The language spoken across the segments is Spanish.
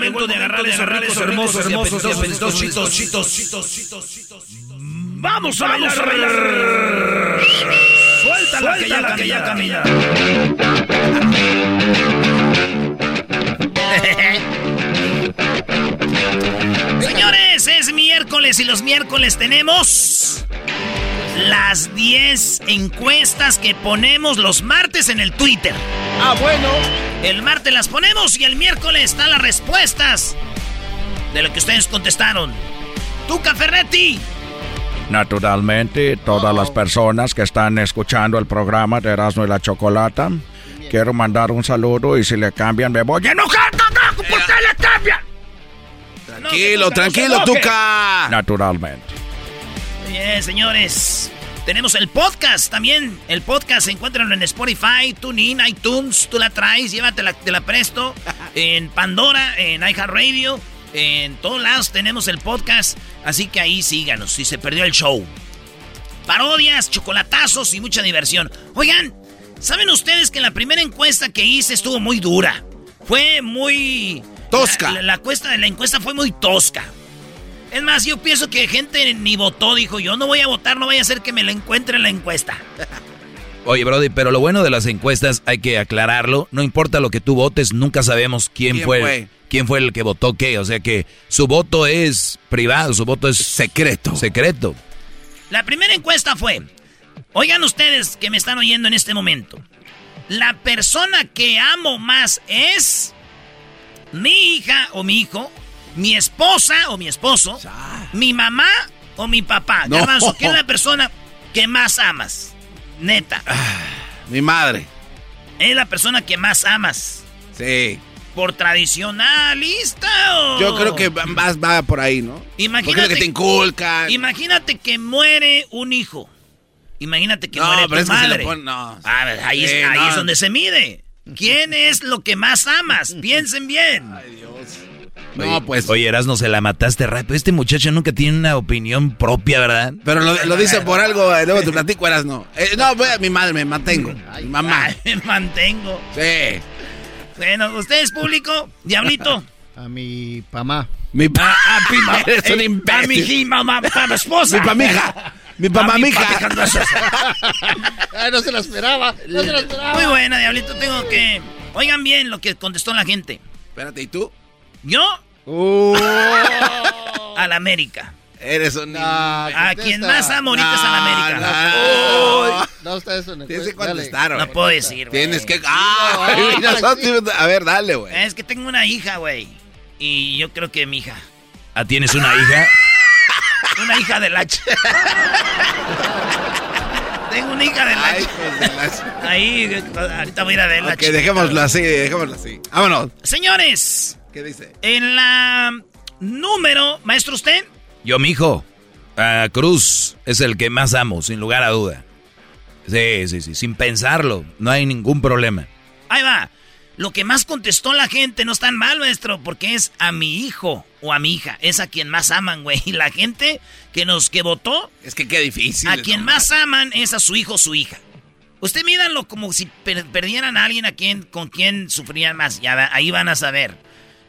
momento de agarrar esos ricos, hermosos, hermosos, apetitosos chitos, chitos, chitos, chitos, chitos. Vamos a bailar, a bailar. Suéltala, que ya, que ya camina. Señores, es miércoles y los miércoles tenemos las 10 encuestas que ponemos los martes en el Twitter. Ah, bueno. El martes las ponemos y el miércoles están las respuestas de lo que ustedes contestaron. ¡Tú, Ferretti! Naturalmente, todas las personas que están escuchando el programa de Erasmo y la Chocolata, quiero mandar un saludo y si le cambian me voy a enojar, carajo, ¿por qué le cambian? Tranquilo, tranquilo, Tuca. Naturalmente. Señores. Tenemos el podcast también. El podcast, encuéntranlo en Spotify, TuneIn, iTunes. Tú la traes, llévatela, te la presto. En Pandora, en iHeartRadio. En todos lados tenemos el podcast. Así que ahí síganos si se perdió el show. Parodias, chocolatazos y mucha diversión. Oigan, ¿saben ustedes que la primera encuesta que hice estuvo muy dura? Fue muy... Tosca. La, la encuesta, la encuesta fue muy tosca. Es más, yo pienso que gente ni votó, dijo yo no voy a votar, no vaya a ser que me la encuentre en la encuesta. Oye, Brody, pero lo bueno de las encuestas hay que aclararlo. No importa lo que tú votes, nunca sabemos quién, ¿Quién fue, fue? quién fue el que votó qué. O sea que su voto es privado, su voto es Secreto. secreto. La primera encuesta fue, oigan ustedes que me están oyendo en este momento, la persona que amo más es mi hija o mi hijo, mi esposa o mi esposo, mi mamá o mi papá. No. Garbanzo, ¿quién es la persona que más amas? Neta. Mi madre. Es la persona que más amas. Sí. ¿Por tradicionalista o...? Yo creo que va, va- va por ahí, ¿no? Porque Imagínate, lo que te inculcan. imagínate que muere un hijo. Imagínate que No, muere pero tu que madre. pon- no. A ver, ahí, es, ahí no. es donde se mide. ¿Quién es lo que más amas? Piensen bien. No, pues. Oye, Erasmo, se la mataste rápido. Este muchacho nunca tiene una opinión propia, ¿verdad? Pero lo, lo dice por algo, eh, luego te platico, eras no. Eh, no, voy a mi madre, me mantengo. Mi mamá. Ay, me mantengo. Sí. Bueno, ustedes, público, Diablito. A mi mamá. Mi pa A, a, mi ma- Eres un eh, imbécil. a mi mamá, a mi esposa. Mi pamija. Mi A mamá, mi mija. papi, no es. Ay, no se la esperaba. No se la esperaba. Muy buena, Diablito. Tengo que... Oigan bien lo que contestó la gente. Espérate, ¿y tú? Yo, Uh, a la América. Eres un. Ah, A quien más amo ahorita es a la América. No, No, está eso el Tienes que dale. contestar, güey. No puedo decir, güey. Tienes que. ¡Ah! No, nosotros- A ver, dale, güey. Es que tengo una hija, güey. Y yo creo que mi hija. Ah, ¿tienes una hija? Una hija de la... ch- tengo una hija de la... Ay, ch- hijos de la- Ahí, ahorita voy a ir a verla. Ok, chiquita. dejémoslo así, dejémoslo así. Vámonos. Señores, ¿Qué dice? en la número... Maestro, ¿usted? Yo, mijo. A Cruz es el que más amo, sin lugar a duda. Sí, sí, sí, sin pensarlo. No hay ningún problema. Ahí va. Lo que más contestó la gente no es tan mal, maestro, porque es a mi hijo o a mi hija. Es a quien más aman, güey. Y la gente que nos que votó, Es que qué difícil. a quien más aman es a su hijo o su hija. Usted mídanlo como si per- perdieran a alguien a quien, con quien sufrían más. Ya ahí van a saber.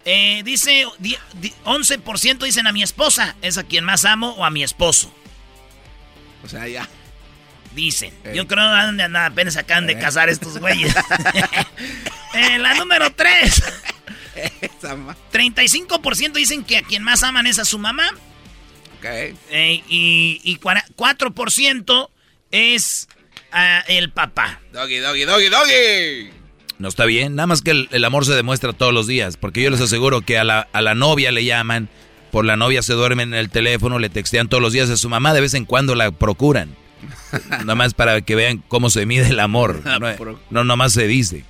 Eh, dice, di- di- 11% dicen a mi esposa. Es a quien más amo o a mi esposo. O sea, ya. Dicen. Yo creo que apenas acaban de casar estos güeyes. Eh, la número 3. Esa ma- 35% dicen que a quien más aman es a su mamá. Ok. eh, y, y cuara- 4% es ah, el papá. Doggy, doggy, doggy, doggy. No está bien, nada más que el, el amor se demuestra todos los días, porque yo les aseguro que a la, a la novia le llaman, por la novia se duermen en el teléfono, le textean todos los días a su mamá, de vez en cuando la procuran. nada más para que vean cómo se mide el amor. No, no nomás se dice.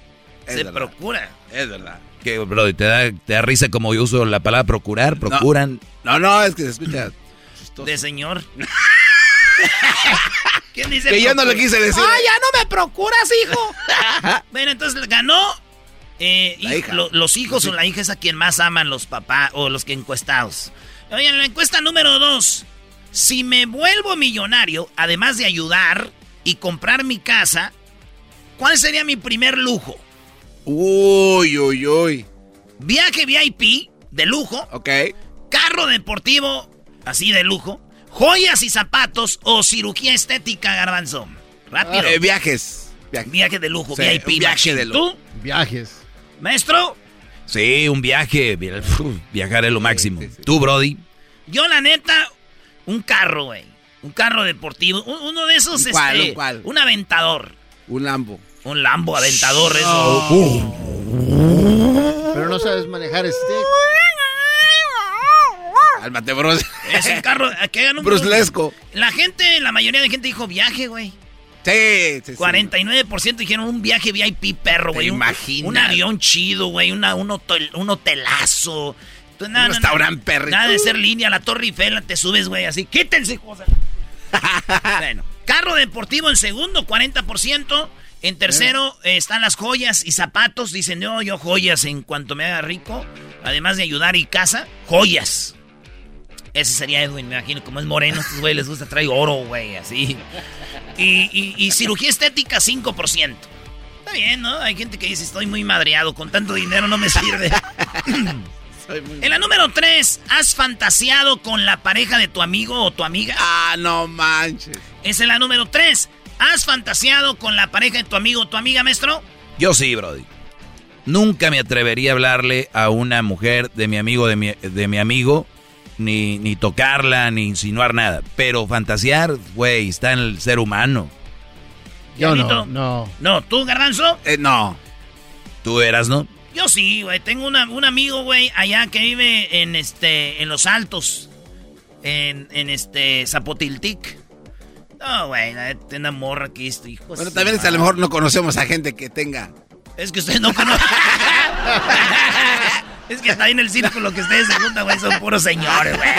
Es Se verdad. procura. Es verdad. Que, bro, te da, te da risa como yo uso la palabra procurar, procuran. No, no, es que se escucha. De señor. ¿Quién dice Que yo no le quise decir. ¡Ah, ya no me procuras, hijo! bueno, entonces ganó. eh, La hija. lo- los hijos o la hija es a quien más aman los papás o los que encuestados. Oigan, la encuesta número dos. Si me vuelvo millonario, además de ayudar y comprar mi casa, ¿cuál sería mi primer lujo? Uy, uy, uy. Viaje VIP de lujo, Ok. carro deportivo así de lujo, joyas y zapatos o cirugía estética, garbanzo. Rápido. Eh, viajes. Viajes. Viaje de lujo, Sí, VIP. viaje de lujo. ¿Tú, Viajes. maestro? Sí, un viaje, uf, viajar es lo máximo. sí, sí. Tú, Brody. Yo, la neta, un carro, güey. Un carro deportivo. Un- uno de esos, ¿Un cuál, este. un cuál? Un aventador. Un Lambo. Un Lambo aventador, eso. Pero no sabes manejar stick. Cálmate, bros. Es un carro que un Bruslesco. La gente, la mayoría de gente dijo viaje, güey. Sí, sí, sí. 49% dijeron un viaje VIP perro, ¿Te güey. Un, imaginas? un avión chido, güey. Una, un, hotel, un hotelazo. Nada, Un restaurante perrito. Nada de ser línea, la Torre Eiffel, te subes, güey, así. Quítense, José. bueno, carro deportivo en segundo, 40%. En tercero eh, están las joyas y zapatos. Dicen, no, yo joyas en cuanto me haga rico. Además de ayudar y casa, joyas. Ese sería Edwin, me imagino. Como es moreno, a estos güey les gusta traer oro, güey, así. Y, y- y cirugía estética, 5%. Está bien, ¿no? Hay gente que dice, estoy muy madreado, con tanto dinero no me sirve. Soy muy- en la número 3, ¿has fantaseado con la pareja de tu amigo o tu amiga? Ah, no manches. Esa es la número 3. ¿Has fantaseado con la pareja de tu amigo o tu amiga, maestro? Yo sí, Brody. Nunca me atrevería a hablarle a una mujer de mi amigo, de mi, de mi amigo, ni, ni tocarla, ni insinuar nada. Pero fantasear, güey, está en el ser humano. Yo no, no. No, ¿tú, Garbanzo? Eh, no. Tú eras, ¿no? Yo sí, güey. Tengo una- un amigo, güey, allá que vive en este, en Los Altos. En, en este, Zapotiltic. No, güey, una morra aquí, este hijo. Bueno, también es que a lo mejor no conocemos a gente que tenga. Es que ustedes no conocen. es que está ahí en el círculo que ustedes se juntan, güey. Son puros señores, güey.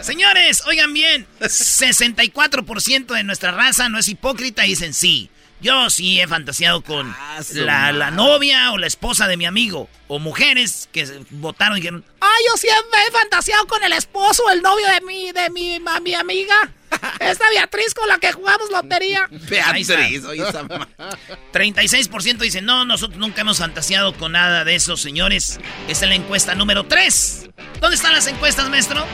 Señores, oigan bien. 64% de nuestra raza no es hipócrita y dicen sí. Yo sí he fantaseado con Ah, la, la novia o la esposa de mi amigo. O mujeres que votaron y dijeron, ah, yo siempre he fantaseado con el esposo o el novio de mi, de mi, mi amiga. Esta Beatriz con la que jugamos lotería. Beatriz, oye, esa ma- 36% dicen, no, nosotros nunca hemos fantaseado con nada de eso, señores. Esta es la encuesta número 3. ¿Dónde están las encuestas, maestro?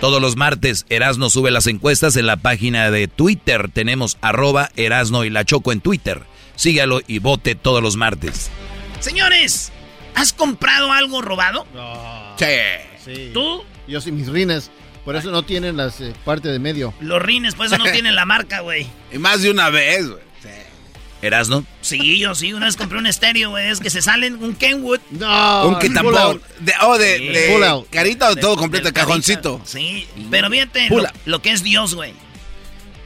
Todos los martes, Erasno sube las encuestas en la página de Twitter. Tenemos arroba Erasno y la Choco en Twitter. Sígalo y vote todos los martes. Señores, ¿has comprado algo robado? No. Sí. Sí. ¿Tú? Yo sí, mis rines. Por eso no tienen las eh, parte de medio. Los rines, pues eso no tienen la marca, güey. Y más de una vez, güey. Sí. ¿Erasno? Sí, yo sí, una vez compré un estéreo, güey. Es que se salen un Kenwood. No. un que tampoco. De, oh, de, Sí. carita o todo De- completo, del de cajoncito. carita. Sí, pero fíjate lo, lo que es Dios, güey.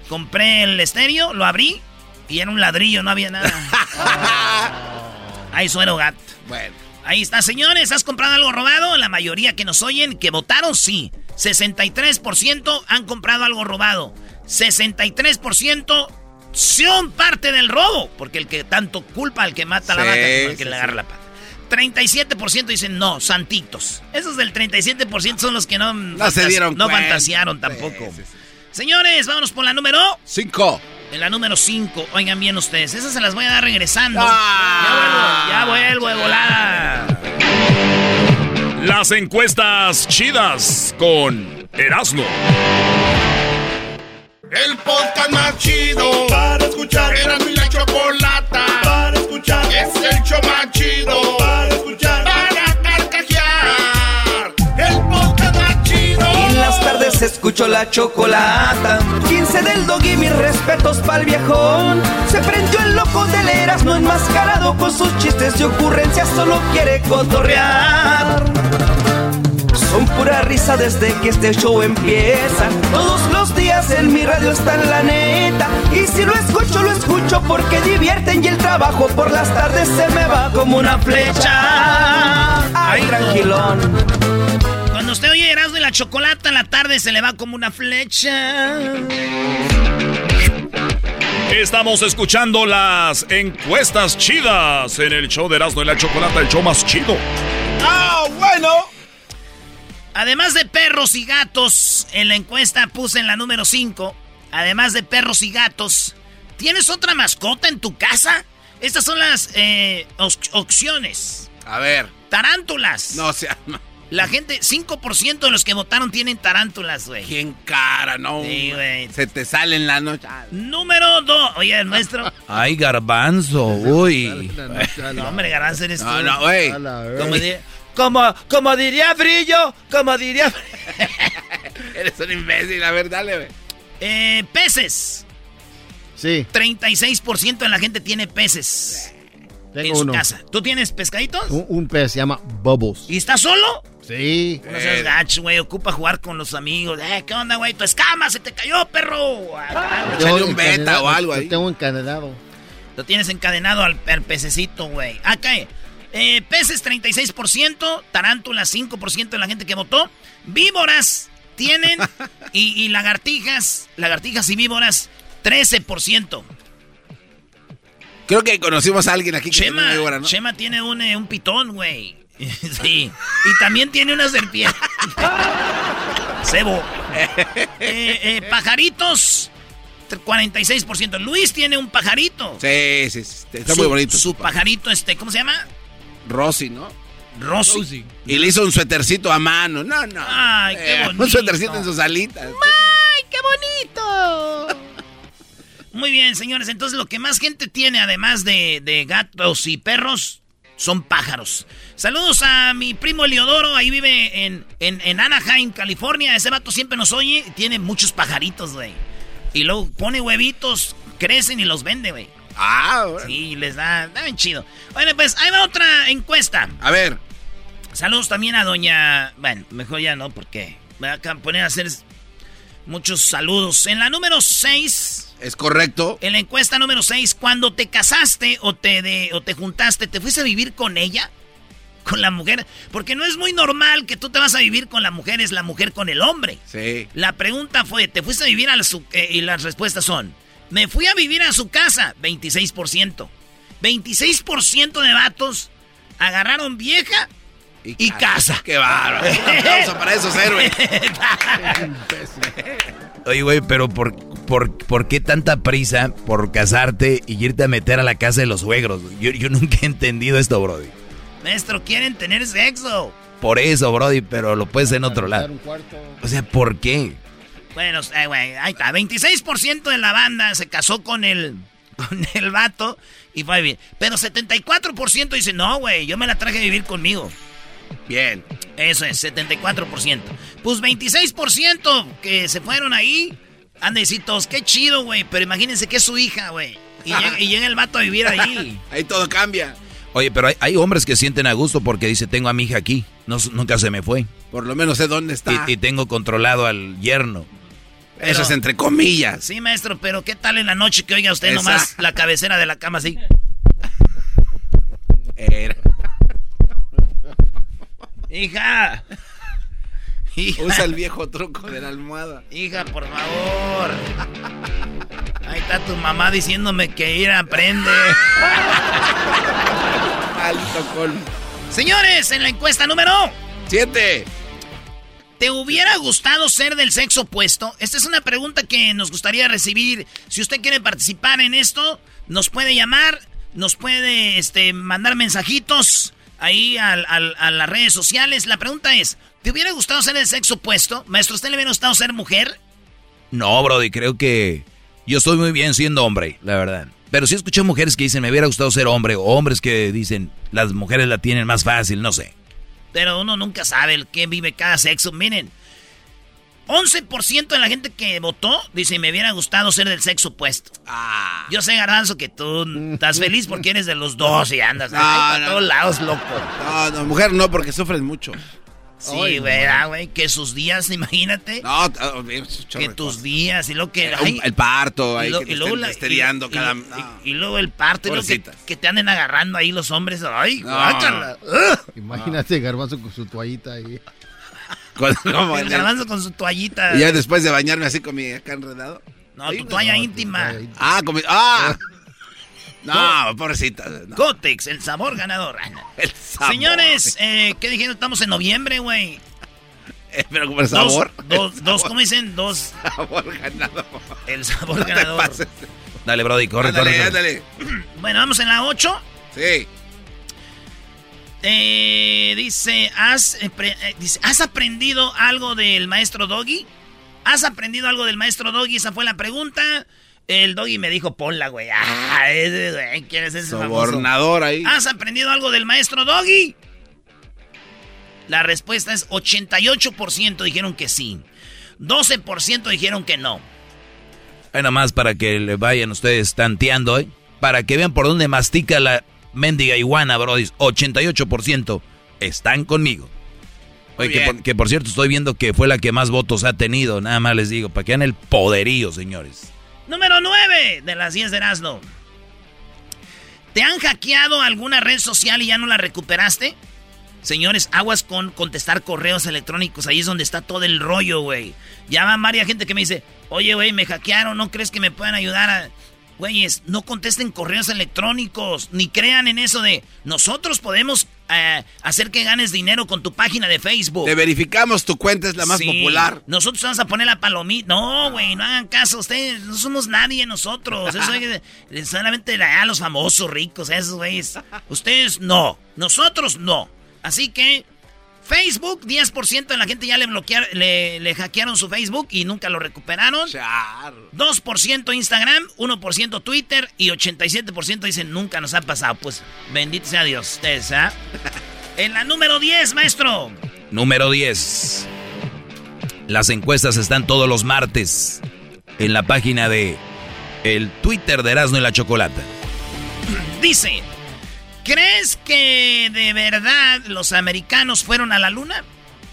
Compré el estéreo, lo abrí y era un ladrillo, no había nada. Ahí suero gato. Bueno. Ahí está, señores. ¿Has comprado algo robado? La mayoría que nos oyen, que votaron, sí. 63% han comprado algo robado. 63% son parte del robo. Porque el que tanto culpa al que mata la vaca como el que sí, le agarra sí. la pata. 37% dicen no, santitos. Esos del 37% son los que no, No se dieron no fantasearon tampoco. Señores, vámonos por la número. Cinco. En la número 5, oigan bien ustedes, esas se las voy a dar regresando. Ah. ya vuelvo, ya vuelvo de volada. Las encuestas chidas con Erasmo. El podcast más chido para escuchar. Era mi la chocolata para escuchar. Es el show más chido para escuchar. Para carcajear. El podcast más chido. En las tardes escucho la chocolata. 15 del dog y mis respetos pa'l viejón. Se prendió el loco del Erasmo enmascarado con sus chistes y ocurrencias, solo quiere cotorrear. Son pura risa desde que este show empieza. Todos los días en mi radio está en la neta. Y si lo escucho, lo escucho porque divierten y el trabajo por las tardes se me va como una flecha. Ay, tranquilón. Cuando usted oye Erasmo y la chocolata la tarde se le va como una flecha. Estamos escuchando las encuestas chidas en el show de Erasmo y la chocolata, el show más chido. ¡Ah, bueno! Además de perros y gatos, en la encuesta puse en la número 5, además de perros y gatos, ¿tienes otra mascota en tu casa? Estas son las eh, opciones. A ver. Tarántulas. No, o sea... La gente, 5% de los que votaron tienen tarántulas, güey. ¿Quién cara, no? Sí, güey. Se te sale en la noche. Número 2. Oye, el maestro. Ay, garbanzo, uy. no, hombre, garbanzo eres tú. No, no, güey. Como, como, como, diría Brillo, como diría... eres un imbécil, a ver, dale, güey. Eh, peces. Sí. 36% de la gente tiene peces. Tengo en su uno. casa. ¿Tú tienes pescaditos? Un, un pez se llama Bubbles. ¿Y estás solo? Sí. No seas gacho, güey. Ocupa jugar con los amigos. Eh, ¿qué onda, güey? Tu escama se te cayó, perro. Ah, Echale un beta o algo ahí. Tengo encadenado. Lo tienes encadenado al, al pececito, güey. Acá, eh, peces 36%, tarántulas 5% de la gente que votó. Víboras tienen y, y lagartijas, lagartijas y víboras 13%. Creo que conocimos a alguien aquí que Chema, tiene víbora, ¿no? Chema tiene un, eh, un pitón, güey. sí. Y también tiene una serpiente. Cebo. Eh, eh, pajaritos, 46%. Luis tiene un pajarito. Sí, sí, sí, está Su- muy bonito. Su pajarito, este, ¿cómo se llama? Rosy, ¿no? Rosy. Y le hizo un suétercito a mano. No, no. Ay, qué Eh, bonito. Un suétercito en sus alitas. ¡Ay, qué bonito! Muy bien, señores. Entonces, lo que más gente tiene, además de, de gatos y perros, son pájaros. Saludos a mi primo Eliodoro. Ahí vive en, en, en Anaheim, California. Ese vato siempre nos oye. y Tiene muchos pajaritos, güey. Y luego pone huevitos, crecen y los vende, güey. Ah, bueno. Sí, les da, da bien chido. Bueno, pues ahí va otra encuesta. A ver. Saludos también a doña... Bueno, mejor ya no, porque me voy a poner a hacer muchos saludos. En la número 6... Es correcto. En la encuesta número 6, cuando te casaste o te, de, o te juntaste, ¿te fuiste a vivir con ella? ¿Con la mujer? Porque no es muy normal que tú te vas a vivir con la mujer, es la mujer con el hombre. Sí. La pregunta fue, ¿te fuiste a vivir a su... eh, y las respuestas son, me fui a vivir a su casa, 26%. 26% de vatos agarraron vieja y casa. Qué bárbaro. Un para esos héroes. Oye, güey, pero por, por, ¿por qué tanta prisa por casarte y irte a meter a la casa de los suegros? Yo, yo nunca he entendido esto, Brody. Maestro, quieren tener sexo. Por eso, Brody, pero lo puedes en otro lado. O sea, ¿por qué? Bueno, eh, güey, ahí está. 26% de la banda se casó con el, con el vato y fue a vivir. Pero 74% dice, no, güey, yo me la traje a vivir conmigo. Bien. Eso es, 74%. Pues 26% que se fueron ahí. Han de decir todos, qué chido, güey. Pero imagínense que es su hija, güey. Y, llega, y llega el vato a vivir ahí. Ahí todo cambia. Oye, pero hay, hay hombres que sienten a gusto porque dice, tengo a mi hija aquí. No, nunca se me fue. Por lo menos sé dónde está. Y, y tengo controlado al yerno. Eso es entre comillas. Sí, maestro, pero ¿qué tal en la noche que oiga usted Esa. nomás la cabecera de la cama así? Era. Hija. Hija. Usa el viejo truco de la almohada. Hija, por favor. Ahí está tu mamá diciéndome que ir aprende. Alto colmo. Señores, en la encuesta número Siete. ¿Te hubiera gustado ser del sexo opuesto? Esta es una pregunta que nos gustaría recibir. Si usted quiere participar en esto, nos puede llamar, nos puede este, mandar mensajitos ahí a las redes sociales. La pregunta es, ¿te hubiera gustado ser del sexo opuesto? Maestro, ¿usted le hubiera gustado ser mujer? No, Brody, creo que yo estoy muy bien siendo hombre, la verdad. Pero sí escuché mujeres que dicen, me hubiera gustado ser hombre, o hombres que dicen, las mujeres la tienen más fácil, no sé. Pero uno nunca sabe el que vive cada sexo. Miren, 11% de la gente que votó dice, me hubiera gustado ser del sexo opuesto. Ah. Yo sé, Garbanzo, que tú estás feliz porque eres de los dos y andas No, a no, todos no. lados, loco. No, no, mujer no, porque sufren mucho. Sí, ¿verdad, güey? Que sus días, imagínate. No, oh, chorro que tus días y lo que... Eh, ay, el parto, ahí lo- que te luego estén la- y- cada... y- no. y, y luego el parto y luego que, te anden agarrando ahí los hombres. Ay, No. guácala. Ugh. Imagínate Garbanzo con su toallita ahí. Con- como El garbanzo con su toallita. Y ya después de bañarme así con mi acá enredado. No, tu toalla íntima. Ah, con mi... ¡Ah! No, pobrecita. no. Cotex, el sabor ganador. El sabor. Señores, eh, ¿qué dijeron? Estamos en noviembre, güey. Eh, Pero como el sabor. Dos, dos, ¿cómo dicen? Dos. sabor ganado. El sabor No te ganador. pases. Dale, Brody, corre, Ándale, corre, corre. ándale. Bueno, vamos en la 8. Sí. Eh, dice, ¿has, eh, pre- eh, dice, ¿has aprendido algo del maestro Doggy? ¿Has aprendido algo del maestro Doggy? Esa fue la pregunta. El Doggy me dijo, ponla, güey. Ah, ese, güey, ¿quieres ese famoso? Sobornador ahí. ¿Has aprendido algo del maestro Doggy? La respuesta es 88% dijeron que sí. 12% dijeron que no. Ahí nomás para que le vayan ustedes tanteando, ¿eh? Para que vean por dónde mastica la mendiga iguana, Brody. 88% están conmigo. Oye, que por, que por cierto estoy viendo que fue la que más votos ha tenido. Nada más les digo, para que vean el poderío, señores. Número 9 de las 10 de Erasmo. ¿Te han hackeado alguna red social y ya no la recuperaste? Señores, aguas con contestar correos electrónicos. Ahí es donde está todo el rollo, güey. Ya va varias gente que me dice, oye, güey, me hackearon, ¿no crees que me puedan ayudar a...? Güeyes, no contesten correos electrónicos, ni crean en eso de nosotros podemos eh, hacer que ganes dinero con tu página de Facebook. Te verificamos, tu cuenta es la más Sí, popular. Nosotros vamos a poner la palomita. No, güey, no hagan caso. Ustedes no somos nadie nosotros. Eso es que- solamente a los famosos ricos, esos güeyes. Ustedes no. Nosotros no. Así que Facebook, 10% de la gente ya le bloquearon, le, le hackearon su Facebook y nunca lo recuperaron. Char. 2% Instagram, 1% Twitter y 87% dicen nunca nos ha pasado. Pues bendito sea Dios, ustedes, ¿ah? En la número 10, maestro. Número 10. Las encuestas están todos los martes en la página de el Twitter de Erasmo y la Chocolata. Dice, ¿crees que de verdad los americanos fueron a la luna?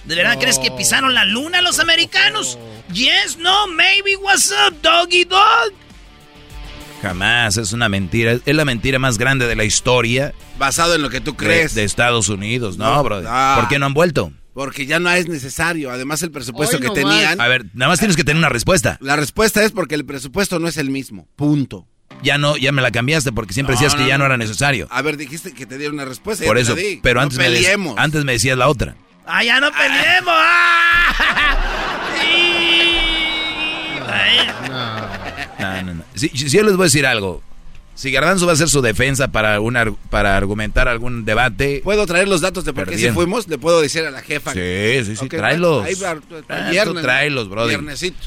¿De verdad crees que pisaron la luna los americanos? Yes, no, maybe, what's up, doggy dog? Jamás, es una mentira. Es la mentira más grande de la historia Basado en lo que tú crees. de Estados Unidos. No, No, brother. ah. ¿Por qué no han vuelto? Porque ya no es necesario. Además, el presupuesto Hoy que no tenían. A ver, nada más tienes que tener una respuesta. La respuesta es porque el presupuesto no es el mismo. Punto. Ya no, ya me la cambiaste porque siempre No, decías que no, ya no no. era necesario. A ver, dijiste que te diera una respuesta. Por ya te eso, la di. pero No antes, me dec- peleemos. antes me decías la otra. ¡Ah, ya no peleemos! ¡Ah! Sí. Ay, No, no, no. Si, si yo les voy a decir algo, si Garbanzo va a hacer su defensa para, una, para argumentar algún debate, ¿Puedo traer los datos de por qué si fuimos? Le puedo decir a la jefa. sí, sí, sí, Ok, tráelos. Ahí va, Ah, viernes, ¿no? tráelos, brother. Viernesito,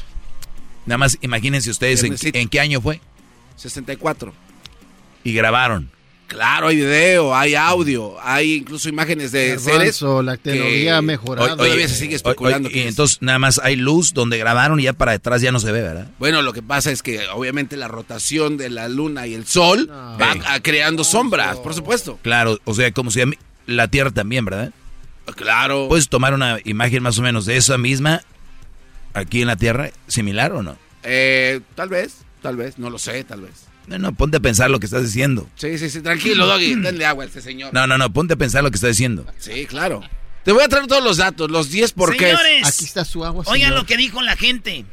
Nada más imagínense ustedes en qué año fue 64. y grabaron. Claro, hay video, hay audio, hay incluso imágenes de seres. Garbanzo, la tecnología ha mejorado. Todavía se sigue especulando y es. entonces nada más hay luz donde grabaron y ya para detrás ya no se ve, ¿verdad? Bueno, lo que pasa es que obviamente la rotación de la luna y el sol No. va Sí. a- creando sombras, por supuesto. Claro, o sea, como si la Tierra también, ¿verdad? Claro. ¿Puedes tomar una imagen más o menos de esa misma aquí en la Tierra, similar o no? Eh, tal vez, tal vez, no lo sé, tal vez. No, no, ponte a pensar lo que estás diciendo. Sí, sí, sí, tranquilo, Doggy, denle agua a este señor. No, no, no, ponte a pensar lo que estás diciendo. Sí, claro. Te voy a traer todos los datos, los 10 por qué. Señores, Aquí está su agua, oigan señor. lo que dijo la gente.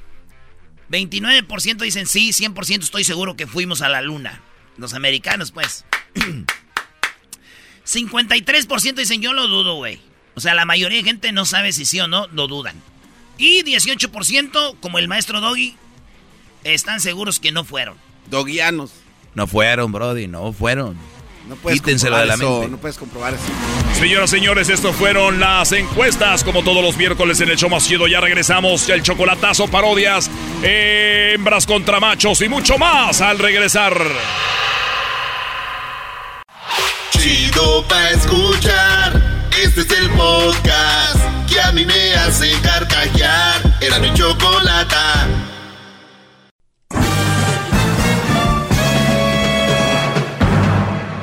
29% dicen sí, 100% estoy seguro que fuimos a la luna. Los americanos, pues. 53% dicen yo lo dudo, güey. O sea, la mayoría de gente no sabe si sí o no, lo dudan. Y 18%, como el maestro Doggy, están seguros que no fueron. Doguianos. No fueron, Brody, no fueron. No puedes Quítenselo comprobar de la eso, mente. No puedes comprobar eso. Señoras, señores, esto fueron las encuestas, como todos los miércoles en el show más chido. Ya regresamos, el chocolatazo, parodias, hembras contra machos y mucho más al regresar. Chido pa' escuchar. Este es el podcast que a mí me hace carcajear. Era mi chocolata.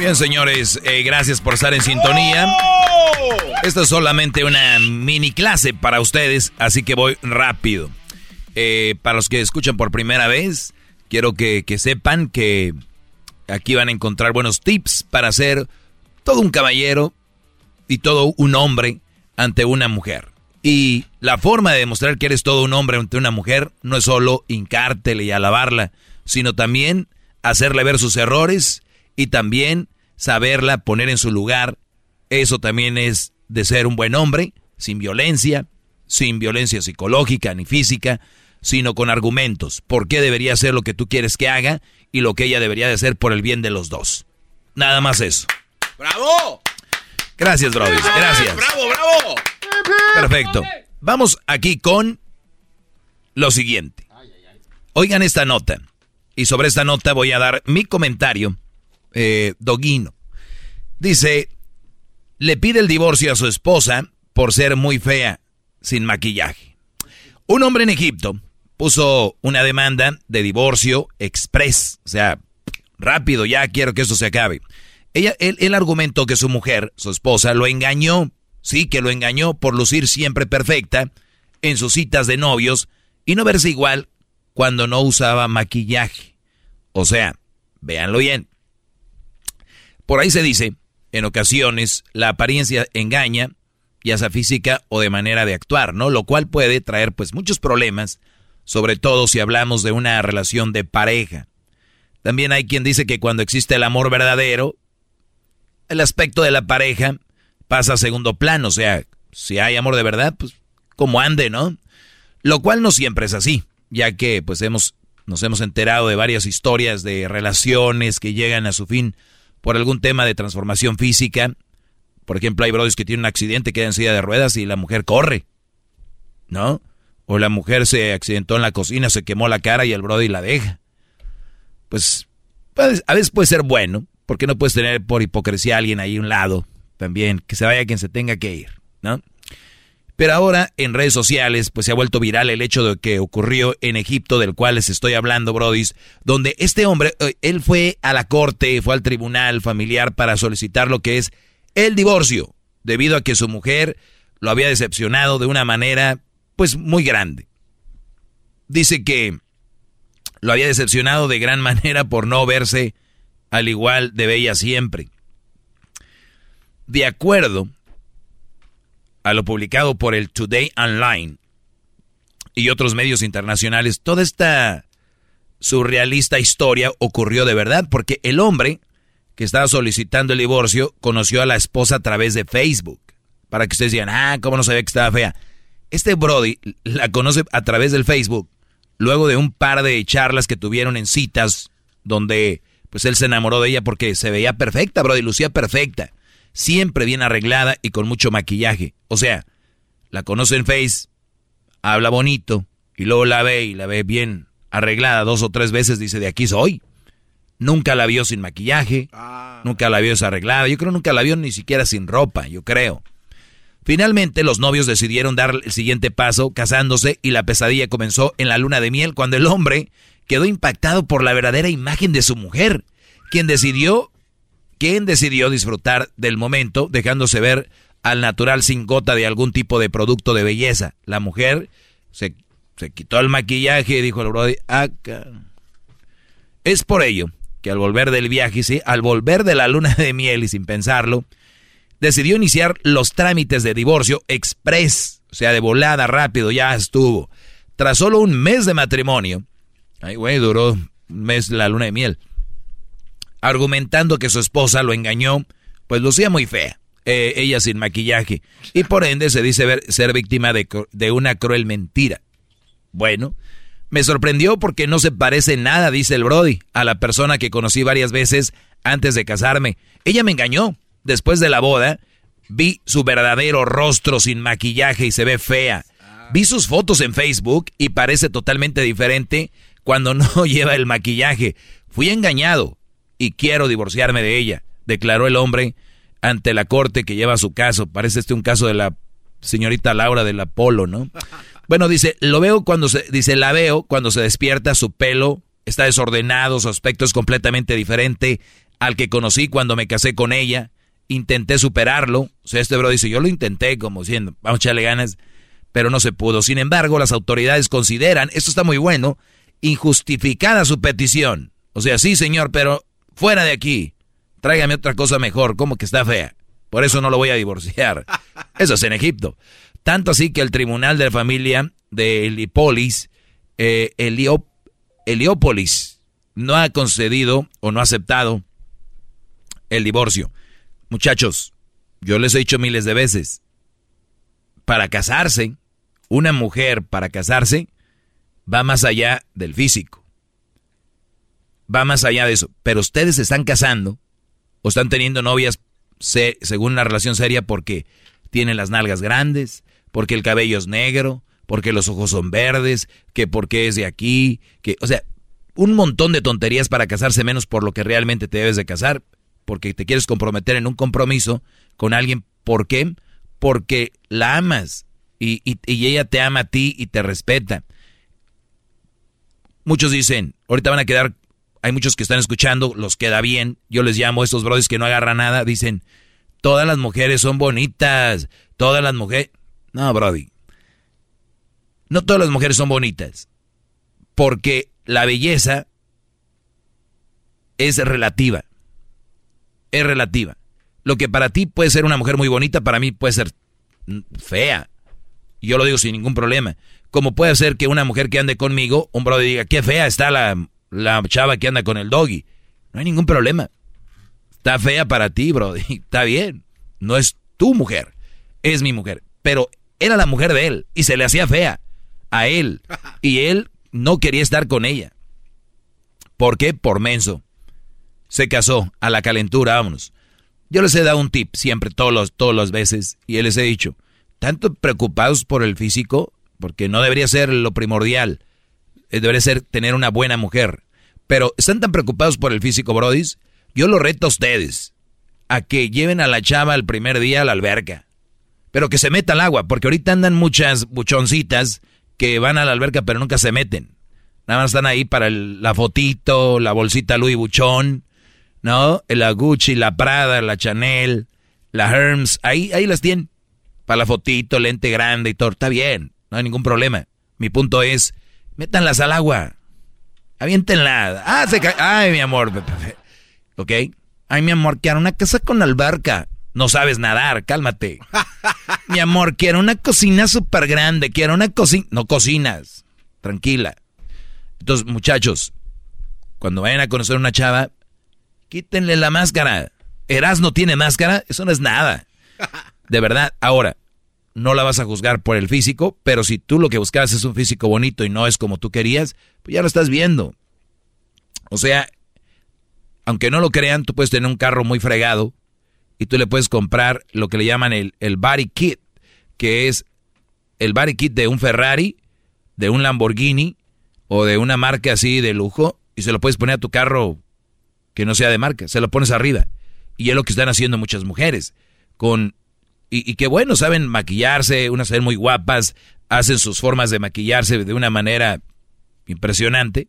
bien, señores, eh, gracias por estar en sintonía. Esto es solamente una mini clase para ustedes, así que voy rápido. Eh, para los que escuchan por primera vez, quiero que, que sepan que aquí van a encontrar buenos tips para ser todo un caballero y todo un hombre ante una mujer. Y la forma de demostrar que eres todo un hombre ante una mujer no es solo hincártele y alabarla, sino también hacerle ver sus errores y también saberla poner en su lugar. Eso también es de ser un buen hombre, sin violencia, sin violencia psicológica ni física, sino con argumentos. ¿Por qué debería hacer lo que tú quieres que haga y lo que ella debería de hacer por el bien de los dos? Nada más eso. ¡Bravo! Gracias, Brody. Gracias. ¡Bravo, bravo! Perfecto. Vamos aquí con lo siguiente. Oigan esta nota. Y sobre esta nota voy a dar mi comentario, eh, doguino. Dice, le pide el divorcio a su esposa por ser muy fea, sin maquillaje. Un hombre en Egipto puso una demanda de divorcio express, o sea, rápido, ya quiero que esto se acabe. Él argumentó que su mujer, su esposa, lo engañó Sí, que lo engañó por lucir siempre perfecta en sus citas de novios y no verse igual cuando no usaba maquillaje. O sea, véanlo bien. Por ahí se dice, en ocasiones la apariencia engaña, ya sea física o de manera de actuar, ¿no? Lo cual puede traer pues muchos problemas, sobre todo si hablamos de una relación de pareja. También hay quien dice que cuando existe el amor verdadero, el aspecto de la pareja pasa a segundo plano. O sea, si hay amor de verdad, pues como ande, ¿no? Lo cual no siempre es así, ya que pues hemos, nos hemos enterado de varias historias de relaciones que llegan a su fin por algún tema de transformación física. Por ejemplo, hay brothers que tienen un accidente, quedan en silla de ruedas y la mujer corre, ¿no? O la mujer se accidentó en la cocina, se quemó la cara y el brody la deja. Pues, a veces puede ser bueno, porque no puedes tener por hipocresía a alguien ahí a un lado también, que se vaya quien se tenga que ir, ¿no? Pero ahora en redes sociales pues se ha vuelto viral el hecho de que ocurrió en Egipto, del cual les estoy hablando, brodis, donde este hombre, eh, él fue a la corte, fue al tribunal familiar para solicitar lo que es el divorcio, debido a que su mujer lo había decepcionado de una manera pues muy grande. Dice que lo había decepcionado de gran manera por no verse al igual de bella siempre. De acuerdo a lo publicado por el Today Online y otros medios internacionales, toda esta surrealista historia ocurrió de verdad porque el hombre que estaba solicitando el divorcio conoció a la esposa a través de Facebook. Para que ustedes digan, ah, ¿cómo no sabía que estaba fea? Este Brody la conoce a través del Facebook, luego de un par de charlas que tuvieron en citas, donde pues él se enamoró de ella porque se veía perfecta, Brody, lucía perfecta siempre bien arreglada y con mucho maquillaje. O sea, la conoce en Face, habla bonito, y luego la ve y la ve bien arreglada dos o tres veces, dice, de aquí soy. Nunca la vio sin maquillaje, ah. nunca la vio desarreglada, yo creo nunca la vio ni siquiera sin ropa, yo creo. Finalmente los novios decidieron dar el siguiente paso, casándose, y la pesadilla comenzó en la luna de miel, cuando el hombre quedó impactado por la verdadera imagen de su mujer, quien decidió quien decidió disfrutar del momento dejándose ver al natural sin gota de algún tipo de producto de belleza. La mujer se, quitó el maquillaje y dijo al brody, acá. Es por ello que al volver del viaje, sí, al volver de la luna de miel y sin pensarlo, decidió iniciar los trámites de divorcio express, o sea, de volada, rápido, ya estuvo. Tras solo un mes de matrimonio, ay, güey, duró un mes la luna de miel argumentando que su esposa lo engañó, pues lucía muy fea, eh, ella sin maquillaje, y por ende se dice ser víctima de una cruel mentira. Bueno, Me sorprendió porque no se parece nada, dice el Brody, a la persona que conocí varias veces antes de casarme. Ella me engañó. Después de la boda, vi su verdadero rostro sin maquillaje y se ve fea. Vi sus fotos en Facebook y parece totalmente diferente cuando no lleva el maquillaje. Fui engañado y quiero divorciarme de ella, declaró el hombre ante la corte que lleva su caso. Parece este un caso de la señorita Laura del Apolo, ¿no? Bueno, dice, lo veo cuando se, dice, la veo cuando se despierta, su pelo está desordenado, su aspecto es completamente diferente al que conocí cuando me casé con ella. Intenté superarlo. O sea, este bro dice, yo lo intenté como diciendo, vamos a echarle ganas, pero no se pudo. Sin embargo, las autoridades consideran, esto está muy bueno, injustificada su petición. O sea, sí, señor, pero fuera de aquí. Tráigame otra cosa mejor, como que está fea. Por eso no lo voy a divorciar. Eso es en Egipto. Tanto así que el tribunal de la familia de Heliópolis, eh, Heliópolis, no ha concedido o no ha aceptado el divorcio. Muchachos, yo les he dicho miles de veces, para casarse, una mujer para casarse va más allá del físico. Va más allá de eso. Pero ustedes se están casando o están teniendo novias según una relación seria porque tienen las nalgas grandes, porque el cabello es negro, porque los ojos son verdes, que porque es de aquí, que, o sea, un montón de tonterías para casarse menos por lo que realmente te debes de casar, porque te quieres comprometer en un compromiso con alguien. ¿Por qué? Porque la amas y, y ella te ama a ti y te respeta. Muchos dicen, ahorita van a quedar, hay muchos que están escuchando, los queda bien, yo les llamo a estos brothers que no agarran nada, dicen, todas las mujeres son bonitas, todas las mujeres... No, Brody. No todas las mujeres son bonitas. Porque la belleza es relativa. Es relativa. Lo que para ti puede ser una mujer muy bonita, para mí puede ser fea. Yo lo digo sin ningún problema. Como puede ser que una mujer que ande conmigo, un brody diga, qué fea está la, la chava que anda con el doggy. No hay ningún problema. Está fea para ti, brody. Está bien. No es tu mujer. Es mi mujer. Pero era la mujer de él y se le hacía fea a él. Y él no quería estar con ella. ¿Por qué? Por menso. Se casó a la calentura, vámonos. Yo les he dado un tip siempre, todos los, todas las veces, y les he dicho, tanto preocupados por el físico, porque no debería ser lo primordial, debería ser tener una buena mujer. Pero están tan preocupados por el físico, brodis, yo lo reto a ustedes, a que lleven a la chava el primer día a la alberca pero que se meta al agua, porque ahorita andan muchas buchoncitas que van a la alberca pero nunca se meten. Nada más están ahí para la fotito, la bolsita Louis Buchón, ¿no? La Gucci, la Prada, la Chanel, la Hermes, ahí, ahí las tienen. Para la fotito, lente grande y todo. Está bien, no hay ningún problema. Mi punto es, métanlas al agua. Aviéntenla. Ah, se Ay, mi amor. ¿Ok? Ay, mi amor, que una casa con alberca. No sabes nadar, cálmate. Mi amor, quiero una cocina súper grande, quiero una cocina... No cocinas, tranquila. Entonces, muchachos, cuando vayan a conocer una chava, quítenle la máscara. Eras no tiene máscara, eso no es nada. De verdad, ahora, no la vas a juzgar por el físico, pero si tú lo que buscabas es un físico bonito y no es como tú querías, pues ya lo estás viendo. O sea, aunque no lo crean, tú puedes tener un carro muy fregado, y tú le puedes comprar lo que le llaman el, el body kit, que es el body kit de un Ferrari, de un Lamborghini o de una marca así de lujo y se lo puedes poner a tu carro que no sea de marca, se lo pones arriba. Y es lo que están haciendo muchas mujeres. Con, y, y qué bueno, saben maquillarse, unas ser muy guapas, hacen sus formas de maquillarse de una manera impresionante.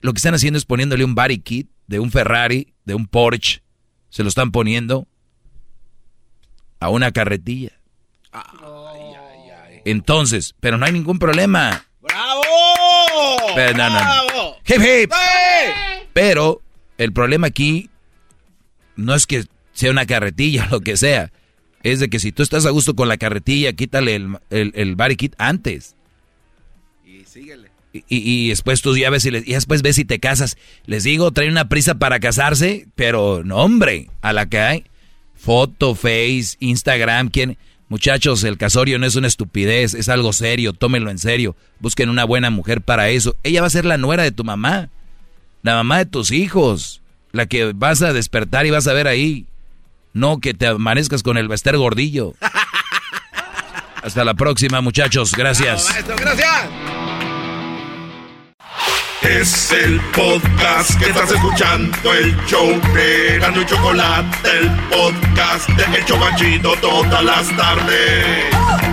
Lo que están haciendo es poniéndole un body kit de un Ferrari, de un Porsche, se lo están poniendo a una carretilla. Entonces, pero no hay ningún problema. ¡Bravo! Pero, no, Hip, hip. Pero el problema aquí no es que sea una carretilla o lo que sea. Es de que si tú estás a gusto con la carretilla, quítale el, el, el body kit antes. Y síguele. Y, después tú ya ves y, después ves si te casas. Les digo, trae una prisa para casarse, pero no, hombre, a la que hay. Foto, Face, Instagram, ¿quién? Muchachos, el casorio no es una estupidez, es algo serio, tómenlo en serio. Busquen una buena mujer para eso. Ella va a ser la nuera de tu mamá, la mamá de tus hijos, la que vas a despertar y vas a ver ahí. No que te amanezcas con el Bester gordillo. Hasta la próxima, muchachos. Gracias. gracias. Es el podcast que estás escuchando, el show de Gano y Chocolate, el podcast de El Chocachito todas las tardes.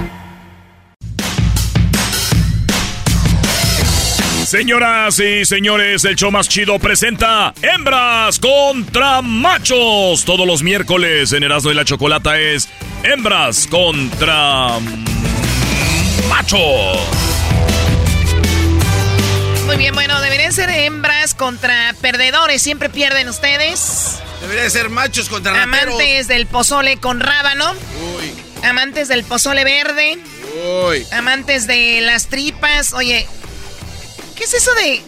Señoras y señores, el show más chido presenta Hembras contra Machos. Todos los miércoles en Erasmo y la Chocolata es Hembras contra Machos. Muy bien, bueno, deberían ser hembras contra perdedores. Siempre pierden ustedes. Deberían ser machos contra rateros. Amantes del pozole con rábano. Uy, Amantes del pozole verde. uy. Amantes de las tripas. Oye, ¿qué es eso de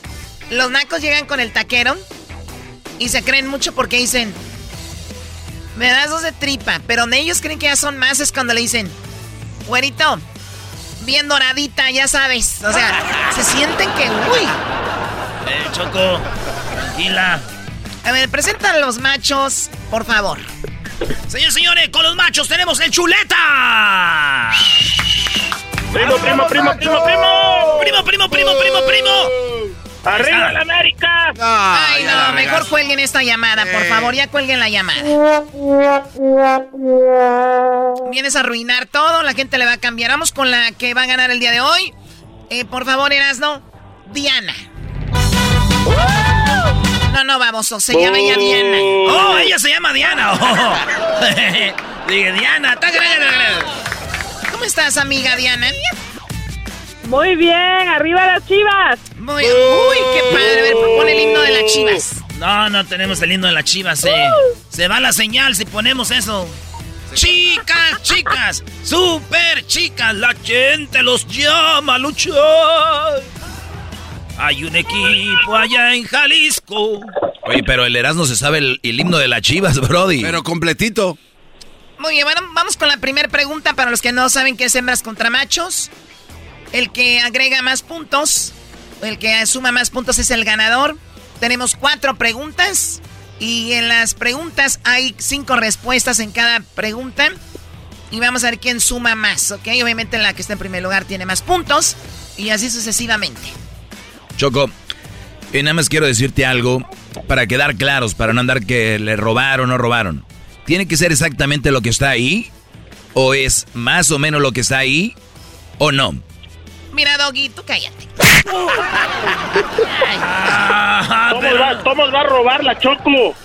los nacos llegan con el taquero? Y se creen mucho porque dicen, me das dos de tripa. Pero donde ellos creen que ya son más es cuando le dicen, güerito, bien doradita, ya sabes. O sea, se sienten que, uy. Eh, Choco, tranquila. A ver, presentan a los machos, por favor. Señores, señores, con los machos tenemos el chuleta. Primo, primo, primo, primo, primo. Primo, primo, primo, primo, primo. Arriba la América. Ay, no, mejor cuelguen esta llamada, por favor, ya cuelguen la llamada. Vienes a arruinar todo, la gente le va a cambiar. Vamos con la que va a ganar el día de hoy. Eh, por favor, Erasno, Diana. No, no, baboso, se llama ella Diana. Oh, ella se llama Diana. Oh. Dije, Diana. taca. ¿Cómo estás, amiga Diana? Muy bien, arriba las chivas. Muy, uy, qué padre. A ver, pon el himno de las chivas. No, no tenemos el himno de la chiva. Se, se va la señal si ponemos eso. Chicas, chicas, super chicas, la gente los llama a luchar. Hay un equipo allá en Jalisco. Oye, pero el Erasmo se sabe el, el himno de las chivas, Brody. Pero completito. Muy bien, bueno, vamos con la primera pregunta para los que no saben qué es hembras contra machos. El que agrega más puntos, el que suma más puntos es el ganador. Tenemos cuatro preguntas y en las preguntas hay cinco respuestas en cada pregunta. Y vamos a ver quién suma más, ¿ok? Obviamente la que está en primer lugar tiene más puntos y así sucesivamente. Choco, y nada más quiero decirte algo para quedar claros, para no andar que le robaron o no robaron. ¿Tiene que ser exactamente lo que está ahí? ¿O es más o menos lo que está ahí? ¿O no? Mira, Doggy, tú cállate. ¿Cómo va, cómo va a robar la Choco?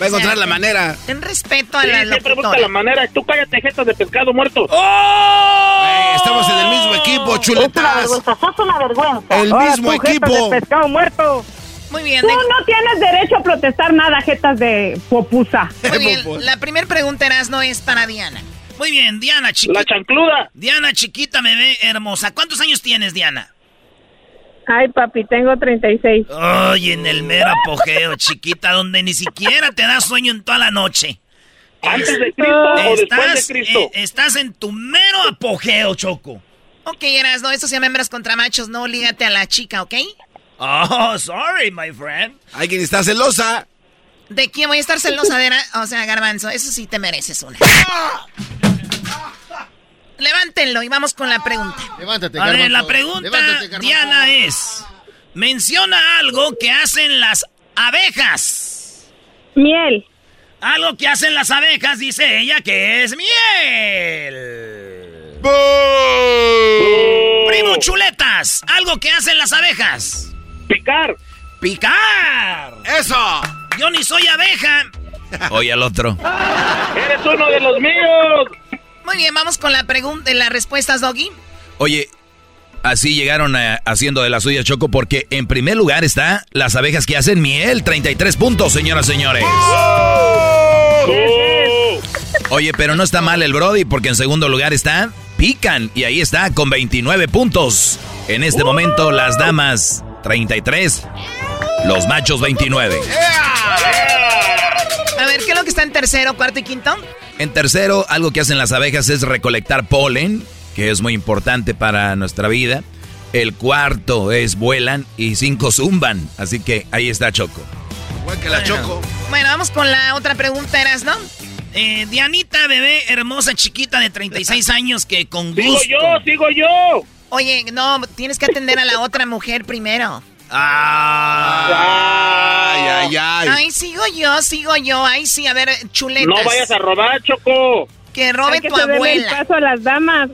Va a encontrar la manera. Ten respeto a Sí, la siempre busca la manera. Tú cállate, jetas de pescado muerto. ¡Oh! Eh, estamos en el mismo equipo, chuletas. sos una vergüenza. El mismo equipo. pescado muerto. Muy bien, Tú de- no tienes derecho a protestar nada, jetas de popusa. muy bien. La primera pregunta, no es para Diana. Muy bien, Diana, La chiquita. chancluda. Diana, chiquita, me ve hermosa. ¿Cuántos años tienes, Diana? Ay, papi, tengo 36. Ay, en el mero apogeo, chiquita, donde ni siquiera te da sueño en toda la noche. ¿Antes de Cristo o después Estás, de Cristo? eh, estás en tu mero apogeo, Choco. Ok, Erasno, esto se llama hembras contra machos, no lígate a la chica, ¿ok? Oh, sorry, my friend. Hay quien está celosa. ¿De quién voy a estar celosa? de O sea, Garbanzo, eso sí te mereces una. Levántenlo y vamos con la pregunta. Levántate, A ver, garbanzo. la pregunta, Levántate, garbanzo. Diana, es... Menciona algo que hacen las abejas. Miel. Algo que hacen las abejas, dice ella, que es miel. Primo chuletas, algo que hacen las abejas. Picar. Picar. ¡Eso! Yo ni soy abeja. Oye al otro. Eres uno de los míos. Muy bien, vamos con la pregunta, las respuestas, Doggy. Oye, así llegaron a- haciendo de la suya, Choco, porque en primer lugar está las abejas que hacen miel. 33 puntos, señoras y señores. Oye, pero no está mal el Brody, porque en segundo lugar está Pican. Y ahí está, con 29 puntos. En este momento, las damas, 33. Los machos, 29. A ver, ¿qué es lo que está en tercero, cuarto y quinto? En tercero, algo que hacen las abejas es recolectar polen, que es muy importante para nuestra vida. El cuarto es vuelan y cinco zumban. Así que ahí está Choco. que la Choco. Bueno, vamos con la otra pregunta, ¿eras, no? Eh, Dianita, bebé, hermosa chiquita de 36 años que con gusto. Sigo yo, sigo yo. Oye, no, tienes que atender a la otra mujer primero. Ay, ay, ay. Ay, sigo yo, sigo yo. Ay, sí, a ver, chuletas. No vayas a robar, Choco. Que robe Hay que tu abuela. el paso a las damas.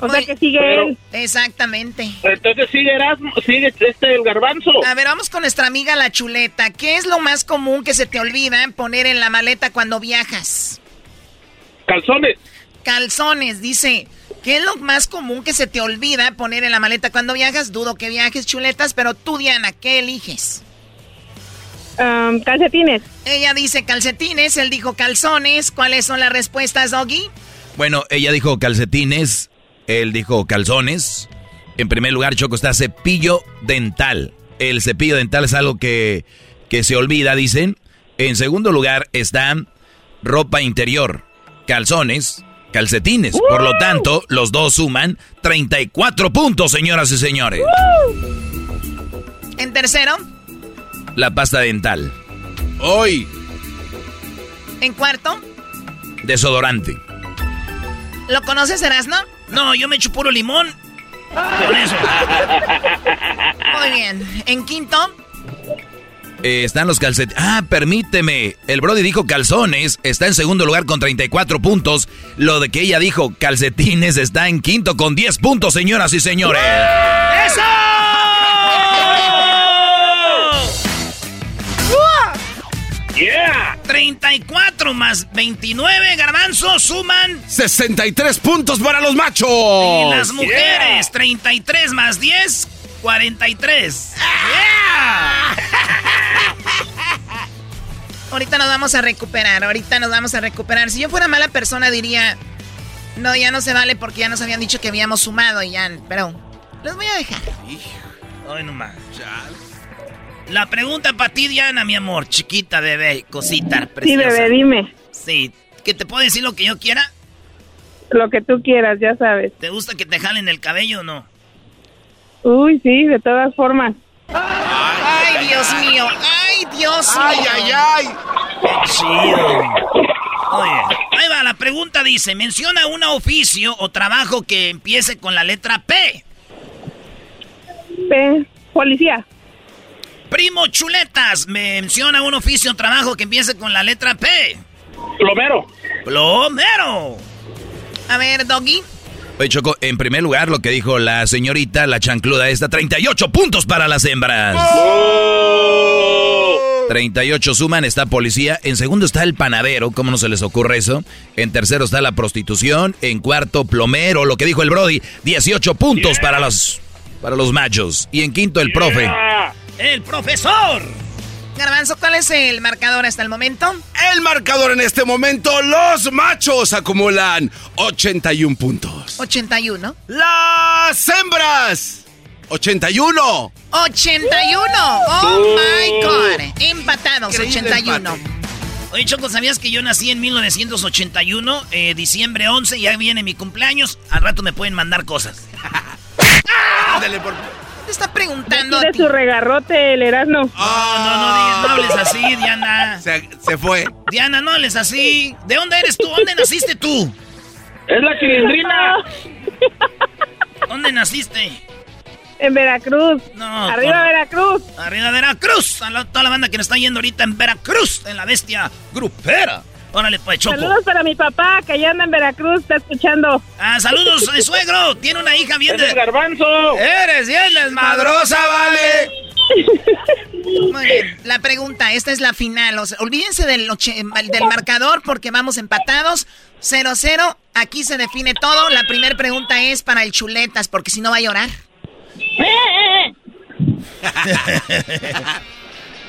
O sea Oye, que sigue pero- él. Exactamente. Entonces sigue Erasmo, sigue este el garbanzo. A ver, vamos con nuestra amiga la chuleta. ¿Qué es lo más común que se te olvida poner en la maleta cuando viajas? Calzones. Calzones, dice. ¿Qué es lo más común que se te olvida poner en la maleta cuando viajas? Dudo que viajes chuletas, pero tú, Diana, ¿qué eliges? Am, calcetines. Ella dice calcetines, él dijo calzones. ¿Cuáles son las respuestas, Doggy? Bueno, ella dijo calcetines, él dijo calzones. En primer lugar, Choco, está cepillo dental. El cepillo dental es algo que, que se olvida, dicen. En segundo lugar está ropa interior, calzones, calcetines. Por lo tanto, los dos suman 34 puntos, señoras y señores. En tercero, La pasta dental, Hoy. en cuarto, desodorante. ¿lo conoces, Erasno? No, yo me echo puro limón. Eso. Muy bien. En quinto, Eh, están los calcetines. Ah, permíteme. El Brody dijo calzones. Está en segundo lugar con 34 puntos. Lo de que ella dijo calcetines está en quinto con 10 puntos, señoras y señores. ¡Eso! 34 más 29, garbanzos, suman. 63 puntos para los machos. Y las mujeres, 33 más 10, 43. Ahorita nos vamos a recuperar, ahorita nos vamos a recuperar. Si yo fuera mala persona diría, no, ya no se vale porque ya nos habían dicho que habíamos sumado y ya, pero los voy a dejar. Ay, no más. La pregunta para ti, Diana, mi amor, chiquita, bebé, cosita Sí, preciosa. bebé, dime. Sí, que te puedo decir lo que yo quiera. Lo que tú quieras, ya sabes. ¿Te gusta que te jalen el cabello o no? Uy, sí, de todas formas. Ay, Dios mío, ay, Dios Ay, ay, ay. Qué chido. Oye, ahí va, la pregunta dice, menciona un oficio o trabajo que empiece con la letra P. P, policía. Primo Chuletas, menciona un oficio o trabajo que empiece con la letra P. Plomero. Plomero. A ver, Doggy. Oye, Choco, en primer lugar, lo que dijo la señorita, la chancluda esta, 38 puntos para las hembras. 38 suman, está policía. En segundo está el panadero, ¿cómo no se les ocurre eso? En tercero está la prostitución. En cuarto, plomero, lo que dijo el Brody, 18 puntos para los para los machos. Y en quinto, el profe. El profesor. Garbanzo, ¿cuál es el marcador hasta el momento? El marcador en este momento, los machos acumulan 81 puntos. 81. Las hembras, 81. 81. Oh my God. Empatados, Increíble 81. Oye, Choco, ¿sabías que yo nací en 1981, eh, diciembre 11, ya viene mi cumpleaños? Al rato me pueden mandar cosas. Ándale, por... Te está preguntando. ti. su regarrote, el Erasmo. No, no, no, digas, no hables así, Diana. Se, se fue. Diana, no hables así. ¿De dónde eres tú? ¿Dónde naciste tú? Es la cilindrina. ¿Dónde naciste? En Veracruz. No, Arriba con- Veracruz. Arriba Veracruz. A la- toda la banda que nos está yendo ahorita en Veracruz, en la bestia grupera. Órale, pues, Choco. Saludos para mi papá, que allá anda en Veracruz, está escuchando. Ah, saludos, suegro. Tiene una hija bien de... garbanzo. Eres bien desmadrosa, vale. Muy bien. La pregunta, esta es la final. O sea, olvídense del, oche- del marcador porque vamos empatados. 0-0. Aquí se define todo. La primera pregunta es para el chuletas porque si no va a llorar.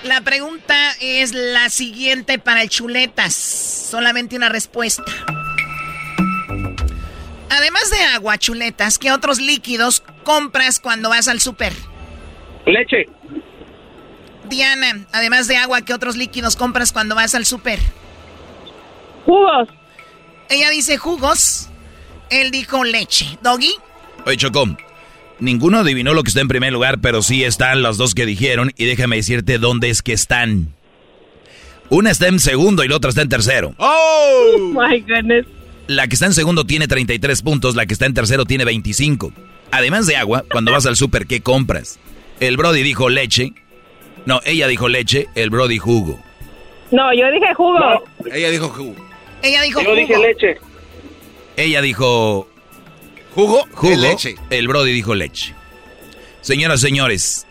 La pregunta es la siguiente para el chuletas. Solamente una respuesta. Además de agua, chuletas, ¿qué otros líquidos compras cuando vas al súper? Leche. Diana, además de agua, ¿qué otros líquidos compras cuando vas al súper? Jugos. Ella dice jugos. Él dijo leche. ¿Doggy? Oye, Chocó. Ninguno adivinó lo que está en primer lugar, pero sí están los dos que dijeron. Y déjame decirte dónde es que están. Una está en segundo y la otra está en tercero. ¡Oh! My goodness. La que está en segundo tiene 33 puntos, la que está en tercero tiene 25. Además de agua, cuando vas al súper, ¿qué compras? El Brody dijo leche. No, ella dijo leche, el Brody jugo. No, yo dije jugo. ella dijo jugo. Ella dijo yo dije leche. Ella dijo jugo, jugo. leche. El Brody dijo leche. Señoras, señores,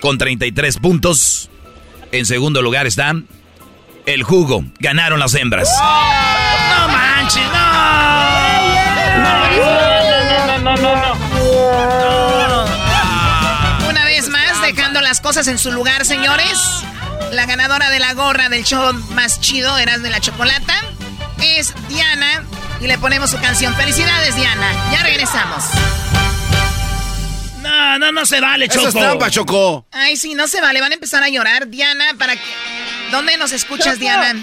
con 33 puntos, en segundo lugar están el jugo. Ganaron las hembras. No manches, no. No, no, no, no, Una vez más, dejando las cosas en su lugar, señores. La ganadora de la gorra del show más chido, Eras de la Chocolata, es Diana. Y le ponemos su canción. Felicidades, Diana. Ya regresamos. No, no, no se vale, Choco. Eso es trampa, Choco. Ay, sí, no se vale. Van a empezar a llorar. Diana, ¿para qué? ¿Dónde nos escuchas, Diana?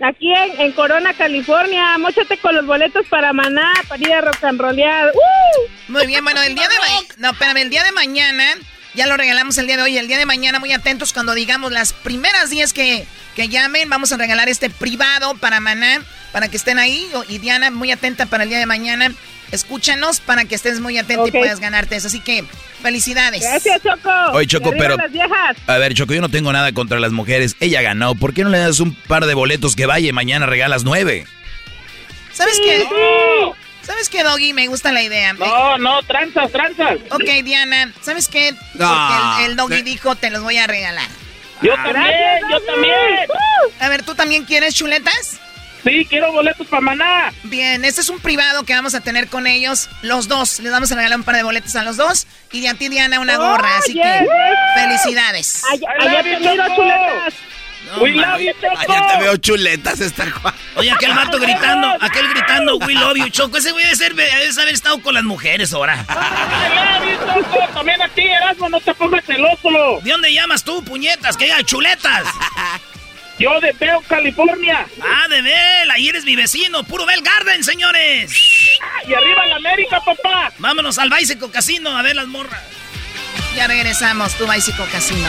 Aquí en, en, Corona, California. Móchate con los boletos para Maná, para ir a rock and rollear. ¡Uh! Muy bien, bueno, el día de mañana... No, espérame, el día de mañana... Ya lo regalamos el día de hoy. El día de mañana, muy atentos cuando digamos las primeras 10 que, que llamen. Vamos a regalar este privado para Maná, para que estén ahí. Y Diana, muy atenta para el día de mañana. Escúchanos para que estés muy atenta okay. y puedas ganarte eso. Así que, felicidades. Gracias, Choco. Oye, Choco, pero... A ver, Choco, yo no tengo nada contra las mujeres. Ella ganó. ¿Por qué no le das un par de boletos que vaya y mañana regalas nueve? ¿Sabes sí, qué? Sí. ¿Sabes qué, Doggy? Me gusta la idea. No, no, tranzas, tranzas. Ok, Diana, ¿sabes qué? No. Porque el, el Doggy dijo, te los voy a regalar. Yo también, Gracias, yo también. A ver, ¿tú también quieres chuletas? Sí, quiero boletos para Maná. Bien, este es un privado que vamos a tener con ellos, los dos. Les vamos a regalar un par de boletos a los dos. Y a ti, Diana, una gorra. Oh, así yes, que, felicidades. Allá, allá te you, miro, chuletas. No, We man. love you, Choco. Ayer te veo chuletas esta Juan. Oye, aquel vato gritando, aquel gritando, we love you, Choco. Ese güey debe, ser, debe haber estado con las mujeres ahora. I love you, Choco. También a ti, Erasmo, no te pongas celoso. ¿De dónde llamas tú, puñetas? Que hay chuletas. Yo de Bell, California. Ah, de Bell, ahí eres mi vecino, puro Bell Garden, señores. Y arriba la América, papá. Vámonos al Bicycle Casino a ver las morras. Ya regresamos, tu Bicycle Casino.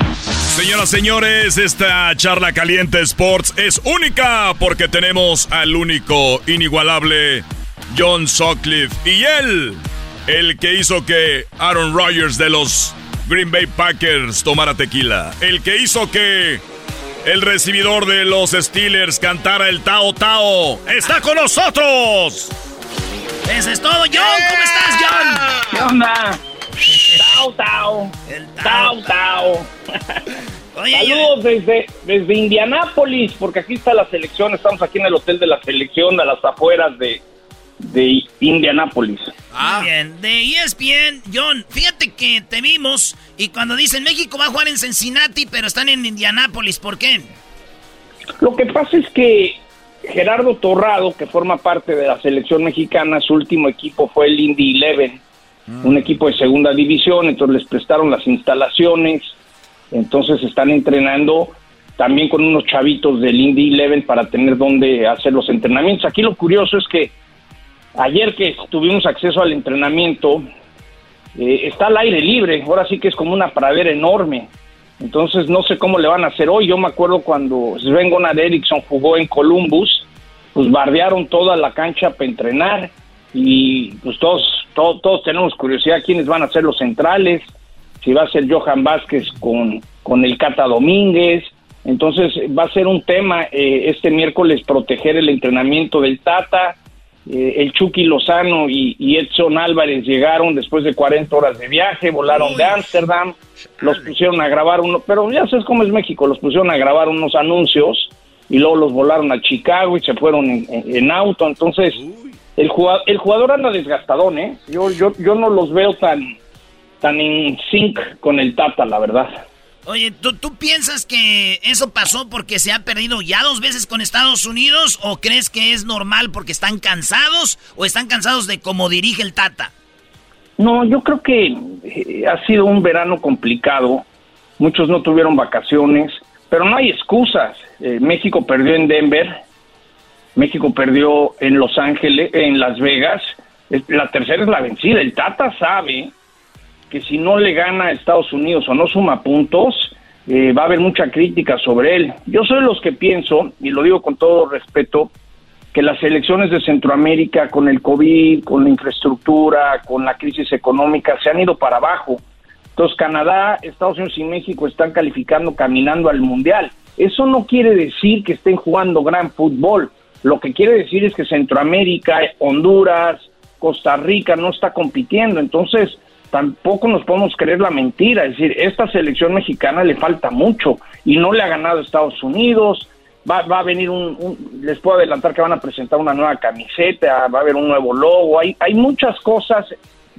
Señoras, señores, esta charla caliente Sports es única porque tenemos al único, inigualable John Sutcliffe y él, el que hizo que Aaron Rodgers de los Green Bay Packers tomara tequila, el que hizo que el recibidor de los Steelers cantara el Tao Tao, está con nosotros. Eso es todo, John. ¿Cómo estás, John? ¿Qué onda? Tao, tao. El Tao, tao. Oye, Saludos desde, desde Indianápolis, porque aquí está la selección. Estamos aquí en el hotel de la selección, a las afueras de, de Indianápolis. Muy bien. De ESPN, John, fíjate que te vimos y cuando dicen México va a jugar en Cincinnati, pero están en Indianápolis, ¿por qué? Lo que pasa es que Gerardo Torrado, que forma parte de la selección mexicana, su último equipo fue el Indy Eleven, un equipo de segunda división, entonces les prestaron las instalaciones, entonces están entrenando también con unos chavitos del Indy Eleven para tener donde hacer los entrenamientos. Aquí lo curioso es que ayer que tuvimos acceso al entrenamiento, eh, está al aire libre, ahora sí que es como una pradera enorme. Entonces no sé cómo le van a hacer hoy. Yo me acuerdo cuando Sven Gonar Eriksson jugó en Columbus, pues bardearon toda la cancha para entrenar y pues todos, todos, todos tenemos curiosidad quiénes van a ser los centrales, si va a ser Johan Vázquez con, con el Cata Domínguez. Entonces va a ser un tema eh, este miércoles proteger el entrenamiento del Tata. eh, el Chucky Lozano y, Edson Álvarez llegaron después de 40 horas de viaje, volaron de Ámsterdam, los pusieron a grabar uno, pero ya sabes cómo es México, los pusieron a grabar unos anuncios y luego los volaron a Chicago y se fueron en, auto, entonces el jugador, el jugador anda desgastadón, ¿eh? Yo, yo, yo no los veo tan, tan en sync con el Tata, la verdad. Oye, ¿tú, ¿tú piensas que eso pasó porque se ha perdido ya dos veces con Estados Unidos o crees que es normal porque están cansados o están cansados de cómo dirige el Tata? No, yo creo que eh, ha sido un verano complicado. Muchos no tuvieron vacaciones, pero no hay excusas. Eh, México perdió en Denver, México perdió en Los Ángeles, en Las Vegas. La tercera es la vencida. El Tata sabe que si no le gana a Estados Unidos o no suma puntos, eh, va a haber mucha crítica sobre él. Yo soy los que pienso, y lo digo con todo respeto, que las elecciones de Centroamérica con el COVID, con la infraestructura, con la crisis económica, se han ido para abajo. Entonces Canadá, Estados Unidos y México están calificando caminando al Mundial. Eso no quiere decir que estén jugando gran fútbol. Lo que quiere decir es que Centroamérica, Honduras, Costa Rica no está compitiendo. Entonces, tampoco nos podemos creer la mentira. Es decir, esta selección mexicana le falta mucho y no le ha ganado Estados Unidos. Va, va a venir un, les puedo adelantar que van a presentar una nueva camiseta, va a haber un nuevo logo. Hay, hay muchas cosas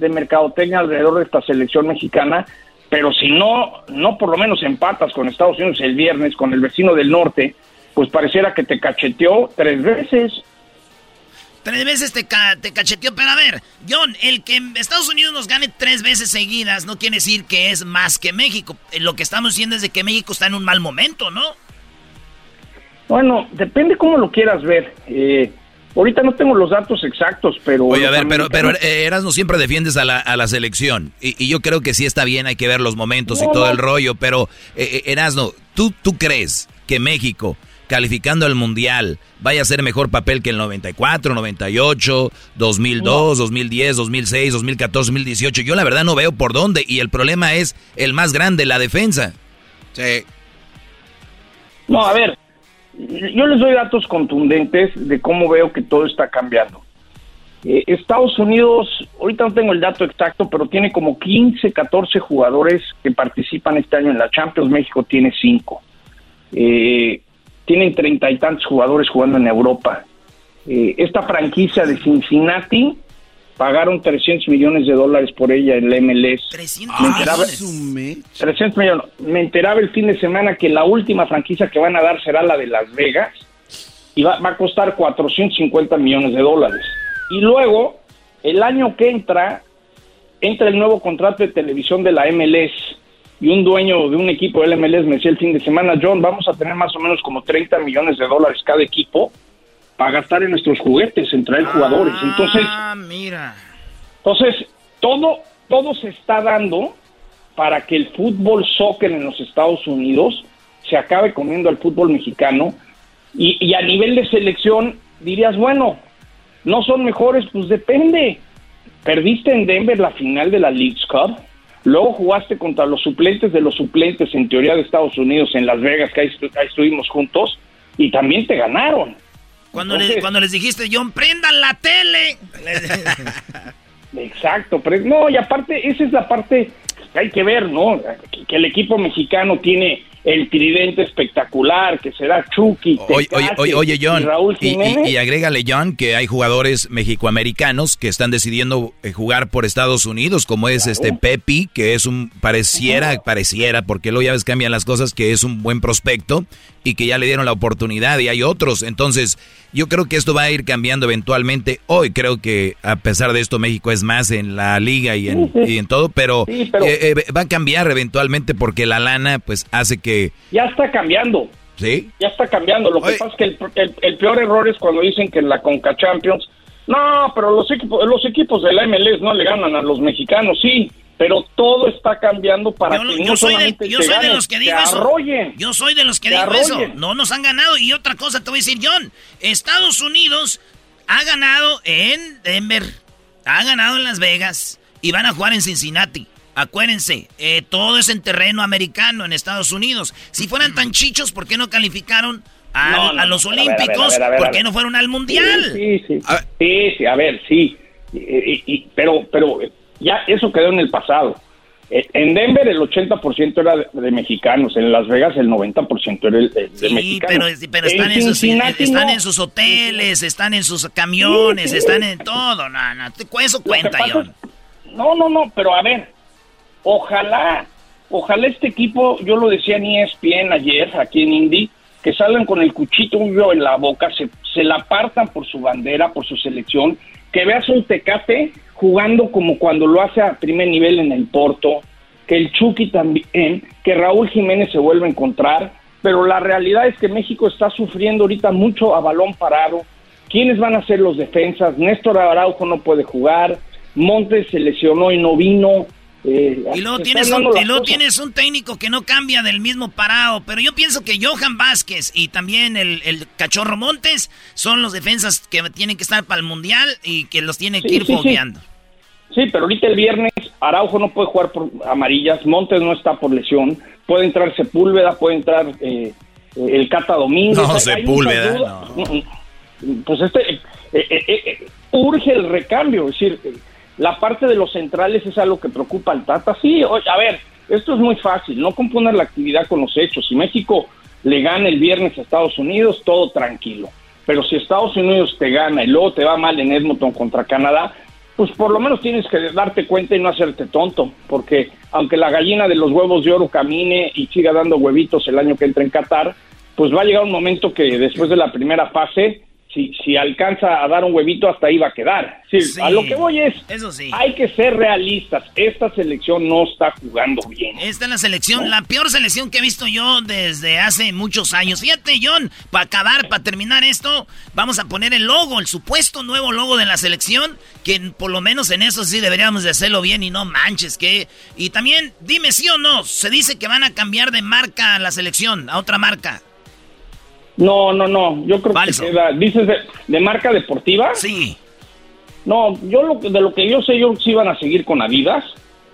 de mercadotecnia alrededor de esta selección mexicana, pero si no, no por lo menos empatas con Estados Unidos el viernes, con el vecino del norte, pues pareciera que te cacheteó tres veces. Tres veces te, te cacheteó. Pero a ver, John, el que Estados Unidos nos gane tres veces seguidas no quiere decir que es más que México. Eh, lo que estamos diciendo es de que México está en un mal momento, ¿no? Bueno, depende cómo lo quieras ver. Eh, ahorita no tengo los datos exactos, pero... Oye, a ver, pero, pero eh, Erasmo siempre defiendes a la, a la selección. Y, yo creo que sí está bien, hay que ver los momentos y todo el rollo. Pero, eh, Erasmo, ¿tú, ¿tú crees que México calificando al Mundial vaya a ser mejor papel que el 94, 98, 2002, 2010, 2006, 2014, 2018. Yo la verdad no veo por dónde y el problema es el más grande, la defensa. Sí. No, a ver, yo les doy datos contundentes de cómo veo que todo está cambiando. Eh, Estados Unidos, ahorita no tengo el dato exacto, pero tiene como 15, 14 jugadores que participan este año en la Champions. México tiene 5. Eh, tienen treinta y tantos jugadores jugando en Europa. Eh, esta franquicia de Cincinnati pagaron 300 millones de dólares por ella en la MLS. 300 me enteraba, 300 millones. Me enteraba el fin de semana que la última franquicia que van a dar será la de Las Vegas y va, va a costar 450 millones de dólares. Y luego, el año que entra, entra el nuevo contrato de televisión de la MLS y un dueño de un equipo del MLS me decía el fin de semana, John, vamos a tener más o menos como 30 millones de dólares cada equipo para gastar en nuestros juguetes, en traer jugadores. Entonces, ah, mira. Entonces, todo, todo se está dando para que el fútbol soccer en los Estados Unidos se acabe comiendo al fútbol mexicano y, y a nivel de selección dirías, bueno, no son mejores, pues depende. Perdiste en Denver la final de la League's Cup, Luego jugaste contra los suplentes de los suplentes, en teoría, de Estados Unidos, en Las Vegas, que ahí, estuvimos juntos, y también te ganaron. Cuando, cuando les dijiste, John, prendan la tele. Exacto, pero no, y aparte, esa es la parte que hay que ver, ¿no? que el equipo mexicano tiene el tridente espectacular que será Chucky. Oye, oye, oye, John, y, y, agrégale, John, que hay jugadores mexicoamericanos que están decidiendo eh, jugar por Estados Unidos, como es este Pepi, que es un, pareciera, pareciera, porque luego ya ves cambian las cosas, que es un buen prospecto y que ya le dieron la oportunidad y hay otros. Entonces, yo creo que esto va a ir cambiando eventualmente. Hoy creo que a pesar de esto México es más en la liga y en, y en todo, pero, eh, eh, va a cambiar eventualmente porque la lana pues hace que... Ya está cambiando. ¿Sí? Ya está cambiando. Lo que pasa es que el, el, peor error es cuando dicen que en la Conca Champions, no, pero los equipos, los equipos de la MLS no le ganan a los mexicanos, sí pero todo está cambiando para que no soy de, yo soy de los que digo eso. Yo soy de los que digo eso. No nos han ganado. Y otra cosa te voy a decir, John. Estados Unidos ha ganado en Denver, ha ganado en Las Vegas y van a jugar en Cincinnati. Acuérdense, eh, todo es en terreno americano en Estados Unidos. Si fueran tan chichos, ¿por qué no calificaron a, los Olímpicos, ¿por qué no fueron al Mundial? Sí, sí, sí, sí, a ver, sí, pero, pero ya eso quedó en el pasado. Eh, en Denver el 80% era de, mexicanos, en Las Vegas el 90% era de, sí, mexicanos. Pero, pero están, en, sus, están en sus hoteles, están en sus camiones, están en todo. No, no, eso cuenta, John. No, no, no, pero a ver, ojalá, ojalá este equipo, yo lo decía en ESPN ayer, aquí en Indy, que salgan con el cuchito en la boca, se, se la apartan por su bandera, por su selección, que veas un tecate jugando como cuando lo hace a primer nivel en el Porto, que el Chucky también, que Raúl Jiménez se vuelve a encontrar, pero la realidad es que México está sufriendo ahorita mucho a balón parado. ¿Quiénes van a ser los defensas? Néstor Araujo no puede jugar, Montes se lesionó y no vino. Eh, y luego, tienes un, tienes un, técnico que no cambia del mismo parado, pero yo pienso que Johan Vázquez y también el, Cachorro Montes son los defensas que tienen que estar para el Mundial y que los tiene que ir sí, Sí. pero ahorita el viernes Araujo no puede jugar por amarillas, Montes no está por lesión, puede entrar Sepúlveda, puede entrar eh, eh, el Cata Domínguez. No, Sepúlveda. Pues este, urge el recambio, es decir la parte de los centrales es algo que preocupa al Tata. Sí, a ver, esto es muy fácil, no componer la actividad con los hechos. Si México le gana el viernes a Estados Unidos, todo tranquilo. Pero si Estados Unidos te gana y luego te va mal en Edmonton contra Canadá, pues por lo menos tienes que darte cuenta y no hacerte tonto, porque aunque la gallina de los huevos de oro camine y siga dando huevitos el año que entra en Qatar, pues va a llegar un momento que después de la primera fase si, si alcanza a dar un huevito, hasta ahí va a quedar. A lo que voy es, Eso sí. hay que ser realistas. Esta selección no está jugando bien. Esta es la selección, la peor selección que he visto yo desde hace muchos años. Fíjate, John, para acabar, para terminar esto, vamos a poner el logo, el supuesto nuevo logo de la selección, que por lo menos en eso sí deberíamos de hacerlo bien y no manches, que... Y también, dime sí o no, se dice que van a cambiar de marca la selección, a otra marca. No, no, no. Yo creo que queda. ¿Dices de, marca deportiva? Sí. No, yo lo, de lo que yo sé, yo sí van a seguir con Adidas.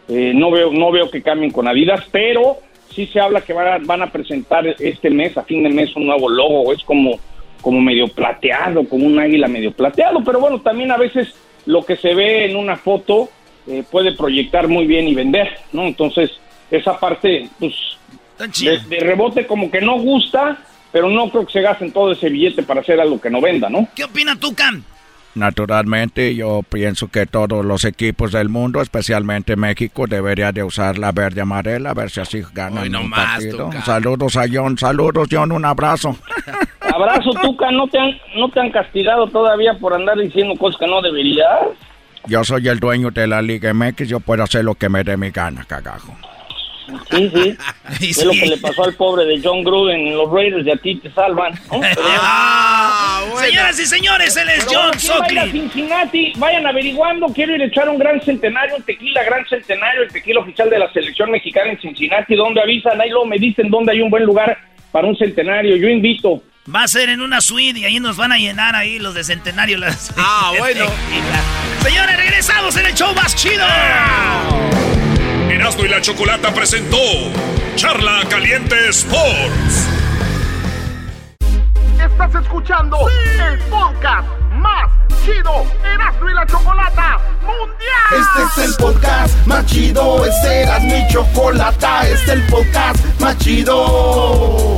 Eh, no veo no veo que cambien con Adidas, pero sí se habla que van a, van a presentar este mes, a fin de mes, un nuevo logo. Es como, como medio plateado, como un águila medio plateado. Pero bueno, también a veces lo que se ve en una foto eh, puede proyectar muy bien y vender, ¿no? Entonces, esa parte, pues, de rebote como que no gusta pero no creo que se gasten todo ese billete para hacer algo que no venda, ¿no? ¿Qué opina tú, Cam? Naturalmente, yo pienso que todos los equipos del mundo, especialmente México, deberían de usar la verde amarela, a ver si así ganan un partido. saludos a John, saludos John, un abrazo. Abrazo, Tuca, ¿no te, han, ¿no te han castigado todavía por andar diciendo cosas que no deberías? Yo soy el dueño de la Liga MX, yo puedo hacer lo que me dé mi gana, cagajo. Sí, sí. Es lo que le pasó al pobre de John Gruden en los Raiders y a ti te salvan. Ah, Señoras y señores, él es John Sockley. Cincinnati, vayan averiguando. Quiero ir a echar un gran centenario, un tequila gran centenario, el tequila oficial de la selección mexicana en Cincinnati. Donde avisan? Ahí luego me dicen dónde hay un buen lugar para un centenario. Yo invito. Va a ser en una suite y ahí nos van a llenar ahí los de centenario. Las ah, bueno. Señores, regresamos en el show más chido. Erasmo y la Chocolata presentó Charla Caliente Sports. Estás escuchando el podcast más chido Erasmo y la Chocolata Mundial. Este es el podcast más chido, este es Erasmo y Chocolata, este es el podcast más chido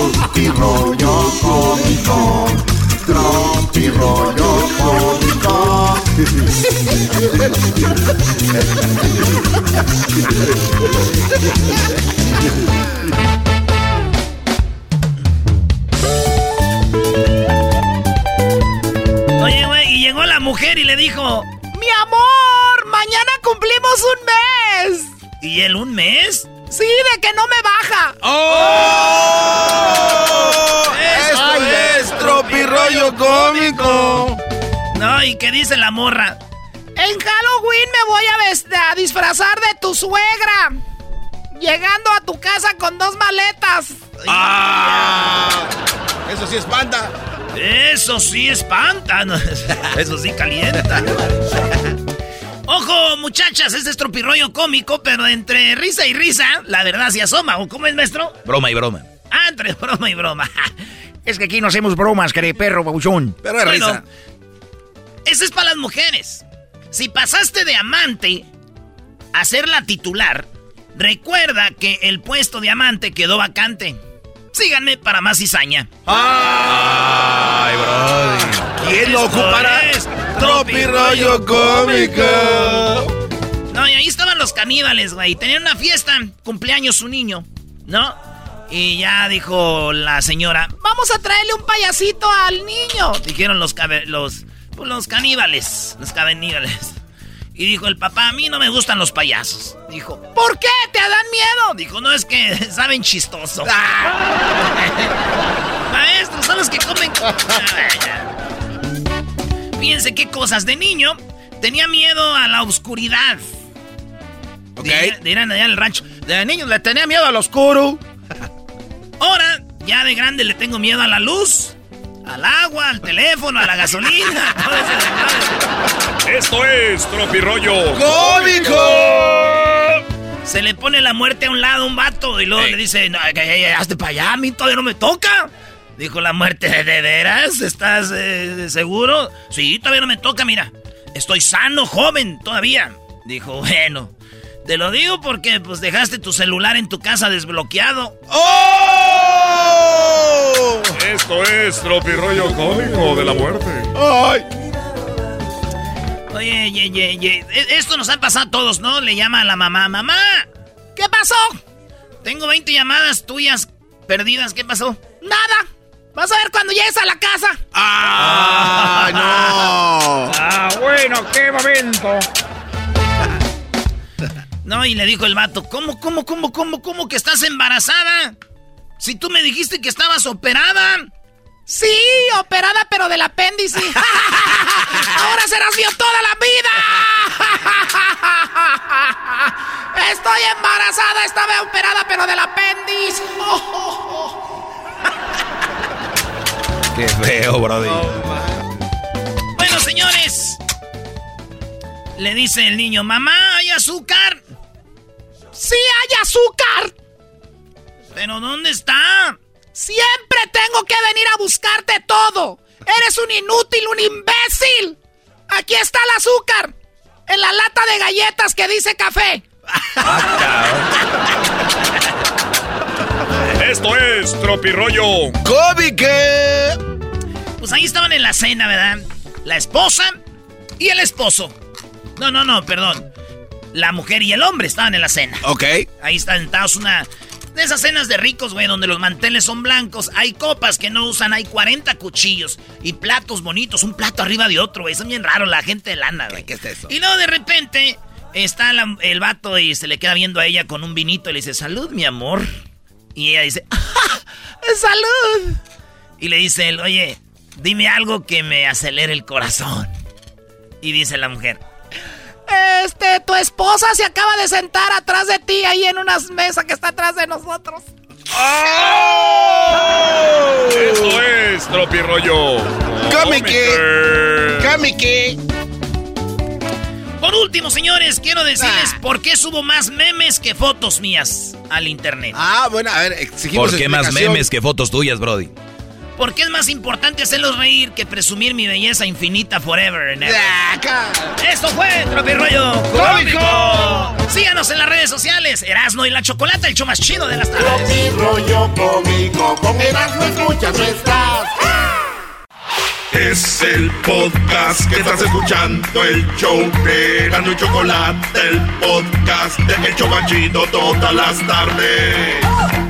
Tropi rollo cómico. Rollo cómico. Oye, güey, y llegó la mujer y le dijo: Mi amor, mañana cumplimos un mes. ¿Y él un mes? Sí, de que no me baja. ¡Oh! rollo cómico. No, ¿y qué dice la morra? En Halloween me voy a, a disfrazar de tu suegra. Llegando a tu casa con dos maletas. ¡Ah! Eso sí espanta. Eso sí espanta. Eso sí calienta. Ojo, muchachas, este es tropirroyo cómico, pero entre risa y risa, la verdad se asoma. ¿O cómo es, maestro? Broma y broma. Ah, entre broma y broma. es que aquí no hacemos bromas, que perro, babuchón. Pero es risa. Ese es para las mujeres. Si pasaste de amante a ser la titular, recuerda que el puesto de amante quedó vacante. Síganme para más cizaña. ¡Ay! ¿Quién lo ocupará? Tropi rollo cómico. No, y ahí estaban los caníbales, güey. Tenían una fiesta, cumpleaños su niño, ¿no? Y ya dijo la señora, vamos a traerle un payasito al niño. Dijeron los, los, pues, los caníbales, los caníbales. Y dijo el papá, a mí no me gustan los payasos. Dijo, ¿por qué? ¿Te dan miedo? Dijo, no, es que saben chistoso. Maestros, son los que comen... Fíjense qué cosas. De niño, tenía miedo a la oscuridad. Ok. Dirán allá en el rancho. De niño le tenía miedo al oscuro. Ahora, ya de grande le tengo miedo a la luz al agua, al teléfono, a la gasolina. Esto es Tropirollo Cómico. Se le pone la muerte a un lado a un vato y luego le dice, no, hazte para allá, a mí todavía no me toca. Dijo la muerte, ¿de veras? ¿Estás eh, seguro? Sí, todavía no me toca, mira. Estoy sano, joven, todavía. Dijo, bueno, te lo digo porque pues dejaste tu celular en tu casa desbloqueado. ¡Oh! Esto es Tropirollo Cómico de la muerte. ¡Ay! Oye, ye, ye, ye. E, esto nos ha pasado a todos, ¿no? Le llama a la mamá, mamá, ¿qué pasó? Tengo 20 llamadas tuyas perdidas, ¿qué pasó? Nada. Vas a ver cuando llegues a la casa. ¡Ah, no! ¡Ah, bueno, qué momento! No, y le dijo el vato, ¿cómo, cómo, cómo, cómo, cómo que estás embarazada? Si tú me dijiste que estabas operada. Sí, operada, pero del apéndice. Ahora serás mío toda la vida. Estoy embarazada, estaba operada, pero del apéndice. Qué feo, brody. bueno, señores. Le dice el niño, mamá, ¿hay azúcar? Sí hay azúcar. ¿Pero dónde está? Siempre tengo que venir a buscarte todo. Eres un inútil, un imbécil. Aquí está el azúcar. En la lata de galletas que dice café. Esto es Tropirollo Cómico. Pues ahí estaban en la cena, ¿verdad? La esposa y el esposo. No, no, no, perdón. La mujer y el hombre estaban en la cena. Ok. Ahí están sentados una de esas cenas de ricos, güey, donde los manteles son blancos. Hay copas que no usan, hay 40 cuchillos y platos bonitos, un plato arriba de otro, güey. Son bien raros la gente de lana, güey. ¿Qué, es eso? Y luego de repente está la- el vato y se le queda viendo a ella con un vinito y le dice, salud, mi amor. Y ella dice, salud. Y le dice él, oye, dime algo que me acelere el corazón. Y dice la mujer, este, tu esposa se acaba de sentar atrás de ti ahí en una mesa que está atrás de nosotros. Esto es Tropirollo Cómico. Cómico. Por último, señores, quiero decirles por qué subo más memes que fotos mías al internet. Ah, bueno, a ver, exigimos ¿Por qué más memes que fotos tuyas, Brody? Porque es más importante hacerlos reír que presumir mi belleza infinita forever and ever. Esto fue Tropirollo Cómico. Síganos en las redes sociales. Erasno y la Chocolata, el show más chido de las tardes. Tropirollo cómico, con Erasmo escuchas no estás. Es el podcast que estás escuchando, el show de Erasmo y Chocolate, el podcast de El Chobachito todas las tardes.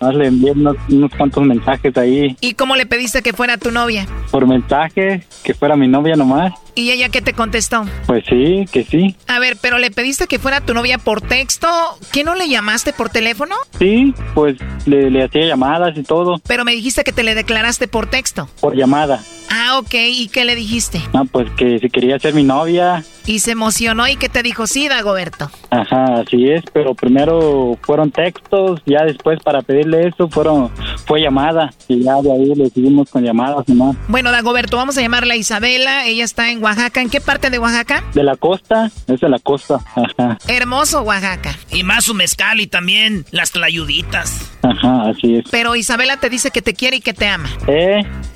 le envié unos, unos, cuantos mensajes ahí. ¿Y cómo le pediste que fuera tu novia? Por mensaje, que fuera mi novia nomás. ¿Y ella qué te contestó? Pues sí, que sí. A ver, pero le pediste que fuera tu novia por texto. ¿Qué no le llamaste por teléfono? Sí, pues le, le hacía llamadas y todo. Pero me dijiste que te le declaraste por texto. Por llamada. Ah, ok. ¿Y qué le dijiste? Ah, pues que si quería ser mi novia. Y se emocionó y que te dijo sí, Dagoberto. Ajá, así es, pero primero fueron textos, ya después para pedirle eso fueron fue llamada y ya de ahí le seguimos con llamadas nomás. Bueno, Dagoberto, vamos a llamarla Isabela, ella está en Oaxaca. ¿En qué parte de Oaxaca? De la costa, es de la costa. Ajá. Hermoso Oaxaca. Y más su mezcal y también las tlayuditas. Ajá, así es. Pero Isabela te dice que te quiere y que te ama. Eh,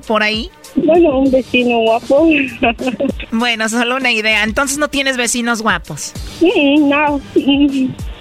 por ahí. Bueno, un vecino guapo. bueno, solo una idea. Entonces no tienes vecinos guapos. no,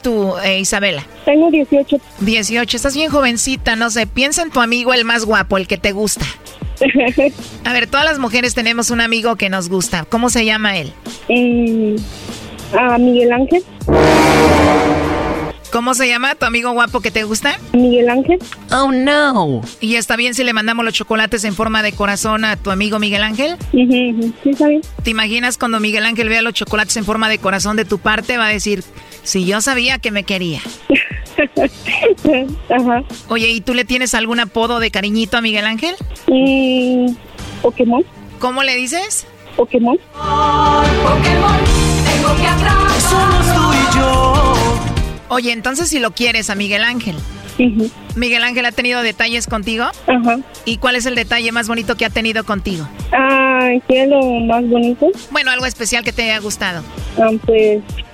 tú, eh, Isabela? Tengo 18. 18, estás bien jovencita, no sé, piensa en tu amigo el más guapo, el que te gusta. A ver, todas las mujeres tenemos un amigo que nos gusta. ¿Cómo se llama él? Eh, a Miguel Ángel. ¿Cómo se llama tu amigo guapo que te gusta? Miguel Ángel. Oh, no. ¿Y está bien si le mandamos los chocolates en forma de corazón a tu amigo Miguel Ángel? Sí, está bien. ¿Te imaginas cuando Miguel Ángel vea los chocolates en forma de corazón de tu parte? Va a decir, si yo sabía que me quería. Ajá. Oye, ¿y tú le tienes algún apodo de cariñito a Miguel Ángel? Mm, Pokémon. ¿Cómo le dices? Pokémon. Pokémon, tengo que atrapar. Somos tú y yo. Oye, entonces si lo quieres a Miguel Ángel. ¿Miguel Ángel ha tenido detalles contigo? Ajá. ¿Y cuál es el detalle más bonito que ha tenido contigo? Ah, ¿qué es lo más bonito? Bueno, algo especial que te haya gustado. Ah, pues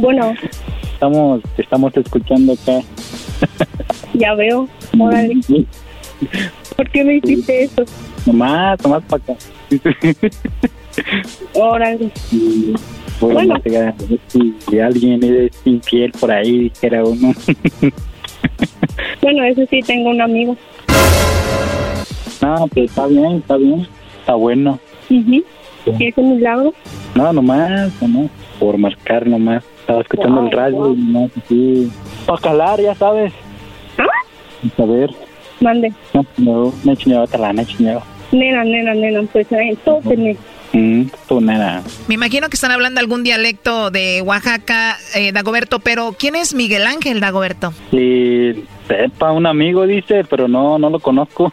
Bueno. Estamos, estamos escuchando acá. Ya veo. Órale. ¿Por qué me hiciste eso? Nomás, nomás para acá. Órale. Bueno, si alguien es infiel por ahí, dijera uno. Bueno, eso sí, tengo un amigo. No, pues está bien, está bien. Está bueno. ¿Qué es un milagro? No, nomás, nomás, por marcar nomás. Estaba escuchando el radio y nomás así. Para calar, ya sabes. ¿Ah? A ver. Mande. No, no, me enseñó otra, me enseñó. Nena, nena, nena, pues eh, todo. Mm, tú, nena. Me imagino que están hablando algún dialecto de Oaxaca, eh, Dagoberto, pero ¿quién es Miguel Ángel Dagoberto? Y sepa, un amigo dice, pero no, no lo conozco.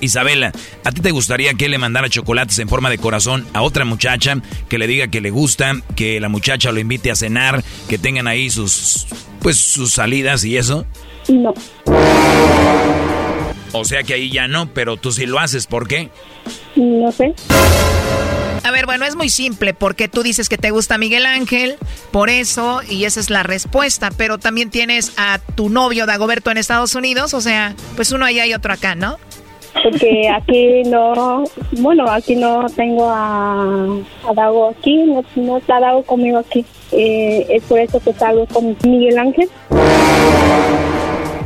Isabela, ¿a ti te gustaría que él le mandara chocolates en forma de corazón a otra muchacha que le diga que le gusta, que la muchacha lo invite a cenar, que tengan ahí sus, pues, sus salidas y eso? No. O sea que ahí ya no, pero tú sí lo haces, ¿por qué? No sé. A ver, bueno, es muy simple, porque tú dices que te gusta Miguel Ángel, por eso, y esa es la respuesta, pero también tienes a tu novio Dagoberto en Estados Unidos, o sea, pues uno allá y otro acá, ¿no? Porque aquí no, bueno, aquí no tengo a, a Dago aquí, no, no está Dago conmigo aquí. Eh, es por eso que salgo con Miguel Ángel.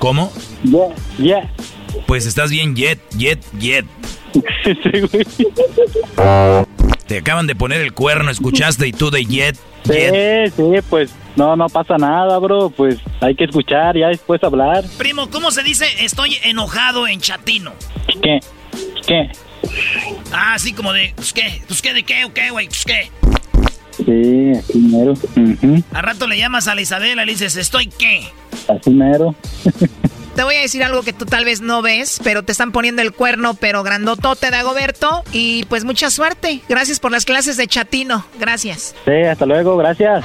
¿Cómo? Yeah, yeah. Pues estás bien jet, jet, jet. sí. Te acaban de poner el cuerno, escuchaste y tú de jet, Sí, jet. sí, pues no, no pasa nada, bro. Pues hay que escuchar, ya después hablar. Primo, ¿cómo se dice estoy enojado en chatino? ¿Qué? ¿Qué? Ah, así como de, pues qué, pues qué, de qué, o qué, güey, pues qué. Sí, así mero. Ujú, A rato le llamas a la Isabela y le dices, ¿estoy qué? Así mero. Te voy a decir algo que tú tal vez no ves, pero te están poniendo el cuerno, pero grandotote, Dagoberto. Y pues mucha suerte. Gracias por las clases de chatino. Gracias. Sí, hasta luego, gracias.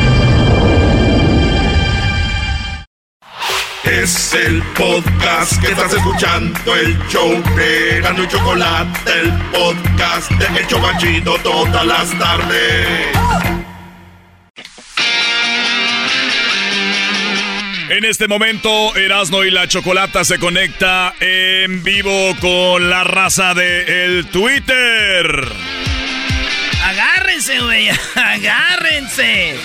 Es el podcast que estás escuchando, el show de Gano y Chocolate, el podcast de El Chocachito todas las tardes. En este momento, Erasno y la Chocolata se conecta en vivo con la raza de el Twitter. Agárrense, güey, agárrense.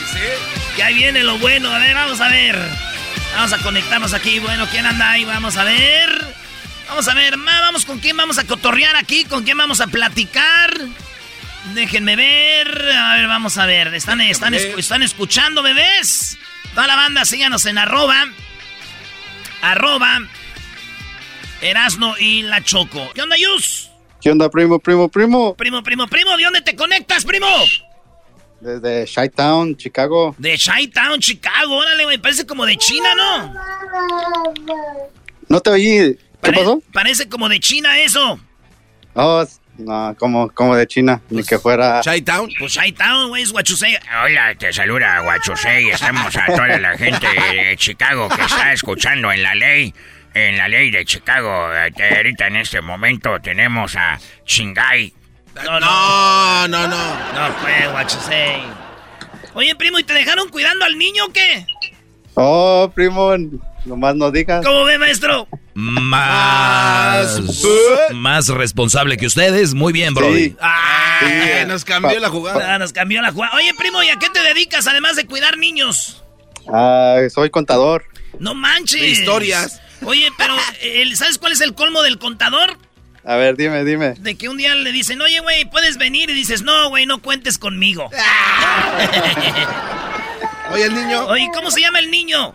Que ahí viene lo bueno. A ver, vamos a ver. Vamos a conectarnos aquí. Bueno, ¿quién anda ahí? Vamos a ver. Vamos a ver, ma, vamos con quién vamos a cotorrear aquí, con quién vamos a platicar. Déjenme ver. A ver, vamos a ver. ¿Están, están, están escuchando, bebés? Toda la banda, síganos en arroba. Arroba. Erasno y la Choco. ¿Qué onda, Yus? ¿Qué onda, primo, primo, primo? Primo, primo, primo, ¿de dónde te conectas, primo? Desde Chi-Town, Chicago. De Chi-Town, Chicago. Órale, güey, parece como de China, ¿no? No te oí. ¿Qué pasó? Parece como de China eso. Oh, No, como, como de China, ni que fuera... Chi-Town. Pues Chi-Town, güey, es Guachusei. Hola, te saluda Guachusei. Estamos a toda la gente de Chicago que está escuchando en la ley. En la ley de Chicago, ahorita en este momento tenemos a Shingai. No, no, no, no. No fue Guachusei. Oye, primo, ¿y te dejaron cuidando al niño o qué? Oh, primo, nomás no digas. ¿Cómo ve, maestro? Más, más responsable que ustedes. Muy bien, Brody. Ah, Sí, nos cambió la jugada. Ah, nos cambió la jugada. Oye, primo, ¿y a qué te dedicas además de cuidar niños? Ah, soy contador. No manches. De historias. Oye, pero el- ¿sabes cuál es el colmo del contador? A ver, dime, dime. De que un día le dicen, oye, güey, ¿puedes venir? Y dices, no, güey, no cuentes conmigo. Oye, el niño. Oye, ¿cómo se llama el niño?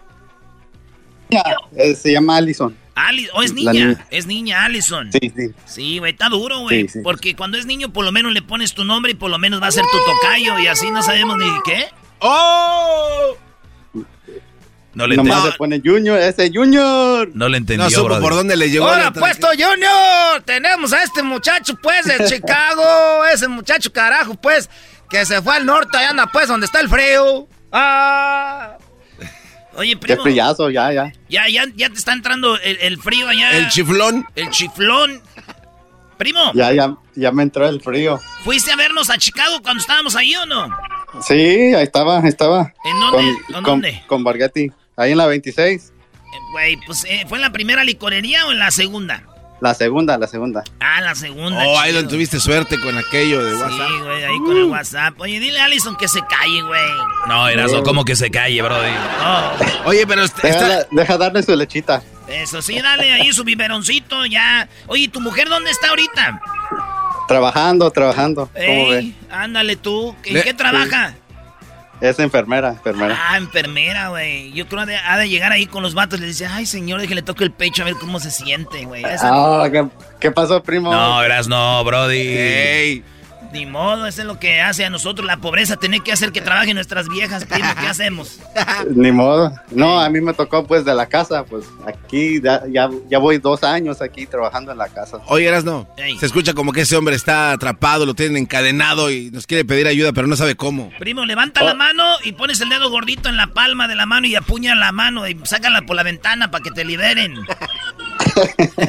Eh, se llama Allison. Ali ¿O es La niña? niña. Es niña, Allison. Sí, sí. Sí, güey, está duro, güey. Sí, sí. Porque cuando es niño, por lo menos le pones tu nombre y por lo menos va a ser tu tocayo y así no sabemos ni qué. ¡Oh! No le, Nomás le pone Junior, ese Junior. no le entendió, No supo por dónde le llegó. Hola, la puesto Junior. Tenemos a este muchacho, pues, de Chicago. Ese muchacho, carajo, pues, que se fue al norte, allá anda, pues, donde está el frío. Ah. Oye, Qué primo, frillazo, ya, ya. ya, ya, ya te está entrando el, el frío allá. El chiflón. El chiflón. Primo, Ya, ya, ya me entró el frío. ¿fuiste a vernos a Chicago cuando estábamos ahí o no? Sí, ahí estaba, ahí estaba. ¿En dónde? ¿En Con, dónde? con, con Barghetti. Ahí en la 26. Eh, Güey, pues, eh, ¿fue en la primera licorería o en la segunda? La segunda, la segunda. Ah, la segunda. Oh, ahí tuviste suerte con aquello de WhatsApp. Sí, güey, ahí con el WhatsApp. Oye, dile a Allison que se calle, güey. No, Erasmo, ¿cómo que se calle, Brody? Oh, Oye, pero est- está- Deja, deja darle su lechita. eso sí, dale ahí su biberoncito ya. Oye, ¿tu mujer dónde está ahorita? Trabajando, trabajando. ¿Cómo ve? Ey, ándale tú. ¿En Le- qué trabaja? Es enfermera, enfermera. Ah, enfermera, güey. Yo creo que ha de llegar ahí con los vatos y le dice, ay, señor, déjale toque el pecho a ver cómo se siente, güey. Ah, ¿qué, qué pasó, primo? No, Erasmo, Brody. Ey, Ni modo, eso es lo que hace a nosotros la pobreza, tener que hacer que trabajen nuestras viejas, primo. ¿Qué hacemos? Ni modo. No, a mí me tocó pues de la casa, pues aquí ya, ya, ya voy dos años aquí trabajando en la casa. Oye, Erasno, Ey. se escucha como que ese hombre está atrapado, lo tienen encadenado y nos quiere pedir ayuda, pero no sabe cómo. Primo, levanta la mano y pones el dedo gordito en la palma de la mano y apuña la mano y sácala por la ventana para que te liberen.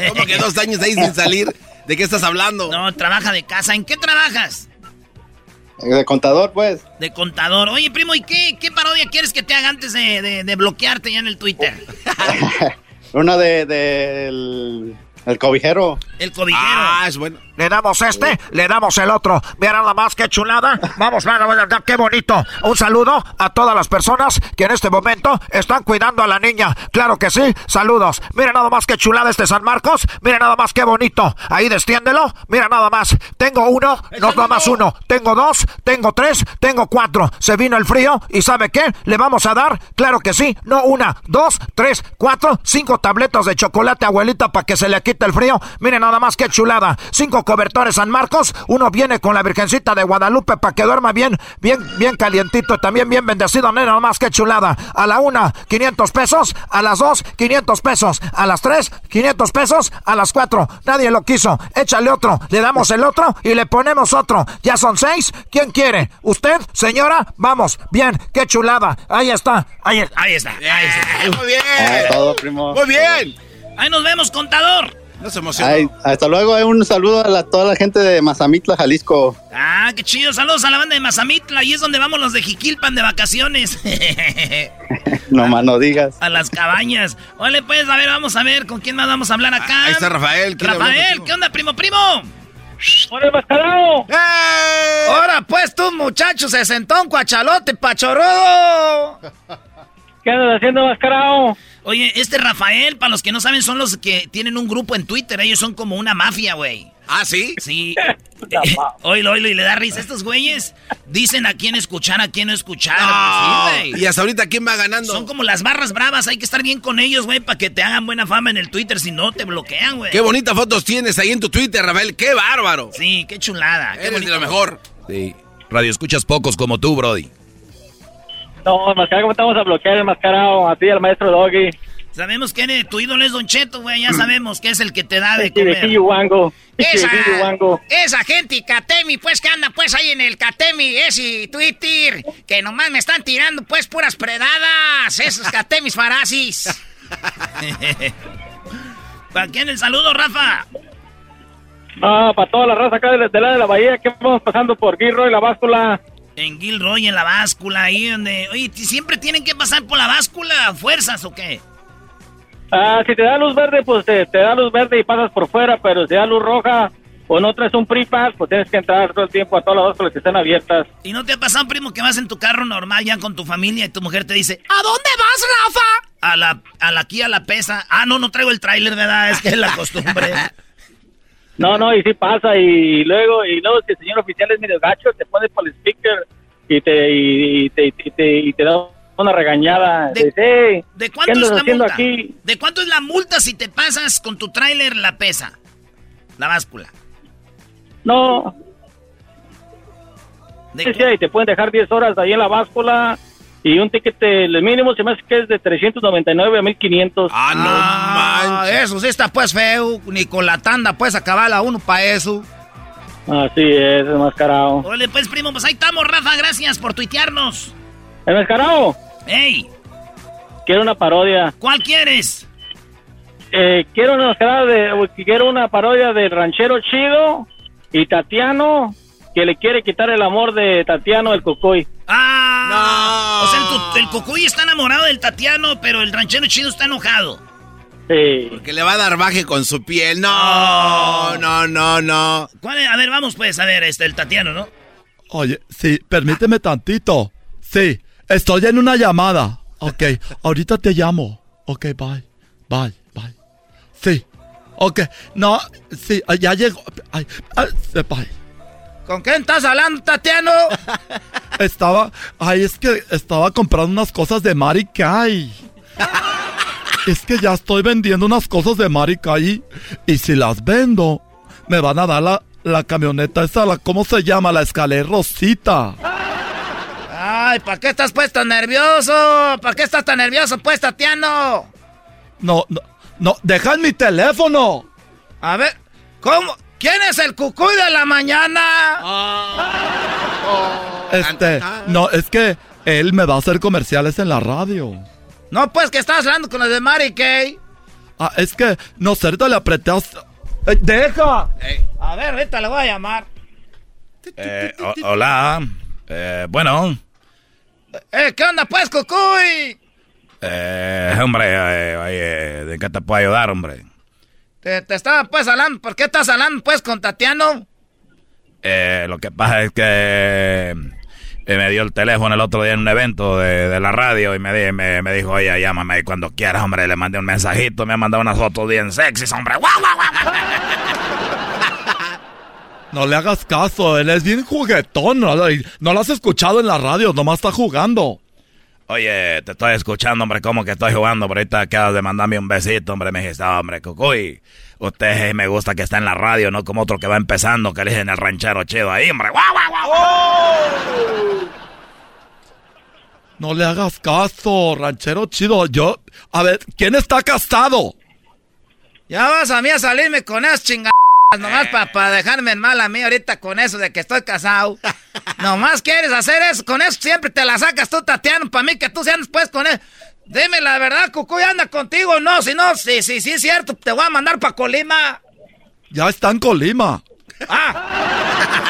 ¿Cómo que dos años ahí sin salir? ¿De qué estás hablando? No, trabaja de casa. ¿En qué trabajas? De contador, pues. De contador. Oye, primo, ¿y qué, qué parodia quieres que te haga antes de, de- de bloquearte ya en el Twitter? Una de, del el cobijero. El cobijero. Ah, es bueno. Le damos este, le damos el otro. Mira nada más qué chulada. Vamos, mira, mira, qué bonito. Un saludo a todas las personas que en este momento están cuidando a la niña. Claro que sí, saludos. Mira nada más qué chulada este San Marcos. Mira nada más qué bonito. Ahí destiéndelo. Mira nada más. Tengo uno, no nada más uno. Tengo dos, tengo tres, tengo cuatro. Se vino el frío y ¿sabe qué? Le vamos a dar, claro que sí, no una, dos, tres, cuatro, cinco tabletas de chocolate, abuelita, para que se le quite el frío. Mire nada más qué chulada. Cinco cobertores San Marcos. Uno viene con la Virgencita de Guadalupe para que duerma bien, bien, bien calientito. También bien bendecido. Nada más qué chulada. A la una, 500 pesos. A las dos, 500 pesos. A las tres, 500 pesos. A las cuatro, nadie lo quiso. Échale otro. Le damos el otro y le ponemos otro. Ya son seis. ¿Quién quiere? ¿Usted, señora? Vamos. Bien, qué chulada. Ahí está. Ahí, Ahí está, ahí está. Muy bien. Todo, primo. Muy bien. Ahí nos vemos, contador. No se emocionó. Ay, hasta luego. eh, Un saludo a la- toda la gente de Mazamitla, Jalisco. Ah, qué chido. Saludos a la banda de Mazamitla. Ahí es donde vamos los de Jiquilpan de vacaciones. No más no digas. a las cabañas. Ole, pues, a ver, vamos a ver con quién más vamos a hablar acá. Ah, Ahí está Rafael. ¿quiere hablar Rafael? ¿qué onda, primo, primo? ¡Hola, mascarado! ¡Eh! Ahora, pues, tú, muchacho, se sentó un cuachalote, pachorrudo. ¿Qué andas haciendo, mascarado? Oye, este Rafael, para los que no saben, son los que tienen un grupo en Twitter. Ellos son como una mafia, güey. ¿Ah, sí? Sí. oílo, oílo, y le da risa. Estos güeyes dicen a quién escuchar, a quién no escuchar. No. Sí, güey. y hasta ahorita, ¿quién va ganando? Son como las barras bravas. Hay que estar bien con ellos, güey, para que te hagan buena fama en el Twitter. Si no, te bloquean, güey. Qué bonitas fotos tienes ahí en tu Twitter, Rafael. ¡Qué bárbaro! Sí, qué chulada. Qué Eres de bonito. lo mejor. Sí. Radio escuchas pocos como tú, Brody. No, mascarado, ¿cómo estamos a bloquear el mascarado? A ti, al maestro Doggy. Sabemos que eres, tu ídolo es Don Cheto, güey. Ya sabemos que es el que te da de comer. Esa, esa gente Catemi, pues que anda pues ahí en el Catemi, ese Twitter, que nomás me están tirando pues puras predadas, esos Catemis farasis. ¿Para quién el saludo, Rafa? Ah, para toda la raza acá de la, de la, de la bahía que vamos pasando por Gilroy, la báscula. En Gilroy, en la báscula, ahí donde... Oye, ¿siempre tienen que pasar por la báscula fuerzas o qué? Ah, si te da luz verde, pues te, da luz verde y pasas por fuera, pero si da luz roja o no traes un PRIPAS, pues tienes que entrar todo el tiempo a todas las básculas que estén abiertas. ¿Y no te ha pasado, primo, que vas en tu carro normal ya con tu familia y tu mujer te dice, ¿a dónde vas, Rafa? A la, a la aquí a la pesa. Ah, no, no traigo el tráiler, ¿verdad? Es que es la costumbre. no, no, y sí pasa, y luego, y luego si el señor oficial es medio gacho, te pone por el speaker y te, y, te, y te, y te da una regañada. ¿De, ¿de cuánto es la multa? Aquí? ¿De cuánto es la multa si te pasas con tu tráiler la pesa? La báscula. No. ¿De sí, sí, y te pueden dejar 10 horas ahí en la báscula y un ticket, el mínimo se me hace que es de 399 a 1500. Ah, no ah, manches. Eso sí está pues feo, ni con la tanda pues acabar a uno para eso. Así es, es mascarado. Ole pues primo, pues ahí estamos, Rafa, gracias por tuitearnos. ¿El mascarado? ¡Ey! Quiero una parodia. ¿Cuál quieres? Eh, quiero una de, quiero una parodia del ranchero chido y Tatiano que le quiere quitar el amor de Tatiano el Cocoy. ¡Ah! No. O sea, el, Cocoy está enamorado del Tatiano, pero el ranchero chido está enojado. Sí. Porque le va a dar baje con su piel. No, no, no, no. A ver, vamos pues, a ver, este, el Tatiano, ¿no? Oye, sí, permíteme tantito. Sí, Estoy en una llamada. Ok, ahorita te llamo. Ok, bye. Bye, bye. Sí. Ok, no, sí, ya llegó. Ay, bye. ¿Con quién estás hablando, Tatiano? Estaba, ay, es que estaba comprando unas cosas de Mari Kay. Es que ya estoy vendiendo unas cosas de Mari Kay y si las vendo, me van a dar la, la camioneta esa, la, ¿cómo se llama? La escalera rosita. Ay, ¿para qué estás pues tan nervioso? ¿Para qué estás tan nervioso pues, Tatiano? No, no, no, deja mi teléfono. A ver, ¿cómo? ¿Quién es el cucuy de la mañana? este, no, es que él me va a hacer comerciales en la radio. No, pues que estás hablando con los de Mary Kay. Ah, es que, no sé, le apreté eh, ¡Deja! A ver, ahorita le voy a llamar. Eh, hola. Eh, bueno. Eh, ¿Qué onda, pues, Cucuy? Eh, hombre, eh, oye, ¿de qué te puedo ayudar, hombre? Te, estaba, pues, hablando. ¿Por qué estás hablando, pues, con Tatiano? Eh, lo que pasa es que eh, me dio el teléfono el otro día en un evento de, la radio y me, me, me, dijo, oye, llámame cuando quieras, hombre. Le mandé un mensajito, me ha mandado unas fotos bien sexy, hombre. ¡Guau, guau, guau! No le hagas caso, él es bien juguetón. No, no lo has escuchado en la radio, nomás está jugando. Oye, te estoy escuchando, hombre, ¿cómo que estoy jugando? Pero ahorita acabas de mandarme un besito, hombre. Me dijiste, hombre, Cucuy, usted me gusta que está en la radio, no como otro que va empezando, que le dicen el ranchero chido ahí, hombre. ¡Guau, guau, guau! Oh. No le hagas caso, ranchero chido. Yo, a ver, ¿quién está casado? Ya vas a mí a salirme con esas chingadas. Nomás para dejarme en mal a mí ahorita con eso de que estoy casado. Nomás quieres hacer eso, con eso siempre te la sacas tú, Tatiano, para mí que tú seas después con él. Dime la verdad, Cucuy, anda contigo, no, si no, sí, sí, sí es cierto, te voy a mandar para Colima. Ya está en Colima. Ah.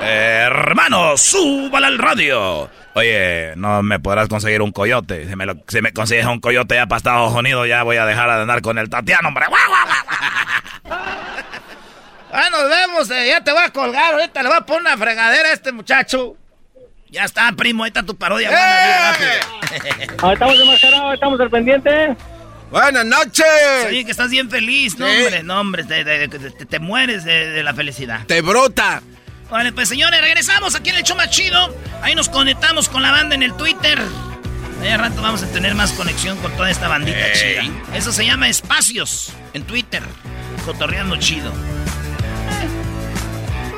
hermano, súbala al radio. Oye, no me podrás conseguir un coyote. Si me, si me consigues un coyote ya para Estados Unidos, ya voy a dejar de andar con el Tatiano, hombre. Ah, nos vemos, eh, ya te voy a colgar, ahorita le voy a poner una fregadera a este muchacho. Ya está, primo, ahí está tu parodia. ¡Eh! Ahí estamos enmascarados, estamos al pendiente. Buenas noches. Oye, que estás bien feliz, no, hombre, no, hombre, te, mueres de, la felicidad. Te brota. Vale, pues señores, regresamos aquí en el show más chido. Ahí nos conectamos con la banda en el Twitter. Ahí al rato vamos a tener más conexión con toda esta bandita chida. Eso se llama espacios en Twitter. Cotorreando chido.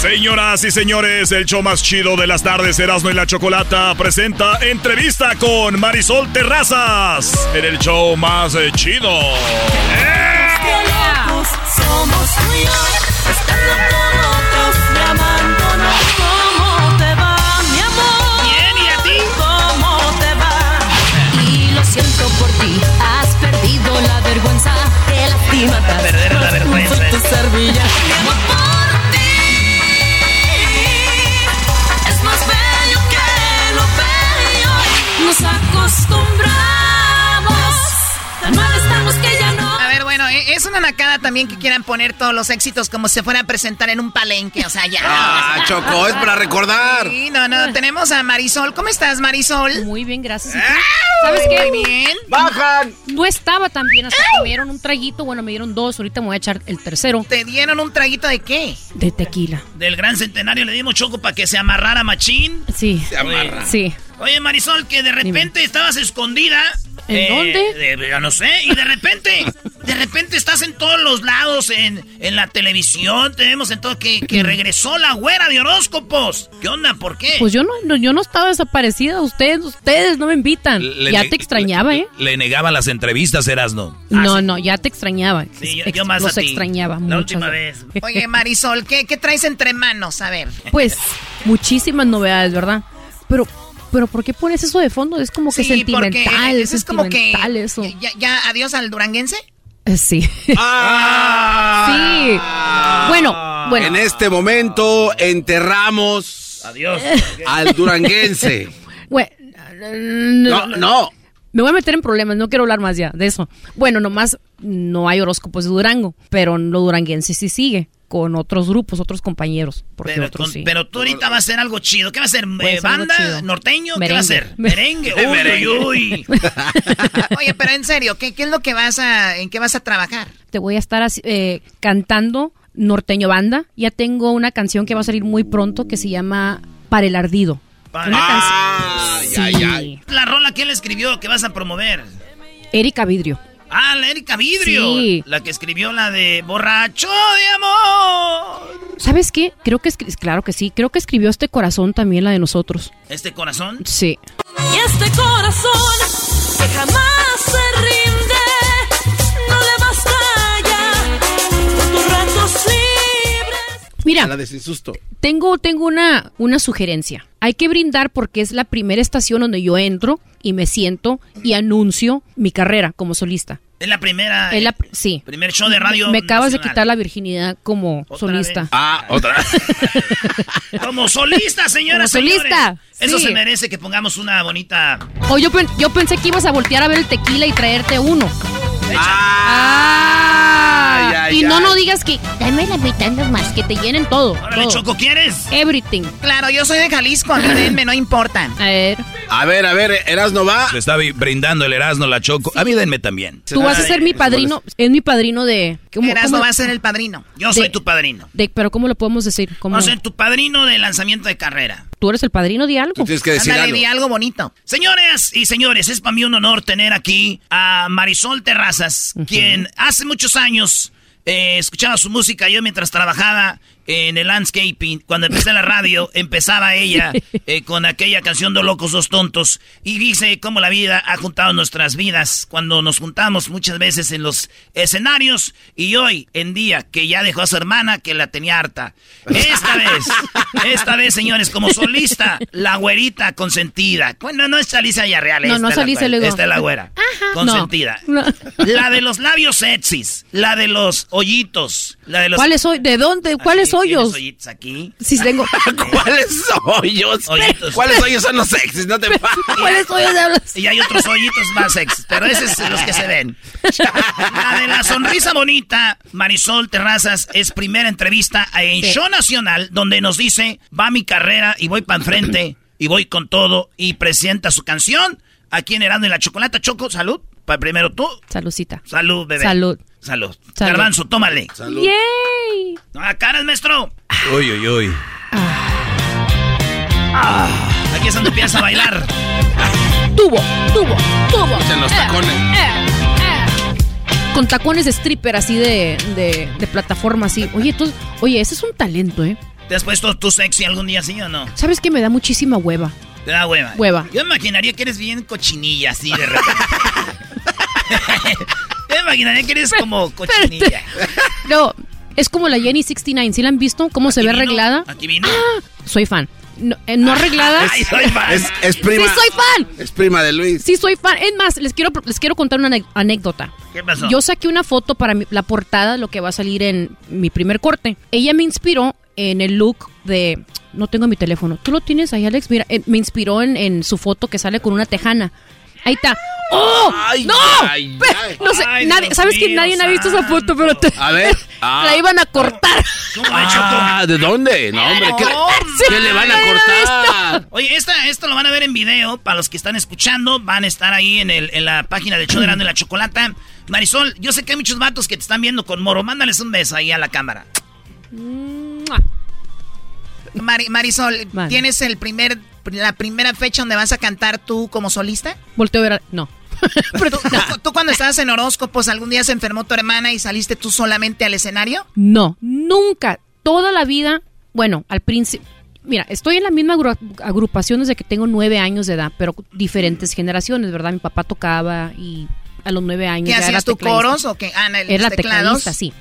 Señoras y señores, el show más chido de las tardes, Erasmo y la Chocolata, presenta entrevista con Marisol Terrazas en el show más eh, chido. Somos. ¿Cómo te va, mi amor? Bien, ¿y a ti? ¿Cómo te va? Y lo siento por ti, has perdido la vergüenza. Te lastima. Perder la vergüenza. Acostumbramos, tan mal estamos que ya no. A ver, bueno, e- es una nacada también que quieran poner todos los éxitos como si se fuera a presentar en un palenque, o sea, ya. Ah, Choco, es para recordar. Sí, no, no, tenemos a Marisol. ¿Cómo estás, Marisol? Muy bien, gracias. Ah, ¿Sabes qué? Muy bien. ¡Bajan! No estaba tan bien hasta que me dieron un traguito. Bueno, me dieron dos. Ahorita me voy a echar el tercero. ¿Te dieron un traguito de qué? De tequila. Del gran centenario le dimos choco para que se amarrara machín. Sí. Se amarra. Sí. Oye, Marisol, que de repente estabas escondida. ¿En dónde? de- ya no sé. Y de repente, de repente estás en todos los lados, en, en la televisión, te vemos en todo, que, que regresó la güera de horóscopos. ¿Qué onda? ¿Por qué? Pues yo no, no- yo no estaba desaparecida. Ustedes, ustedes no me invitan. Le ya te extrañaba, ¿eh? Le negaban las entrevistas, Erasno. No, no, ya te extrañaba. Sí, yo, yo más los a ti. extrañaba La mucho. última vez. Oye, Marisol, ¿qué, ¿qué traes entre manos? A ver. Pues muchísimas novedades, ¿verdad? Pero, pero ¿por qué pones eso de fondo? Es como que Sí, sentimental, eso es como que sentimental eso. ya, ya adiós al duranguense. Eh, Sí. sí. Bueno, bueno. En este momento enterramos Adiós. al duranguense. Bueno, No, no. Me voy a meter en problemas, no quiero hablar más ya de eso. Bueno, nomás no hay horóscopos de Durango, pero lo duranguense sí sigue con otros grupos, otros compañeros. Porque Pero, otros con- sí. pero tú ahorita vas a hacer algo chido. ¿Qué va a hacer? Eh, ¿Banda? ¿Norteño? ¿Qué va a Merengue. hacer? Merengue. Uy, Merengue. uy, uy. Oye, pero en serio, ¿qué, qué es lo que vas a, en qué vas a trabajar? Te voy a estar así, eh, cantando norteño banda. Ya tengo una canción que va a salir muy pronto que se llama Para el Ardido. Para- Una Ah, canción. Sí. ya. La rola, ¿quién la escribió? ¿Qué vas a promover? Erika Vidrio. Ah, la Erika Vidrio. Sí. La que escribió la de Borracho de Amor. ¿Sabes qué? Creo que escri- claro que sí. Creo que escribió este corazón también la de nosotros. ¿Este corazón? Sí. Y este corazón que jamás se rinde, no le basta ya con tus ratos libres. Mira, A la de sin susto. tengo, tengo una, una sugerencia. Hay que brindar porque es la primera estación donde yo entro y me siento y anuncio mi carrera como solista. Es la primera. Es la sí. Primer show de radio. Me acabas de quitar la virginidad como solista. Ah, otra. Como solista, señora. Como solista, Eso sí. se merece que pongamos una bonita. O yo, pen- yo pensé que ibas a voltear a ver el tequila y traerte uno. Ay, ay, y no, ay. no digas que dame la mitad más, que te llenen todo. Órale, todo. Choco, ¿quieres? Everything. Claro, yo soy de Jalisco, a mí denme, no importa. A ver, A ver, a ver, Erasno va. Se está brindando el Erasno, la Choco. A mí denme también. tú vas a ser mi padrino. Es mi padrino de. ¿cómo- Erasmo cómo- va a ser el padrino. Yo soy De- tu padrino. de- pero ¿cómo lo podemos decir? ¿Cómo? Voy a ser tu padrino de lanzamiento de carrera. Tú eres el padrino de algo. Tú tienes que decir Ándale, algo. di algo bonito. Señores y señores, es para mí un honor tener aquí a Marisol Terrazas, quien hace muchos años eh, escuchaba su música yo mientras trabajaba en el landscaping. Cuando empecé la radio, empezaba ella eh, con aquella canción de Locos Dos Tontos. Y dice cómo la vida ha juntado nuestras vidas cuando nos juntamos muchas veces en los escenarios. Y hoy en día que ya dejó a su hermana que la tenía harta. Esta vez, esta vez, señores, como solista, la güerita consentida. Bueno, no es Alicia Villarreal. No, esta no es es la luego. Esta es la güera. Ajá. Consentida. No, no. La de los labios sexys. La de los hoyitos. La de los... ¿Cuáles hoy? ¿De dónde? ¿Cuáles ¿tienes hoyos? hoyitos aquí. Sí, tengo. ¿Cuáles hoyos? Hoyitos. ¿Cuáles hoyos son los sexys? No te. ¿Cuáles hoyos hablas? Y hay otros hoyitos más sexys, pero esos son los que se ven. La de la sonrisa bonita, Marisol Terrazas, es primera entrevista en. Show Nacional, donde nos dice, va mi carrera y voy para enfrente y voy con todo y presenta su canción aquí en Herando y la Chocolata. Choco, salud. Para primero tú. Salucita. Salud, bebé. Salud. Salud. Salud. Garbanzo, tómale. ¡Yay! No, caras, maestro. Uy, uy, uy. Aquí es donde empieza a bailar. Tubo, tubo, tubo. En los Eh, tacones. eh, eh. Con tacones de stripper así de, de, de plataforma así. Oye, tú, oye, ese es un talento, ¿eh? ¿Te has puesto tú sexy algún día, sí o no? ¿Sabes que me da muchísima hueva? Te da hueva. Hueva. Yo imaginaría que eres bien cochinilla, así de repente. Yo imaginaría que eres como cochinilla. No, es como la Jenny 69. ¿Sí la han visto? ¿Cómo se ve arreglada? Aquí vino. Soy fan. No, eh, no arreglada. Ay, soy fan. Es, es prima. Sí, soy fan. Es prima de Luis. Sí, soy fan. Es más, les quiero, les quiero contar una anécdota. ¿Qué pasó? Yo saqué una foto para mi- la portada, lo que va a salir en mi primer corte. Ella me inspiró en el look de... No tengo mi teléfono. ¿Tú lo tienes ahí, Alex? Mira, eh, me inspiró en, en su foto que sale con una tejana. Ahí está. ¡Oh! ¡No! ay, ay. no sé, Ay, nadie, ¿sabes que nadie ha visto esa foto? Pero te- A ver. Ah. la iban a cortar. Ah, ¿de dónde? No, hombre, ¿qué, qué le van a cortar? Oye, esta, esto lo van a ver en video. Para los que están escuchando, van a estar ahí en, el, en la página de Erasmo y la Chocolata. Marisol, yo sé que hay muchos vatos que te están viendo con moro. Mándales un beso ahí a la cámara. Mari- Marisol, Vale. ¿tienes el primer, la primera fecha donde vas a cantar tú como solista? Volteo a ver. a- No. ¿Tú, cuando estabas en horóscopos, algún día se enfermó tu hermana y saliste tú solamente al escenario? No, nunca. Toda la vida, bueno, al principio. Mira, estoy en la misma agru- agrupación desde que tengo nueve años de edad, pero diferentes generaciones, ¿verdad? Mi papá tocaba y a los nueve años ¿Qué ya hacías tú coros o qué? Ah, Era tecladista, sí.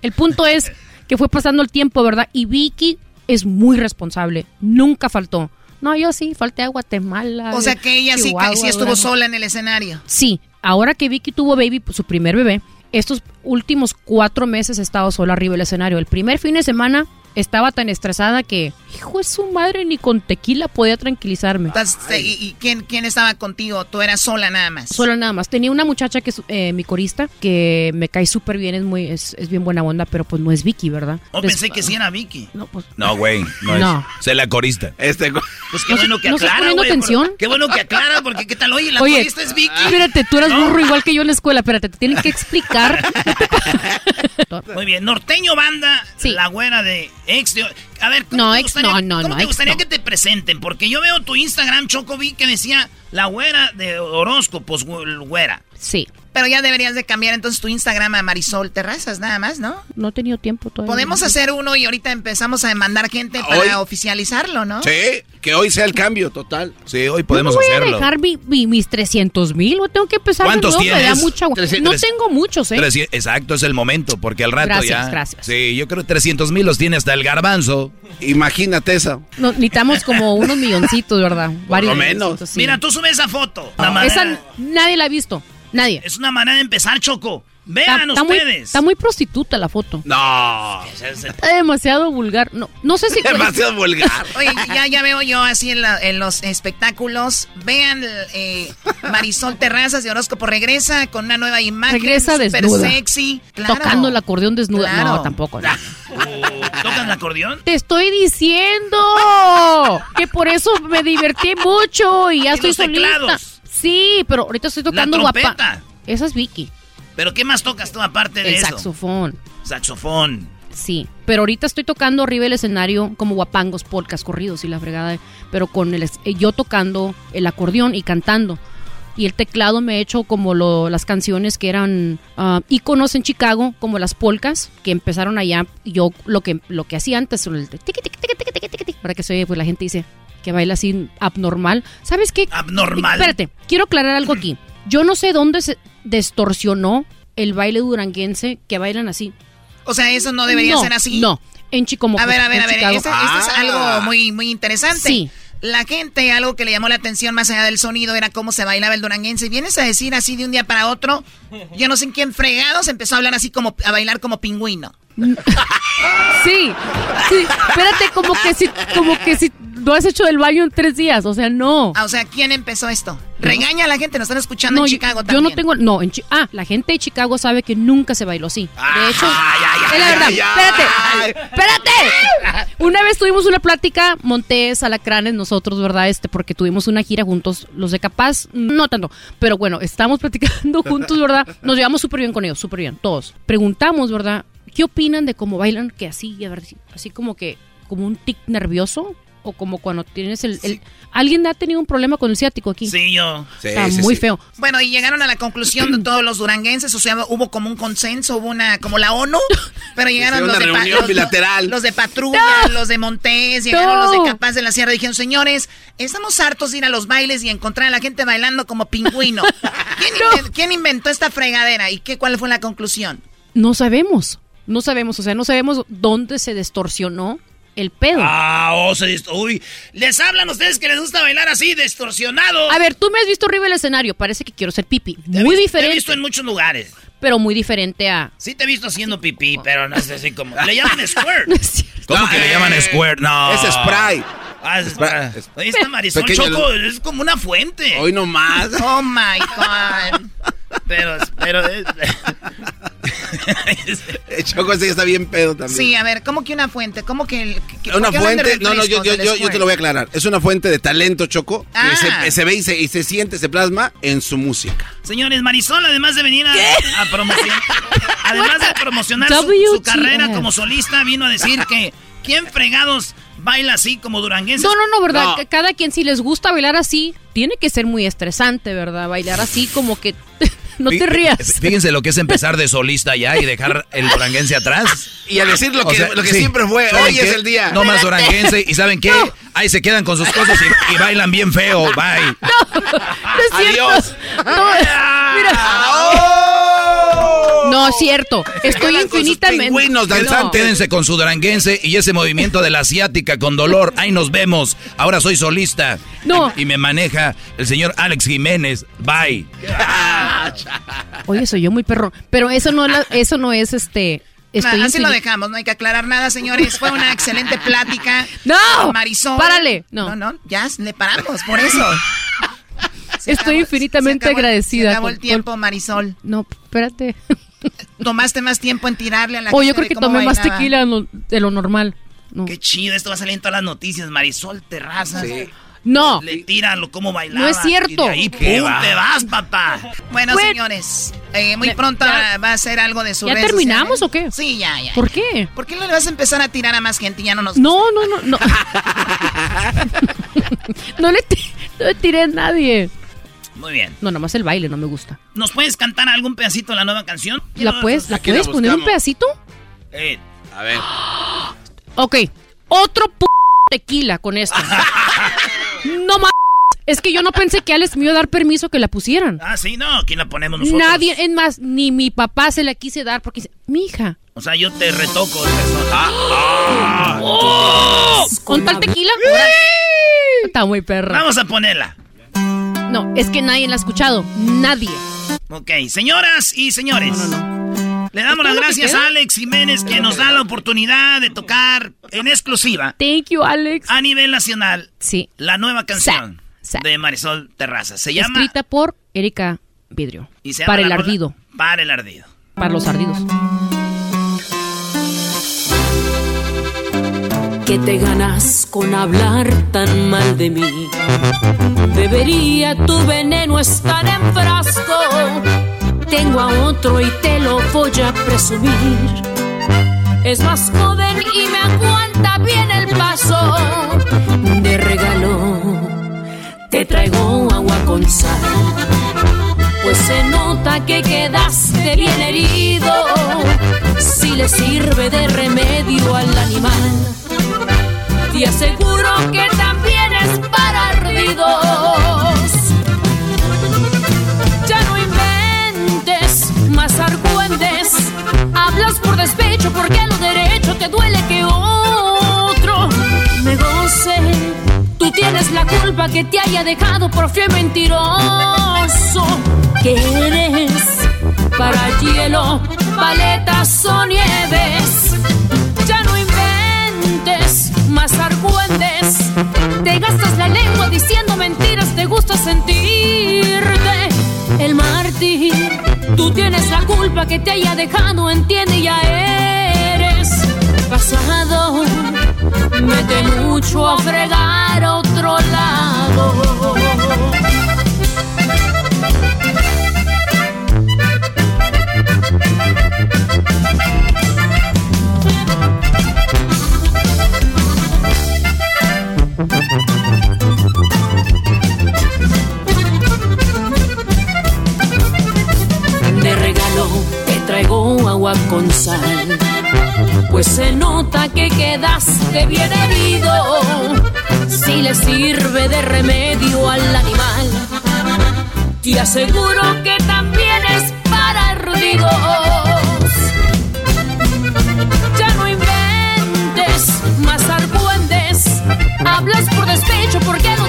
El punto es que fue pasando el tiempo, ¿verdad? Y Vicky es muy responsable. Nunca faltó. No, yo sí, falté a Guatemala. O sea que ella sí, estuvo Durango. sola en el escenario. Sí, ahora que Vicky tuvo baby, su primer bebé, estos últimos cuatro meses he estado sola arriba del escenario. El primer fin de semana estaba tan estresada que, hijo de su madre, ni con tequila podía tranquilizarme. ¿y, y quién, quién estaba contigo? ¿Tú eras sola nada más? Sola nada más. Tenía una muchacha que es eh, mi corista, que me cae súper bien, es muy, es, es bien buena onda, pero pues no es Vicky, ¿verdad? Oh, Des- pensé que sí era Vicky. No, pues. No, güey. No, No. es. Sé la corista. Este. Pues qué ¿No bueno que no aclara, güey, atención? Qué bueno que aclara, porque qué tal, oye, la Oye, corista es Vicky. Espérate, tú eras burro igual que yo en la escuela. Espérate, te tienen que explicar. Muy bien, Norteño Banda, Sí. la güera de ex. de- A ver, ¿cómo No, te ex gustaría, no, no, cómo no, te gustaría que te presenten? Porque yo veo tu Instagram, Choco, vi que decía la güera de horóscopos, güe- güera. Sí, Pero ya deberías de cambiar entonces tu Instagram a Marisol Terrazas, nada más, ¿no? no he tenido tiempo todavía. Podemos hacer uno y ahorita empezamos a mandar gente para Hoy- oficializarlo, ¿no? Sí, que hoy sea el cambio total. Sí, hoy podemos no voy hacerlo. a dejar mi- mi- mis 300 mil, o tengo que empezar ¿Cuántos nuevo, me da tienes? mucha No tengo muchos, ¿eh? Exacto, es el momento, porque al rato Gracias, ya. gracias. Sí, yo creo que 300 mil los tiene hasta el garbanzo. Imagínate esa. No, necesitamos como unos milloncitos, ¿verdad? Varios lo menos. sí. Mira, tú subes esa foto. La Esa nadie la ha visto, nadie. Es una manera de empezar, Choco. Vean está ustedes. está muy prostituta la foto. No. Está demasiado vulgar. No, no sé si... Demasiado vulgar. Oye, ya, ya veo yo así en, la- en los espectáculos. Vean, eh, Marisol Terrazas de Horóscopo regresa con una nueva imagen. Regresa súper desnuda. sexy. Claro. Tocando el acordeón desnuda. Claro. No, tampoco. no. ¿Tocan el acordeón? Te estoy diciendo que por eso me divertí mucho y ya ¿Y estoy los solita. teclados? Sí, pero ahorita estoy tocando guapa. trompeta. Esa es Vicky. ¿Pero qué más tocas tú aparte de El eso? saxofón. Saxofón. Sí, pero ahorita estoy tocando arriba del escenario como guapangos, polcas, corridos y la fregada, pero con el eh, yo tocando el acordeón y cantando. Y el teclado me he hecho como lo- las canciones que eran ah, íconos en Chicago, como las polcas, que empezaron allá. Yo lo que, lo que hacía antes, el para que se oye, pues la gente dice que baila así abnormal. ¿Sabes qué? Abnormal. Espérate, quiero aclarar algo aquí. Yo no sé dónde se distorsionó el baile duranguense que bailan así. O sea, eso no debería No, ser así. No, en Chicago. A ver, a ver, a ver. Esto, esto es Ah. algo muy, muy interesante. Sí. La gente, algo que le llamó la atención más allá del sonido era cómo se bailaba el duranguense. Vienes a decir así de un día para otro, yo no sé en quién fregados empezó a hablar así como, a bailar como pingüino. Sí, sí. Espérate, como que si, como que si no has hecho el baño en tres días. O sea, no. Ah, o sea, ¿quién empezó esto? Regaña a la gente, nos están escuchando No, en yo- Chicago yo, también. no tengo, no, en ah, la gente de Chicago sabe que nunca se bailó así. De hecho, ay, es la verdad. espérate, espérate. Una vez tuvimos una plática, Montes, Alacranes, nosotros, ¿verdad? Este, porque tuvimos una gira juntos, los de Capaz, no tanto, pero bueno, estamos platicando juntos, ¿verdad? Nos llevamos súper bien con ellos, súper bien, todos. Preguntamos, ¿verdad? ¿Qué opinan de cómo bailan? Que así, a ver, así como que, como un tic nervioso. O como cuando tienes el, el- ¿Alguien ha tenido un problema con el ciático aquí? Sí, yo. Está muy feo. Bueno, y llegaron a la conclusión de todos los duranguenses, o sea, hubo como un consenso, hubo una, como la ONU, pero llegaron los una de, pa- los- bilateral. los de patrulla, los de Montés, llegaron los de Capaz de la Sierra, dijeron, señores, estamos hartos de ir a los bailes y encontrar a la gente bailando como pingüino. ¿Quién, quién inventó esta fregadera y qué, cuál fue la conclusión? No sabemos. No sabemos, o sea, no sabemos dónde se distorsionó el pedo. Ah, oh, se dist- Uy, les hablan ustedes que les gusta bailar así, distorsionado. A ver, tú me has visto arriba del escenario, parece que quiero ser pipi. Muy diferente. Te he visto en muchos lugares. Pero muy diferente a... Sí te he visto haciendo pipí, pero no es así como... Le llaman squirt. ¿Cómo que le llaman squirt? No. Es spray. Ah, es spray. Oye, esta Marisol Pequeño- Choco es como una fuente. Hoy nomás. Oh my God. Pero, pero... El Choco ese ya está bien pedo también. Sí, a ver, ¿cómo que una fuente? ¿Cómo que... el- que- Una fuente, no, no, yo, yo, yo, te lo voy a aclarar. Es una fuente de talento, Choco. Ah. Que se, se ve y se, y se siente, se plasma en su música. Señores, Marisol, además de venir a, a promocionar, además de promocionar su, carrera como solista, vino a decir que ¿quién fregados baila así como duranguenses? No, no, no, ¿verdad? No. Cada quien si les gusta bailar así, tiene que ser muy estresante, ¿verdad? Bailar así como que... no te rías. Fíjense lo que es empezar de solista ya y dejar el duranguense atrás. Y a decir lo que- lo que siempre fue, ¿saben hoy es el día. No más duranguense. ¿Y saben qué? Ahí se quedan con sus cosas y, y bailan bien feo. Bye. No es cierto. Adiós. No, mira. No es cierto. Estoy con infinitamente. pingüinos No. Quédense con su duranguense y ese movimiento de la asiática con dolor. Ahí nos vemos. Ahora soy solista. No. Y me maneja el señor Alex Jiménez. Bye. Oye, soy yo muy perro. Pero eso no, la- eso no es este. Estoy así lo dejamos, no hay que aclarar nada, señores. Fue una excelente plática. ¡No! Marisol. ¡Párale! No. no, no, ya le paramos, por eso. Estoy acabó- infinitamente se acabó- agradecida Se acabó el tiempo, Marisol. No, espérate. Tomaste más tiempo en tirarle a la Oh, yo creo que tomé más tequila de lo- de lo normal. No. Qué chido, esto va a salir en todas las noticias. Marisol Terrazas. No. Le tiran lo cómo bailaba. No es cierto. Y de ahí, ¿Qué pum, va? te vas, papá. Bueno, Bueno. señores, eh, muy pronto ya- va a ser algo de su ¿Ya terminamos o qué? Sí, ya, ya. ¿Por qué? ¿Por qué no le vas a empezar a tirar a más gente y ya no nos No, no, no, no. no, le no le tiré a nadie. Muy bien. No, nomás el baile no me gusta. ¿Nos puedes cantar algún pedacito de la nueva canción? ¿La puedes, ¿la puedes poner un pedacito? Eh, A ver. Ok, otro p tequila con esto. no más. Es que yo no pensé que Alex me iba a dar permiso que la pusieran. ah, sí, no, ¿quién la ponemos nosotros? Nadie, es más, ni mi papá se la quise dar porque dice, mi hija. O sea, yo te retoco. eso. Ah, ah. ¡Oh! ¿Con tal tequila? Está muy perra. Vamos a ponerla. No, es que nadie la ha escuchado. Nadie. Ok, señoras y señores. Le damos las ¿Es todo lo que gracias a Alex Jiménez que nos da la oportunidad de tocar en exclusiva Thank you, Alex. a nivel nacional Sí. la nueva canción Sa- sa- de Marisol Terraza. Se llama Escrita por Erika Vidrio. y se llama Para el ardido. Para el ardido. Para los ardidos. ¿Qué te ganas con hablar tan mal de mí? Debería tu veneno estar en frasco. Tengo a otro y te lo voy a presumir. Es más joven y me aguanta bien el paso. De regalo te traigo agua con sal. Pues se nota que quedaste bien herido. Si le sirve de remedio al animal. Te aseguro que también es para ardidos. Ya no inventes más argüentes. Hablas por despecho porque a lo derecho te duele que otro me goce. Tú tienes la culpa que te haya dejado por fiel mentiroso. Que eres para hielo, paletas o nieves. Argüentes. Te gastas la lengua diciendo mentiras, te gusta sentirte el mártir. Tú tienes la culpa que te haya dejado, entiende, ya eres pasado. Mete mucho a fregar otro lado. Con sal. Pues se nota que quedaste bien herido. Si le sirve de remedio al animal, te aseguro que también es para ardidos. Ya no inventes más argüendes. Hablas por despecho porque a lo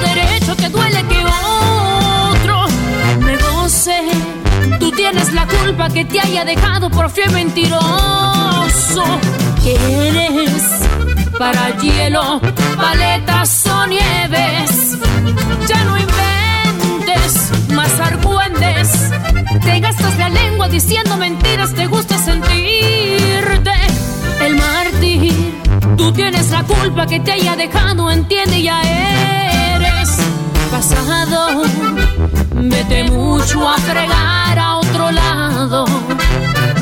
tienes la culpa que te haya dejado por fiel mentiroso. Que eres para hielo, paletas o nieves. Ya no inventes más argüendes. Te gastas la lengua diciendo mentiras, te gusta sentirte el mártir. Tú tienes la culpa que te haya dejado, entiende, ya eres pasado. Vete mucho a fregar a otro lado.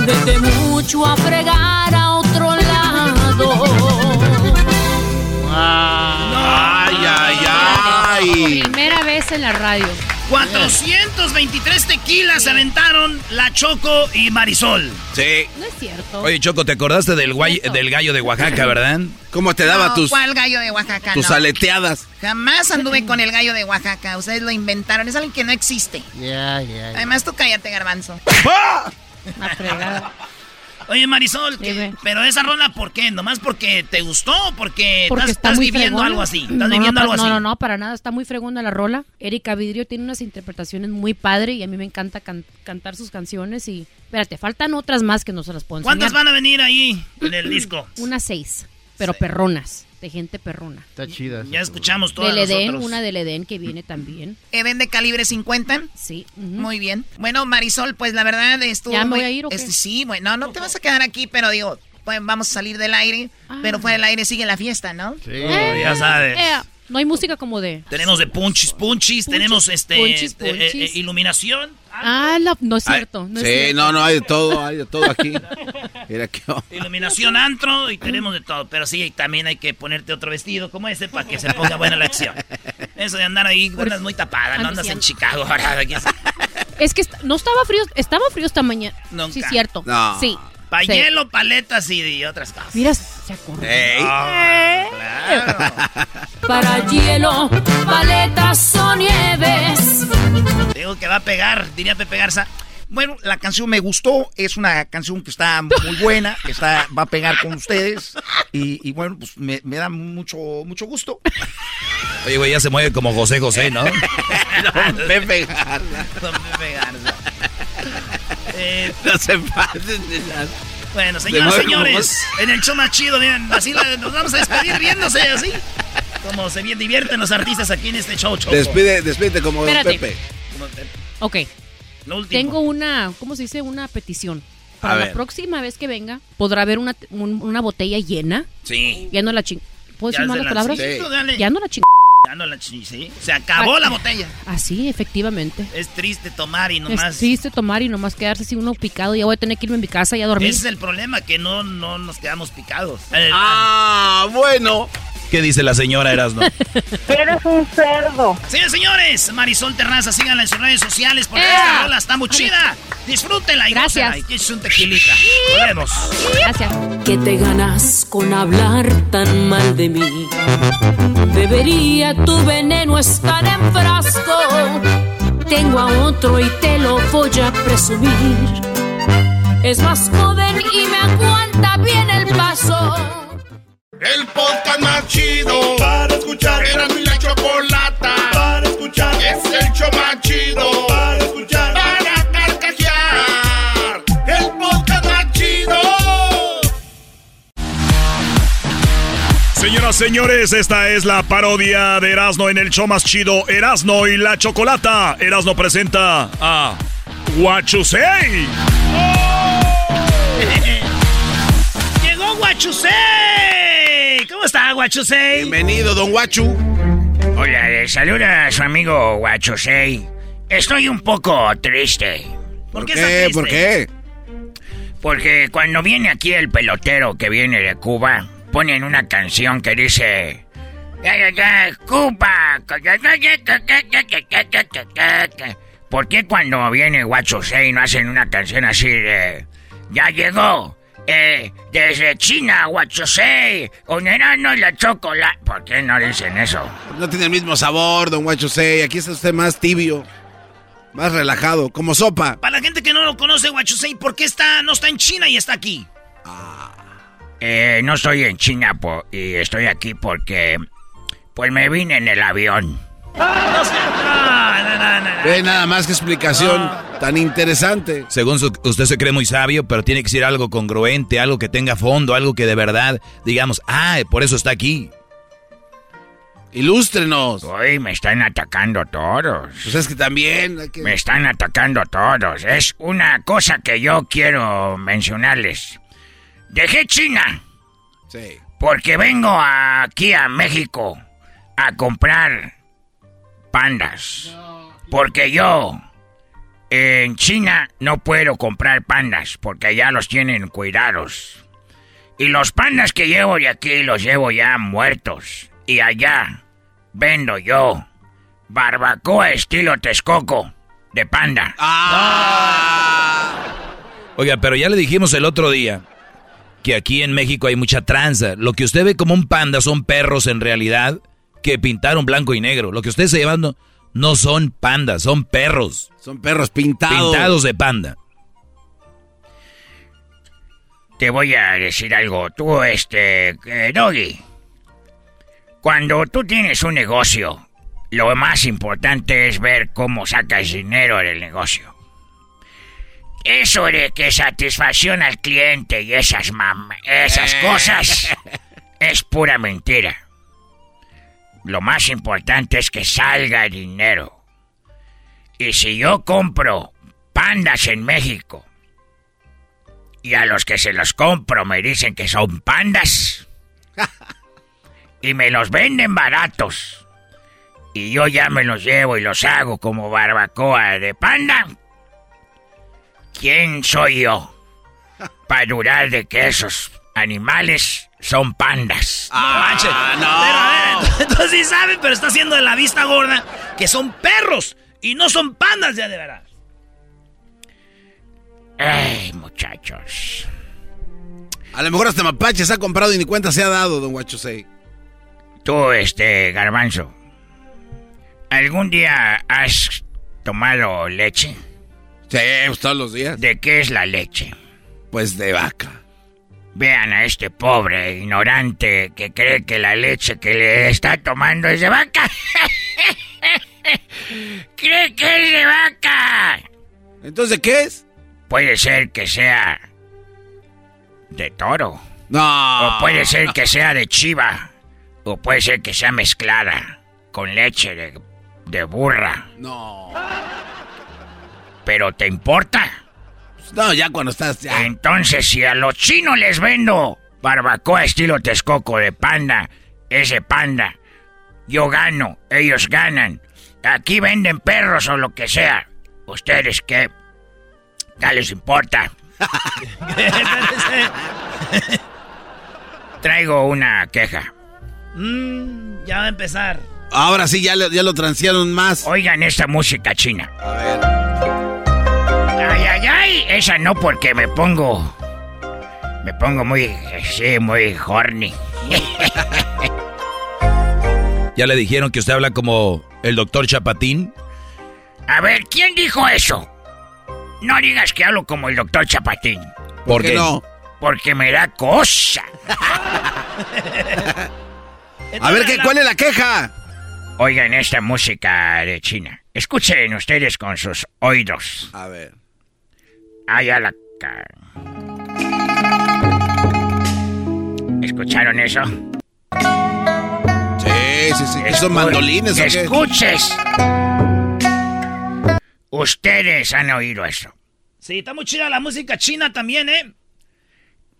Vete mucho a fregar a otro lado. Ay, ay, ay. Primera vez en la radio. 423 tequilas se aventaron la Choco y Marisol. Sí. No es cierto. Oye, Choco, ¿te acordaste del, guay- del gallo de Oaxaca, verdad? ¿Cómo te daba No, tus, ¿Cuál gallo de Oaxaca? tus No. aleteadas? Jamás anduve con el gallo de Oaxaca. Ustedes lo inventaron. Es alguien que no existe. Ya, ya. Además, tú cállate, garbanzo. Fregada. Oye, Marisol, ¿qué- pero esa rola, ¿por qué? ¿Nomás porque te gustó o porque, Porque estás, está estás muy viviendo fregona. algo así? ¿Estás No, no, viviendo pa- algo no, así? No, no, para nada. Está muy fregona la rola. Erika Vidrio tiene unas interpretaciones muy padre y a mí me encanta can- cantar sus canciones y... Espérate, faltan otras más que no se las puedo ¿Cuántas enseñar. van a venir ahí en el disco? Unas seis, pero perronas, de gente perrona. Está chida. Ya escuchamos todas Del Edén, nosotros. una del Edén que viene también. ¿Eden de calibre 50? Sí. Muy bien. Bueno, Marisol, pues la verdad estuvo... ¿Ya me voy a ir o qué? este, sí, bueno, no te vas a quedar aquí, pero digo, pues vamos a salir del aire. Pero fuera del aire sigue la fiesta, ¿no? Sí. ya sabes. Eh, no hay música como de... Tenemos de punchis, punchis, tenemos este punchis, eh, eh, punchis. iluminación. Ah, la- no es cierto. no es sí, cierto. no, no, hay de todo, hay de todo aquí. Mira qué Iluminación antro y tenemos de todo. Pero sí, también hay que ponerte otro vestido como ese para que se ponga buena la acción. Eso de andar ahí, andas muy tapada, no andas en Chicago ahora. aquí está. Es que no estaba frío, estaba frío esta mañana. Nunca. Sí, cierto. No. Sí. Pa' sí. hielo, paletas y, y otras cosas. Mira, se acordó. Ah, claro. Para hielo, paletas o nieves. Digo que va a pegar, diría Pepe Garza. Bueno, la canción me gustó, es una canción que está muy buena, que está, va a pegar con ustedes y, y bueno, pues me, me da mucho, mucho gusto. Oye, güey, ya se mueve como José José, ¿no? Pepe Garza. Don Pepe Garza. Eh, No se pasen de las... bueno, Se señoras, señores, en el show más chido, miren, así la- nos vamos a despedir viéndose así. Como se bien divierten los artistas aquí en este show, Choco. Despide, despídete como Espérate. Pepe. Como Pepe. Ok. Lo último. Tengo una, ¿cómo se dice? Una petición. A Para la ver. próxima vez que venga, podrá haber una, un- una botella llena. Sí. Ya no la ching... ¿Puedo Ya decir malas la- palabras? sí, dale. Ya no la ching... La sí. Se acabó Ah. la botella. Así, efectivamente. Es triste tomar y nomás. Es triste tomar y nomás quedarse así uno picado. Ya voy a tener que irme a mi casa y a dormir. Ese es el problema, que no, no nos quedamos picados. Eh, Ah, bueno. ¿Qué dice la señora Erasno? Eres un cerdo. Señores, señores, Marisol Terraza, síganla en sus redes sociales porque ¡Ea! esta rola está muy chida. Disfrútenla y Gracias. Y que es un tequilita. Volvemos. Gracias. ¿Qué te ganas con hablar tan mal de mí? Debería tu veneno estar en frasco. Tengo a otro y te lo voy a presumir. Es más joven y me aguanta bien el paso. El podcast más chido para escuchar. Era mi la chocolata para escuchar. Es el show Señoras, señores, esta es la parodia de Erasno en el show más chido, Erasno y la Chocolata. Erasno presenta a Guachusei. Llegó Guachusei. ¿Cómo está Guachusei? Bienvenido, don Guachu. Hola, le saluda a su amigo Guachosei. Estoy un poco triste. ¿Por qué? ¿Por qué? Porque cuando viene aquí el pelotero que viene de Cuba, ponen una canción que dice... "Ya, ya, ya, Cuba. ¿Por qué cuando viene Guachosei no hacen una canción así de... Ya llegó eh, desde China, Huachosei, con Erasmo y la chocolate. ¿Por qué no dicen eso? No tiene el mismo sabor, don Huachosei. Aquí está usted más tibio, más relajado, como sopa. Para la gente que no lo conoce, Huachosei, ¿por qué está, no está en China y está aquí? Eh, no estoy en China po- y estoy aquí porque, pues me vine en el avión. Ve nada más que explicación tan interesante. Según su- usted se cree muy sabio, pero tiene que ser algo congruente, algo que tenga fondo, algo que de verdad digamos, ah, por eso está aquí. Ilústrenos. Uy, me están atacando todos. Pues es que también. hay que- Me están atacando todos. Es una cosa que yo quiero mencionarles. Dejé China Sí. porque vengo aquí a México a comprar pandas. Porque yo en China no puedo comprar pandas porque ya los tienen cuidados. Y los pandas que llevo de aquí los llevo ya muertos. Y allá vendo yo barbacoa estilo Texcoco de panda. Oiga, pero ya le dijimos el otro día que aquí en México hay mucha tranza. Lo que usted ve como un panda son perros en realidad que pintaron blanco y negro. Lo que usted está llevando no son pandas, son perros. Son perros pintados. Pintados de panda. Te voy a decir algo. Tú, este, eh, Doggy. Cuando tú tienes un negocio, lo más importante es ver cómo sacas dinero del negocio. Eso de que satisfacción al cliente y esas mam esas cosas es pura mentira. Lo más importante es que salga dinero. Y si yo compro pandas en México y a los que se los compro me dicen que son pandas. y me los venden baratos. Y yo ya me los llevo y los hago como barbacoa de panda. ¿Quién soy yo? Para dudar de que esos animales son pandas. Ah, no. Pero a ver, entonces sí saben, pero está haciendo de la vista gorda que son perros y no son pandas ya de verdad. Ay, muchachos. A lo mejor hasta Mapache se ha comprado y ni cuenta se ha dado, don Huachosei. Tú, este, garbanzo. ¿Algún día has tomado leche? Sí, pues, todos los días. ¿De qué es la leche? Pues de vaca. Vean a este pobre ignorante que cree que la leche que le está tomando es de vaca. cree que es de vaca. ¿Entonces qué es? Puede ser que sea de toro. No. O puede ser que sea de chiva. O puede ser que sea mezclada con leche de, de burra. No. ¿Pero te importa? No, ya cuando estás ya. Entonces, si a los chinos les vendo barbacoa estilo Texcoco de panda, ese panda, yo gano, ellos ganan. Aquí venden perros o lo que sea. ¿Ustedes qué? ¿Qué les importa? Traigo una queja. Mm, ya va a empezar. Ahora sí, ya, lo- ya lo transearon más. Oigan esta música china. A ver. Ay, ay, ay. Esa no porque me pongo... Me pongo muy... Sí, muy horny. Ya le dijeron que usted habla como el doctor Chapatín. A ver, ¿quién dijo eso? No digas que hablo como el doctor Chapatín. ¿Por qué? no? Porque me da cosa. A ver, ¿qué, ¿cuál es la queja? Oigan esta música de China. Escuchen ustedes con sus oídos. A ver. Ay, a la ca- ¿Escucharon eso? Sí, sí, sí. ¿Qué son Escu- mandolines o qué? Escuches. Ustedes han oído eso. Sí, está muy chida la música china también, ¿eh?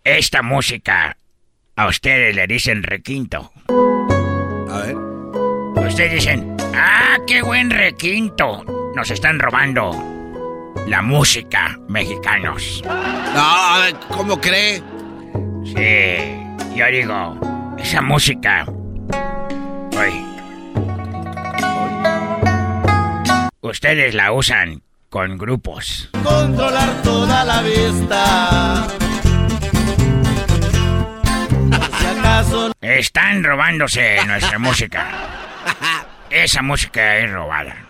Esta música a ustedes le dicen requinto. A ver. Ustedes dicen, ah, qué buen requinto. Nos están robando la música, mexicanos. No, a ver, ¿cómo cree? Sí, yo digo, esa música. Uy. Ustedes la usan con grupos. Controlar toda la vista. Están robándose nuestra música. Esa música es robada.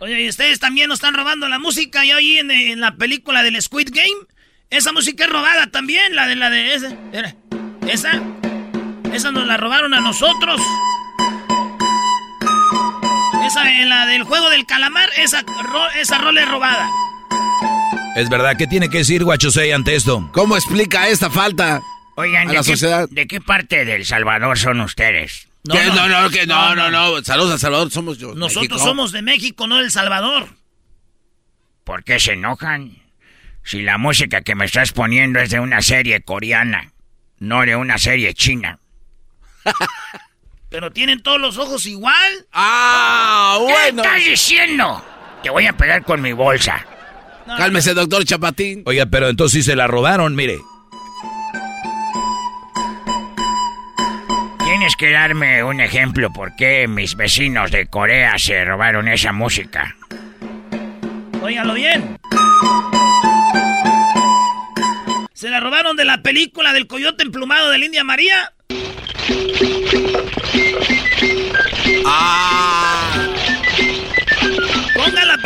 Oye, ¿y ustedes también nos están robando la música? Y hoy en, en, la película del Squid Game, esa música es robada también, la de la de esa. Esa. Esa nos la robaron a nosotros. Esa, en la del juego del calamar, esa, esa rola es robada. Es verdad, ¿qué tiene que decir Guachosei ante esto? ¿Cómo explica esta falta Oigan, a ¿de la qué, sociedad? ¿de qué parte del Salvador son ustedes? No, no, no, que no, no, no, Saludos a Salvador, somos yo. Nosotros México. somos de México, no del Salvador. ¿Por qué se enojan? Si la música que me estás poniendo es de una serie coreana, no de una serie china. Pero tienen todos los ojos igual. Ah, bueno. ¿Qué estás diciendo? Te voy a pegar con mi bolsa. Cálmese, doctor Chapatín. Oiga, pero entonces sí se la robaron, mire. Tienes que darme un ejemplo por qué mis vecinos de Corea se robaron esa música. Óigalo bien. Se la robaron de la película del coyote emplumado de la India María.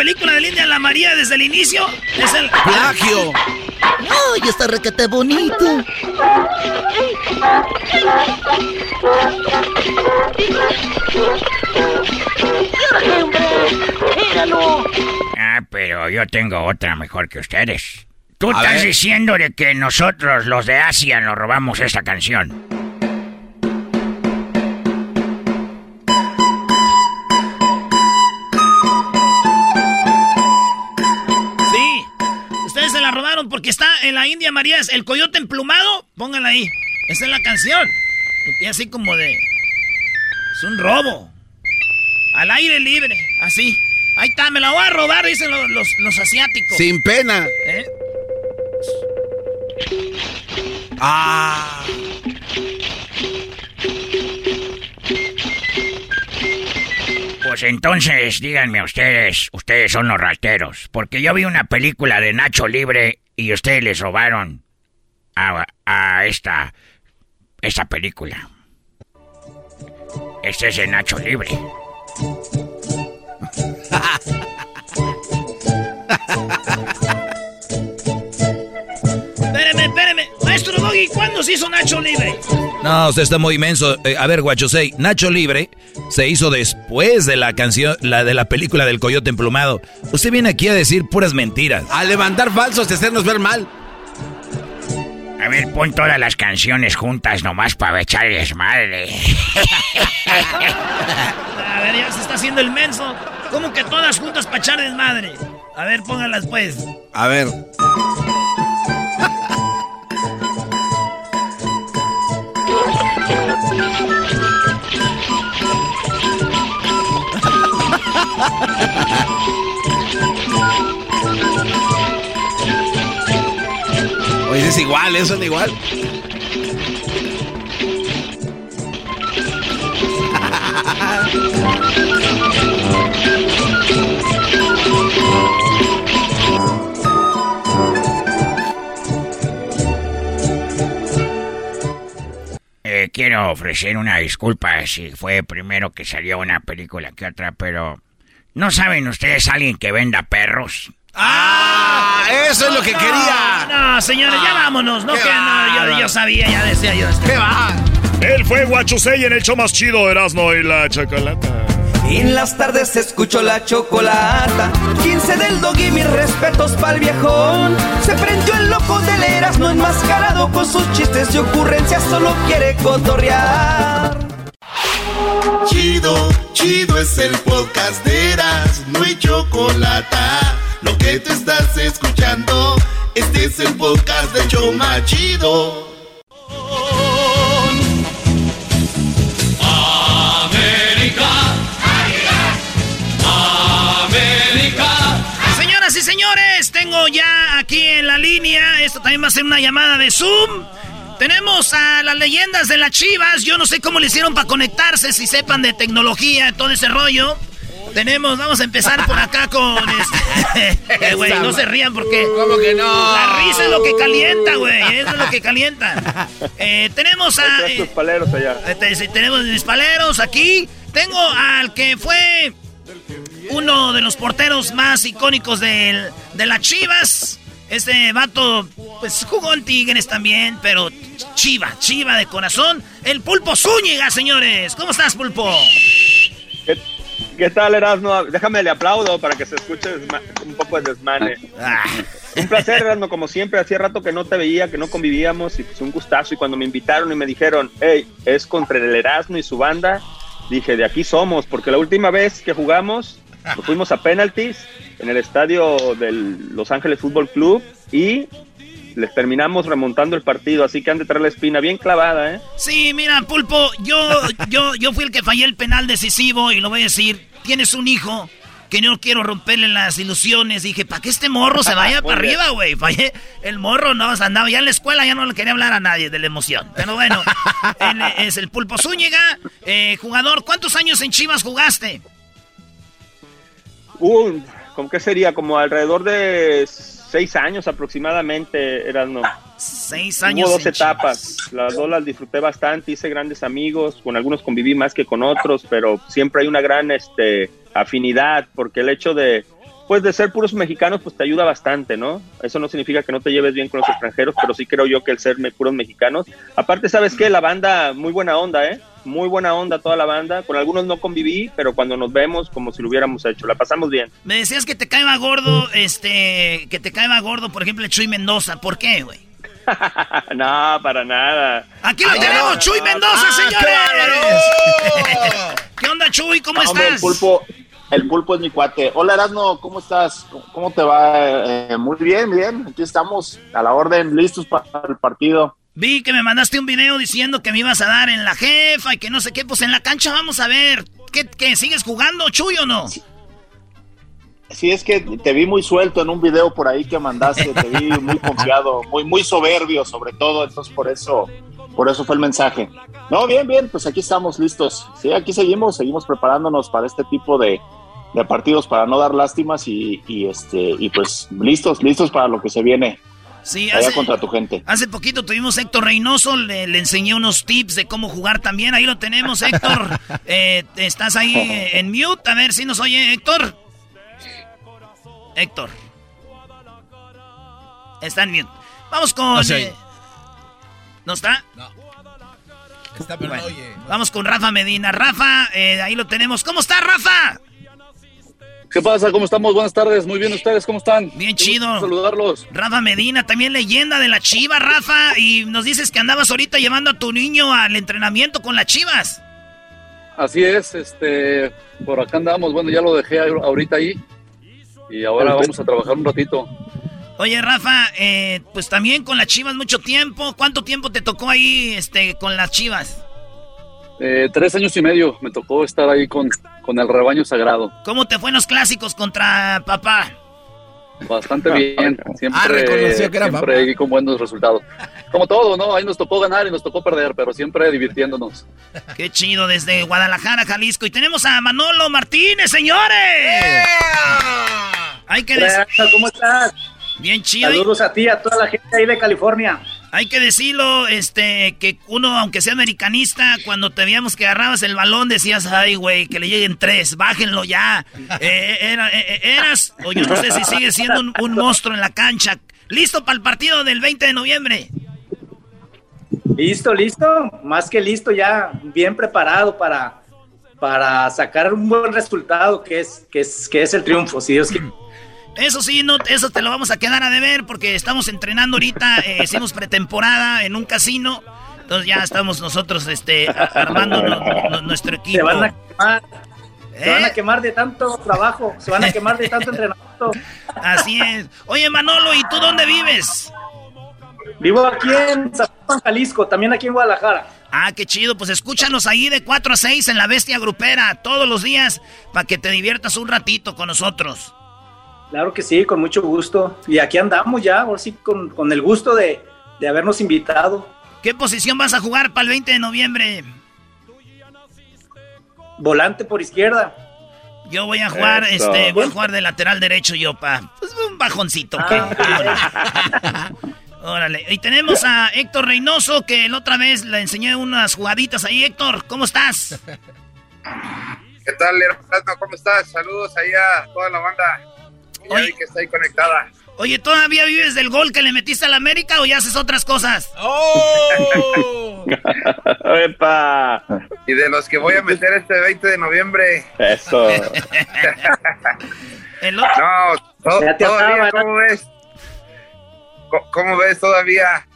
Película de India la María desde el inicio. Es el plagio. ¡Ay, está requete bonito! Ah, pero yo tengo otra mejor que ustedes. Tú A estás ver. diciendo de que nosotros, los de Asia, nos robamos esta canción. Porque está en la India María. Es el coyote emplumado. Pónganla ahí. Esa es la canción. Y así como de. Es un robo. Al aire libre. Así. Ahí está, me la voy a robar, dicen los, los, los asiáticos. Sin pena. ¿Eh? Ah. Pues entonces, díganme ustedes, ustedes son los rateros. Porque yo vi una película de Nacho Libre y ustedes les robaron a, a esta, esta película. Este es de Nacho Libre. Espéreme, espéreme. Doggy, ¿cuándo se hizo Nacho Libre? No, usted está muy inmenso. Eh, a ver, Guachosei, Nacho Libre se hizo después de la canción, la de la película del Coyote Emplumado. Usted viene aquí a decir puras mentiras. A levantar falsos y hacernos ver mal. A ver, pon todas las canciones juntas nomás para echarles madre. A ver, ya se está haciendo el menso. ¿Cómo que todas juntas para echar desmadre? A ver, pónganlas pues. A ver. Oye, es igual, eso es igual. Eh, quiero ofrecer una disculpa si fue primero que salió una película que otra, pero ¿no saben ustedes alguien que venda perros? ¡Ah! Eso es lo que quería. No, señores, ya vámonos. No, que no, yo, sabía, ya decía yo. ¿Qué va? Él fue Guachusei en el show más chido, Erasmo y la Chocolata. Y en las tardes se escuchó la chocolata. 15 del dog y mis respetos pa'l viejón. Se prendió el loco del Erasmo enmascarado con sus chistes y ocurrencias, solo quiere cotorrear. Chido, chido es el podcast de Eras, no hay chocolate. Lo que te estás escuchando, este es el podcast de Choma Chido. Señores, tengo ya aquí en la línea. Esto también va a ser una llamada de Zoom. Tenemos a las leyendas de las chivas. Yo no sé cómo le hicieron para conectarse, si sepan de tecnología, todo ese rollo. Tenemos, vamos a empezar por acá con este. Eh, no se rían porque. ¿Cómo que no? La risa es lo que calienta, güey. Eso es lo que calienta. Eh, tenemos a... Estos paleros allá. Eh, tenemos mis paleros aquí. Tengo al que fue uno de los porteros más icónicos del, de las Chivas. Este vato, pues jugó en Tigres también, pero chiva, chiva de corazón. El Pulpo Zúñiga, señores. ¿Cómo estás, Pulpo? ¿Qué, qué tal, Erasmo? Déjame le aplaudo para que se escuche un poco de desmane. Ah. Un placer, Erasmo, como siempre. Hacía rato que no te veía, que no convivíamos, y pues un gustazo. Y cuando me invitaron y me dijeron, hey, es contra el Erasmo y su banda, dije, de aquí somos, porque la última vez que jugamos, nos fuimos a penalties en el estadio del Los Ángeles Fútbol Club y les terminamos remontando el partido, así que han de traer la espina bien clavada, ¿eh? Sí, mira, Pulpo, yo, yo, yo fui el que fallé el penal decisivo y lo voy a decir, tienes un hijo que no quiero romperle las ilusiones. Dije, ¿para que este morro se vaya para arriba, güey? Fallé. El morro no, andaba ya en la escuela, ya no le quería hablar a nadie de la emoción. Pero bueno, él es el Pulpo Zúñiga, eh, jugador. ¿Cuántos años en Chivas jugaste? Uh, ¿Con qué sería? Como alrededor de seis años aproximadamente, eran no. Seis años. Hubo dos etapas. Las dos las disfruté bastante, hice grandes amigos, con algunos conviví más que con otros, pero siempre hay una gran este, afinidad, porque el hecho de, pues de ser puros mexicanos, pues te ayuda bastante, ¿no? Eso no significa que no te lleves bien con los extranjeros, pero sí creo yo que el ser puros mexicanos. Aparte, ¿sabes qué? La banda, muy buena onda, ¿eh? Muy buena onda toda la banda. Con algunos no conviví, pero cuando nos vemos, como si lo hubiéramos hecho. La pasamos bien. Me decías que te caeba gordo, este, que te caeba gordo, por ejemplo, Chuy Mendoza. ¿Por qué, güey? no, para nada. Aquí lo Ay, tenemos, no, Chuy no, Mendoza, ah, señores. ¿Qué onda, Chuy? ¿Cómo No, hombre, estás? el pulpo, el pulpo es mi cuate. Hola, Erasmo, ¿cómo estás? ¿Cómo- ¿Cómo te va? Eh, muy bien, bien. Aquí estamos a la orden, listos para el partido. Vi que me mandaste un video diciendo que me ibas a dar en la jefa y que no sé qué. Pues en la cancha vamos a ver. ¿Qué, sigues jugando, Chuy, o no? Sí, es que te vi muy suelto en un video por ahí que mandaste, te vi muy confiado, muy, muy soberbio sobre todo, entonces por eso, por eso fue el mensaje. No, bien, bien, pues aquí estamos listos. Sí, aquí seguimos, seguimos preparándonos para este tipo de, partidos para no dar lástimas y este, y pues listos, listos para lo que se viene. Sí, allá hace- contra tu gente. Hace poquito tuvimos a Héctor Reynoso, le, le enseñé unos tips de cómo jugar también. Ahí lo tenemos, Héctor. Eh, estás ahí en mute, a ver si nos oye Héctor. Héctor. Está en mute. Vamos con... No oye. eh, ¿No está? Está, pero no Bueno, oye. Vamos con Rafa Medina. Rafa, eh, ahí lo tenemos. ¿Cómo está, Rafa? ¿Qué pasa? ¿Cómo estamos? Buenas tardes. Muy bien, ¿ustedes cómo están? Bien Qué chido. Saludarlos. Rafa Medina, también leyenda de la Chiva, Rafa. Y nos dices que andabas ahorita llevando a tu niño al entrenamiento con las Chivas. Así es, este, por acá andamos. Bueno, ya lo dejé ahor- ahorita ahí. Y ahora vamos a trabajar un ratito. Oye, Rafa, eh, pues también con las Chivas mucho tiempo. ¿Cuánto tiempo te tocó ahí este, con las Chivas? Eh, tres años y medio me tocó estar ahí con, con el rebaño sagrado. ¿Cómo te fue en los clásicos contra papá? Bastante bien. Siempre, Ah, reconoció que era siempre papá. ahí con buenos resultados. Como todo, ¿no? Ahí nos tocó ganar y nos tocó perder, pero siempre divirtiéndonos. Qué chido, desde Guadalajara, Jalisco. Y tenemos a Manolo Martínez, señores. Hay que Hola, decir... ¿Cómo estás? Bien chido. Saludos a ti, y a toda la gente ahí de California. Hay que decirlo, este, que uno, aunque sea americanista, cuando te veíamos que agarrabas el balón, decías, ay, güey, que le lleguen tres, bájenlo ya. Eh, era- eh, eh, eras, o yo no sé si sigues siendo un, monstruo en la cancha. ¿Listo para el partido del 20 de noviembre? Listo, listo, más que listo, ya bien preparado para, para sacar un buen resultado que es, que es, que es el triunfo, si Dios. Eso sí, no, eso te lo vamos a quedar a deber porque estamos entrenando ahorita, eh, hicimos pretemporada en un casino. Entonces ya estamos nosotros este, armando nu- nu- nuestro equipo. Se van a quemar, se ¿Eh? van a quemar de tanto trabajo, se van a quemar de tanto entrenamiento. Así es. Oye, Manolo, ¿y tú dónde vives? Vivo aquí en Zapopan, Jalisco, también aquí en Guadalajara. Ah, qué chido. Pues escúchanos ahí de 4 a 6 en la Bestia Grupera todos los días para que te diviertas un ratito con nosotros. Claro que sí, con mucho gusto. Y aquí andamos ya, ahora sí, con, con el gusto de, de habernos invitado. ¿Qué posición vas a jugar para el 20 de noviembre? Volante por izquierda. Yo voy a jugar, Eso. este, voy a jugar de lateral derecho yo, pa. Pues un bajoncito. ¿qué? Órale. Y tenemos a Héctor Reynoso, que la otra vez le enseñé unas jugaditas ahí. Héctor, ¿cómo estás? ¿Qué tal, hermano? ¿Cómo estás? Saludos ahí a toda la banda Oye, que está ahí conectada. Oye, ¿todavía vives del gol que le metiste a la América o ya haces otras cosas? ¡Oh! ¡Epa! Y de los que voy a meter este 20 de noviembre. Eso. No, todavía, ¿cómo ves? ¿Cómo ves todavía?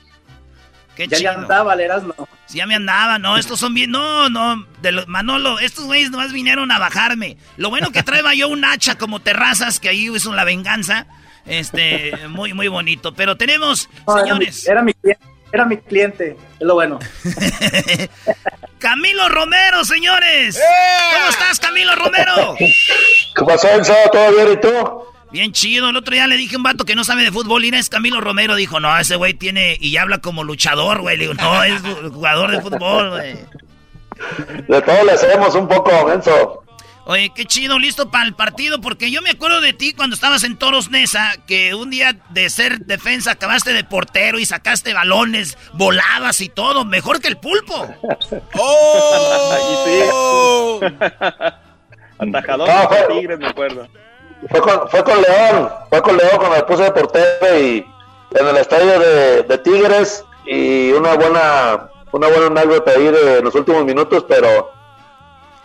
Qué ya chido. andaba, no. Sí, ya me andaba, no, estos son bien, no, no, de los, Manolo, estos güeyes nomás vinieron a bajarme. Lo bueno que traeba yo un hacha como terrazas, que ahí hizo la venganza, este, muy, muy bonito. Pero tenemos, señores. Era mi, cliente, era mi cliente, es lo bueno. Camilo Romero, señores. ¿Cómo estás, Camilo Romero? ¿Qué pasó, Enzo? ¿Todo bien y tú? Bien chido. El otro día le dije a un vato que no sabe de fútbol y es Camilo Romero. Dijo, no, ese güey tiene... Y habla como luchador, güey. Le digo, no, es jugador de fútbol, güey. De todo le hacemos un poco, Enzo. Oye, qué chido, listo para el partido, porque yo me acuerdo de ti cuando estabas en Toros Nesa, que un día de ser defensa acabaste de portero y sacaste balones, volabas y todo, mejor que el pulpo. ¡Oh! Atajador no, fue, Tigres, me acuerdo. Fue con, fue con León, fue con León cuando me puse de portero y en el estadio de, de Tigres y una buena, una buena anécdota ahí de los últimos minutos, pero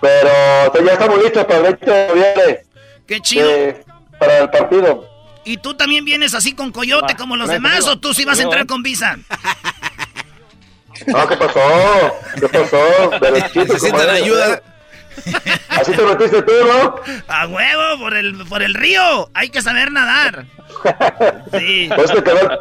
pero pues, ya estamos listos para el 20 de noviembre. Qué chido. Eh, para el partido. ¿Y tú también vienes así con coyote como los demás o tú sí vas a entrar con visa? No, ¿qué pasó? ¿Qué pasó? ¿Necesitan ayuda? Así te metiste tú, ¿no? A huevo, por el, por el río. Hay que saber nadar. Sí. Pues te quedó,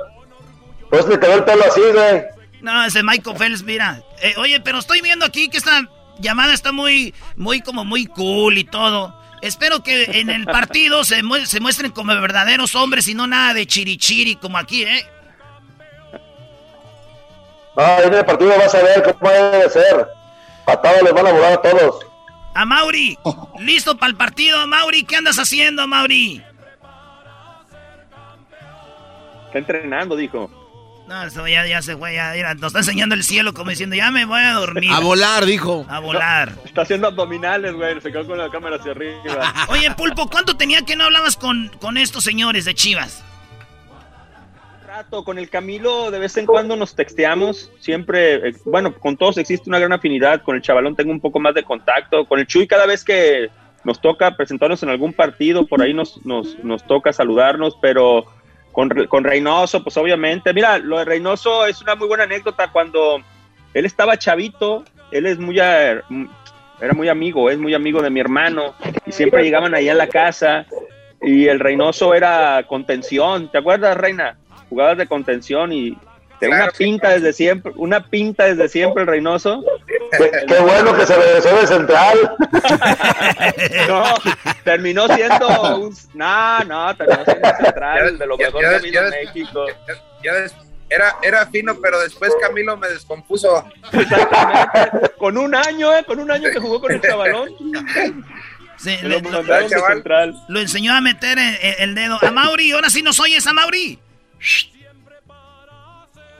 pues te quedó el pelo así, güey. No, ese Michael Phelps, mira. Eh, oye, pero estoy viendo aquí que esta llamada está muy, muy como muy cool y todo. Espero que en el partido se, mu se muestren como verdaderos hombres y no nada de chirichiri como aquí, ¿eh? No, en el partido vas a ver cómo debe ser. Patadas les van a volar a todos. A Mauri, listo para el partido, Mauri, ¿qué andas haciendo, Mauri? Está entrenando, dijo. No, eso ya, ya se fue, ya, ya, nos está enseñando el cielo como diciendo, ya me voy a dormir. A volar, dijo. A volar. No, está haciendo abdominales, güey, se quedó con la cámara hacia arriba. Oye, Pulpo, ¿cuánto tenía que no hablabas con, con estos señores de Chivas? Rato con el Camilo de vez en cuando nos texteamos siempre eh, bueno con todos existe una gran afinidad con el chavalón tengo un poco más de contacto con el Chuy cada vez que nos toca presentarnos en algún partido por ahí nos, nos, nos toca saludarnos pero con, con Reynoso, pues obviamente. Mira, lo de Reynoso es una muy buena anécdota. Cuando él estaba chavito, él es muy, era muy amigo, es muy amigo de mi hermano, y siempre llegaban ahí a la casa, y el Reynoso era contención. ¿Te acuerdas, Reina? Jugabas de contención y tenía una pinta desde siempre, una pinta desde siempre el Reynoso. Qué, qué bueno que se regresó de central. no, terminó siendo un... No, no, terminó siendo central de lo mejor que vino en México. Ya, ya era, era fino, pero después Camilo me descompuso. Exactamente. Con un año, ¿eh? Con un año que jugó con el chavalón. Sí, le, lo, lo, lo, enseñó a meter el, el, dedo. A Mauri, ahora sí nos oyes, a Mauri.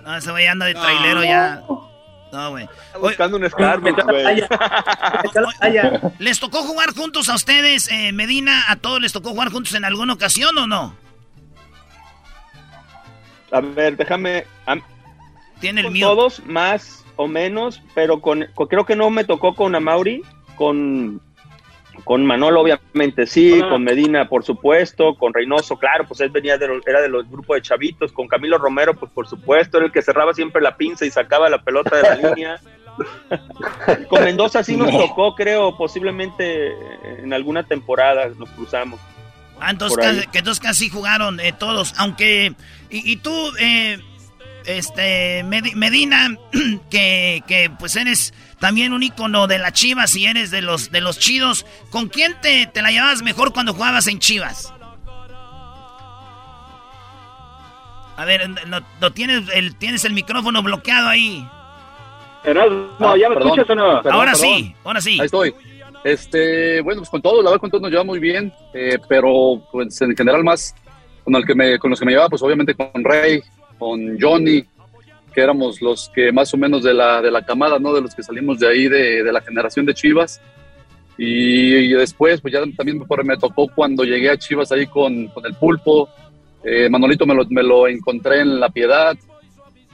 No, ese güey anda de trailero no. ya. No, güey. Buscando un Starbucks, güey. ¿Les tocó jugar juntos a ustedes, eh, Medina? ¿A todos les tocó jugar juntos en alguna ocasión o no? A ver, déjame. Tiene el mío. Todos más o menos, pero con, con, creo que no me tocó con Amauri, con con Manolo obviamente sí, ah. con Medina por supuesto, con Reynoso, claro, pues él venía de los, era de los grupos de chavitos, con Camilo Romero pues por supuesto, era el que cerraba siempre la pinza y sacaba la pelota de la línea. con Mendoza sí nos no. tocó, creo, posiblemente en alguna temporada nos cruzamos. Ah, entonces, casi, que entonces casi jugaron eh, todos, aunque... Y, y tú, eh, este, Medina, que, que pues eres también un ícono de la Chivas y eres de los, de los chidos. ¿Con quién te, te la llevabas mejor cuando jugabas en Chivas? A ver, lo, lo tienes, el, tienes el micrófono bloqueado ahí. No, ¿ya me perdón, escuchas o no? Perdón, ahora perdón. sí, ahora sí. Ahí estoy. Este, bueno, pues con todo, la verdad con todos nos lleva muy bien, eh, pero pues en general más con, el que me, con los que me llevaba, pues obviamente con Rey, con Johnny, que éramos los que más o menos de la, de la camada, ¿no? De los que salimos de ahí, de, de la generación de Chivas. Y, y después, pues ya también me, tocó cuando llegué a Chivas ahí con, con el pulpo. Eh, Manolito me lo, me lo encontré en La Piedad.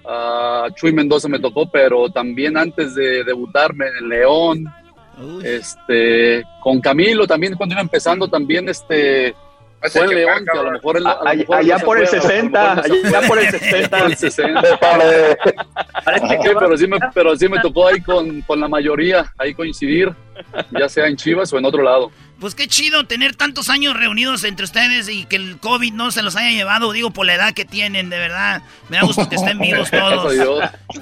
a Chuy Mendoza me tocó, pero también antes de debutarme en León. Este, con Camilo también cuando iba empezando también este fue en León, que a lo mejor, él- a Allá- por el acuerda, 60, a lo mejor no se allá por el acuerda. 60. Por el 60. Sí, pero sí me, pero sí me tocó ahí con, con la mayoría, ahí coincidir, ya sea en Chivas o en otro lado. Pues qué chido tener tantos años reunidos entre ustedes y que el COVID no se los haya llevado, digo, por la edad que tienen, de verdad. Me da gusto que estén vivos todos.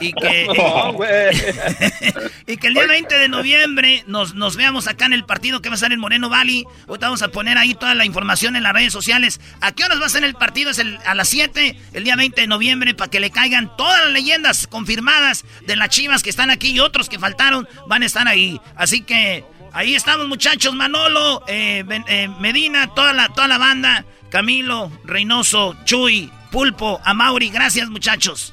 Y que, No, y que el día 20 de noviembre nos, nos veamos acá en el partido que va a ser en Moreno Valley. Ahorita vamos a poner ahí toda la información en las redes sociales. ¿A qué horas va a ser el partido? Es el- a las 7, el día 20 de noviembre, para que le caigan todas las leyendas confirmadas de las chivas que están aquí y otros que faltaron van a estar ahí. Así que ahí estamos, muchachos. Manolo, eh, Ben- eh, Medina, toda la, toda la banda. Camilo, Reynoso, Chuy, Pulpo, Amauri. Gracias, muchachos.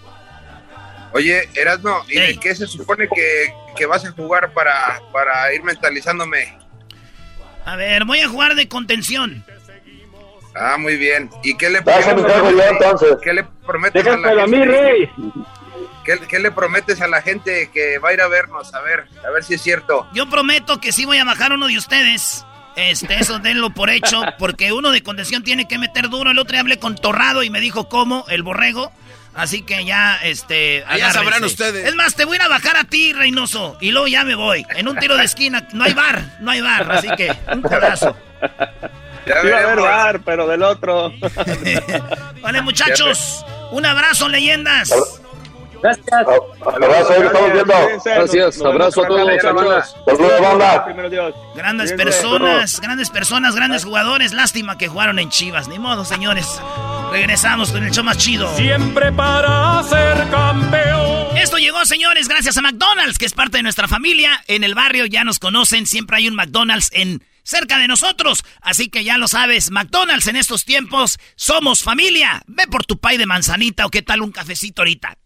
Oye, Erasmo, ¿y de qué se supone que, que vas a jugar para, para ir mentalizándome? A ver, voy a jugar de contención. Ah, muy bien. ¿Y qué le, a qué le mi cargo yo, entonces. ¿Qué le prometes a la a mí, Rey. ¿Qué, qué le prometes a la gente que va a ir a vernos? A ver, a ver si es cierto. Yo prometo que sí voy a bajar uno de ustedes. Este, eso denlo por hecho, porque uno de contención tiene que meter duro. El otro día hablé con Torrado y me dijo cómo, el borrego. Así que ya, este. Ah, ya sabrán ustedes. Es más, te voy a ir a bajar a ti, Reynoso. Y luego ya me voy. En un tiro de esquina. No hay bar, no hay bar. Así que, un codazo. Iba a haber bar, pero del otro. Vale, muchachos. Un abrazo, leyendas. Gracias. Abrazo, ahí estamos viendo. Gracias, abrazo a todos. Saludos, banda. Grandes personas, grandes personas, grandes jugadores. Lástima que jugaron en Chivas. Ni modo, señores. Regresamos con el show más chido. Siempre para ser campeón. Esto llegó, señores, gracias a McDonald's, que es parte de nuestra familia. En el barrio ya nos conocen, siempre hay un McDonald's en cerca de nosotros. Así que ya lo sabes, McDonald's en estos tiempos somos familia. Ve por tu pay de manzanita o qué tal un cafecito ahorita.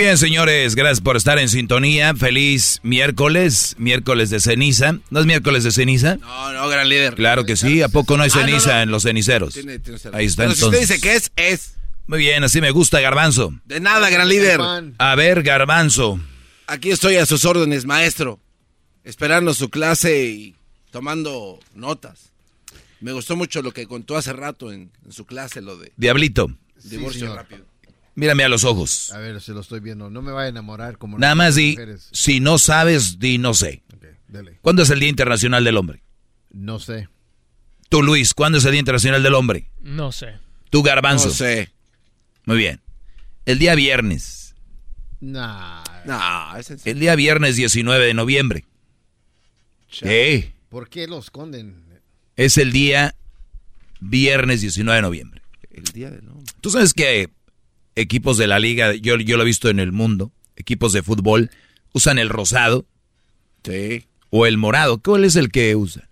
Bien, señores, gracias por estar en sintonía. Feliz miércoles, miércoles de ceniza. ¿No es miércoles de ceniza? No, no, gran líder. Claro que sí. ¿A poco no hay Ah, no, ceniza no. en los ceniceros? Tiene- tiene Ahí está Pero si entonces. usted dice que es, es. Muy bien, así me gusta, Garbanzo. De nada, gran líder. A ver, Garbanzo. Aquí estoy a sus órdenes, maestro. Esperando su clase y tomando notas. Me gustó mucho lo que contó hace rato en, en su clase, lo de Diablito, divorcio rápido. Mírame a los ojos. A ver, se lo estoy viendo. No me va a enamorar como Nada más di, mujeres. si no sabes, di no sé. dele. ¿Cuándo es el Día Internacional del Hombre? No sé. Tú, Luis, ¿cuándo es el Día Internacional del Hombre? No sé. Tú, Garbanzo. No sé. Muy bien. El día viernes. Nah. No, es. El día viernes 19 de noviembre. Sí. ¿Por qué lo esconden? Es el día viernes 19 de noviembre. El día del hombre. Tú sabes que equipos de la liga, yo, yo lo he visto en el mundo, equipos de fútbol, usan el rosado. Sí. O el morado. ¿Cuál es el que usa?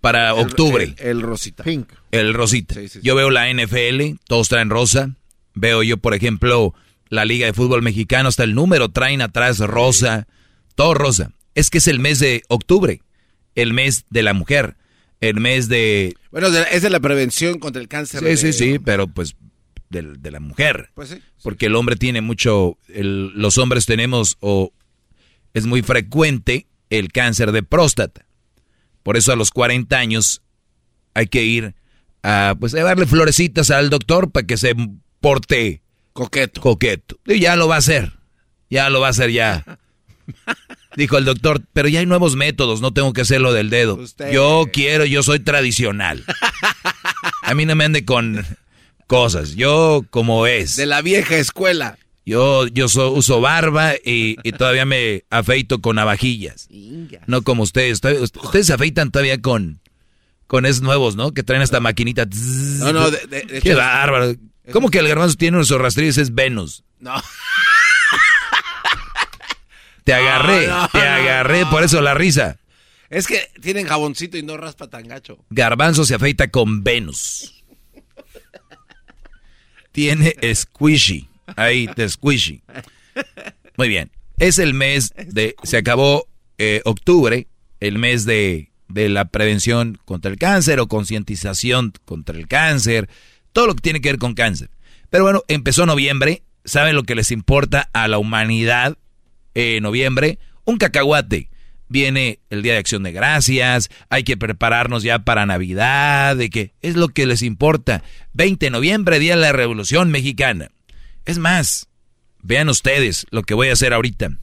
Para El- octubre. El, el rosita. Pink. El rosita. Sí, sí, sí. Yo veo la NFL, todos traen rosa. Veo yo, por ejemplo, la Liga de Fútbol Mexicano, hasta el número traen atrás rosa. Todo rosa. Es que es el mes de octubre. El mes de la mujer. El mes de... Bueno, es de la prevención contra el cáncer. Sí, de- sí, sí, pero pues del- de, la mujer. Pues sí. Porque el hombre tiene mucho... el- los hombres tenemos o es muy frecuente el cáncer de próstata. Por eso a los 40 años hay que ir a pues a darle florecitas al doctor para que se porte coqueto. Coqueto. Y ya lo va a hacer. Ya lo va a hacer ya. Dijo el doctor, pero ya hay nuevos métodos, no tengo que hacerlo del dedo. Yo quiero, yo soy tradicional. A mí no me ande con cosas, yo como es. De la vieja escuela. Yo, yo uso barba y, y, todavía me afeito con navajillas. No como ustedes. Ustedes se afeitan todavía con, con esos nuevos, ¿no? Que traen esta maquinita. No, no, de, de, Qué bárbaro. ¿Cómo que el garbanzo tiene unos rastrillos? Es Venus. No. Te agarré, No, no, te agarré, no. por eso la risa. Es que tienen jaboncito y no raspa tan gacho. Garbanzo se afeita con Venus. Tiene squishy. Ahí, te squishy. Muy bien. Es el mes de. Se acabó eh, octubre, el mes de, de la prevención contra el cáncer o concientización contra el cáncer. Todo lo que tiene que ver con cáncer. Pero bueno, empezó noviembre. ¿Saben lo que les importa a la humanidad en noviembre? Un cacahuate. Viene el Día de Acción de Gracias, hay que prepararnos ya para Navidad, de que es lo que les importa. 20 de noviembre, Día de la Revolución Mexicana. Es más, vean ustedes lo que voy a hacer ahorita.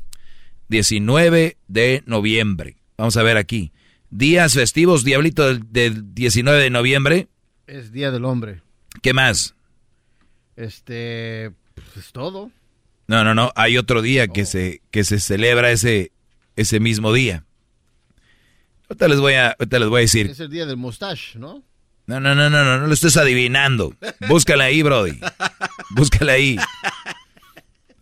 19 de noviembre. Vamos a ver aquí. Días festivos, diablito del, del 19 de noviembre. Es Día del Hombre. ¿Qué más? Este, pues es todo. No, no, no. Hay otro día que, se, que se celebra ese, ese mismo día. Ahorita les voy a, les voy a decir. Es el Día del Mustache, ¿no? No, no, no, no, no, no lo estés adivinando. Búscala ahí, Brody. Búscala ahí.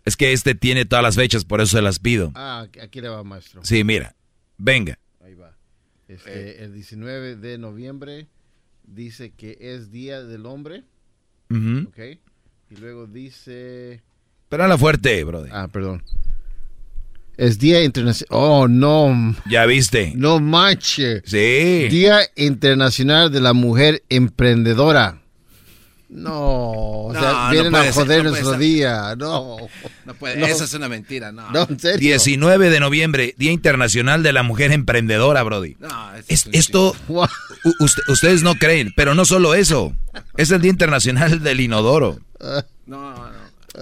Es que este tiene todas las fechas, por eso se las pido. Ah, aquí le va, maestro. Sí, mira. Venga. Ahí va. Este, el 19 de noviembre dice que es Día del Hombre. ¿Ok? Y luego dice... Pero la fuerte, Brody. Ah, perdón. Es Día Internacional... Oh, no. Ya viste. No manche. Sí. Día Internacional de la Mujer Emprendedora. No, o sea, No, no vienen puede a ser, joder no puede nuestro ser. día. No. No puede, No. esa es una mentira, no. No, en serio. 19 de noviembre, Día Internacional de la Mujer Emprendedora, Brody. No, es- Es- esto, usted- ustedes no creen, pero no solo eso. Es el Día Internacional del Inodoro. No, no.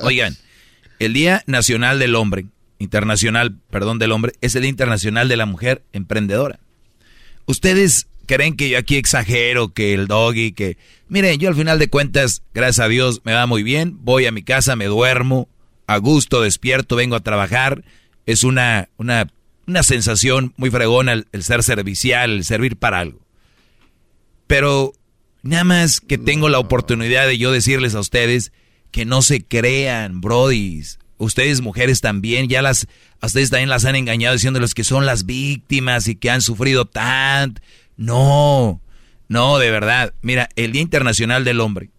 Oigan, el Día Nacional del Hombre, internacional, perdón, del hombre, es el Día Internacional de la Mujer Emprendedora. Ustedes creen que yo aquí exagero, que el doggy, que... Miren, yo al final de cuentas, gracias a Dios, me va muy bien, voy a mi casa, me duermo, a gusto, despierto, vengo a trabajar. Es una, una, una sensación muy fregona el, el ser servicial, el servir para algo. Pero nada más que tengo la oportunidad de yo decirles a ustedes que no se crean, brodis. Ustedes mujeres también, ya las, a ustedes también las han engañado diciéndoles que son las víctimas y que han sufrido tanto. No, no, de verdad. Mira, el Día Internacional del Hombre,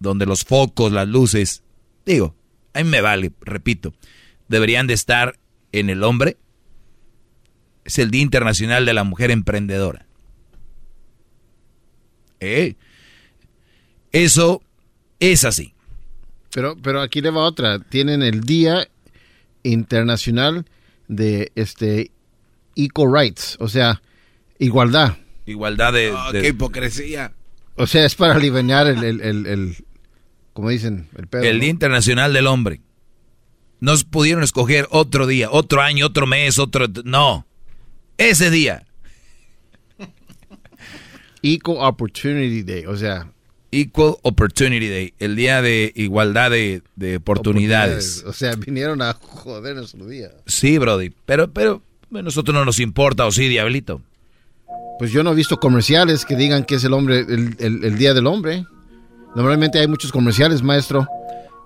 donde los focos, las luces, digo, a mí me vale, repito, deberían de estar en el hombre. Es el Día Internacional de la Mujer Emprendedora. ¿Eh? Eso es así. Pero, pero aquí le va otra. Tienen el Día Internacional de este Equal Rights, o sea, igualdad. Igualdad de... Oh, de- qué hipocresía. O sea, es para aliviar el, el, el, el- como dicen, el pedo. el ¿no? Día Internacional del Hombre. No pudieron escoger otro día, otro año, otro mes, otro... No. Ese día. Equal Opportunity Day, o sea, Equal Opportunity Day. El día de igualdad de, de oportunidades. O sea, vinieron a joder nuestro día. Sí, Brody. Pero, pero, a nosotros no nos importa, ¿o sí, Diablito? Pues yo no he visto comerciales que digan que es el hombre, el, el- el Día del Hombre. Normalmente hay muchos comerciales, maestro.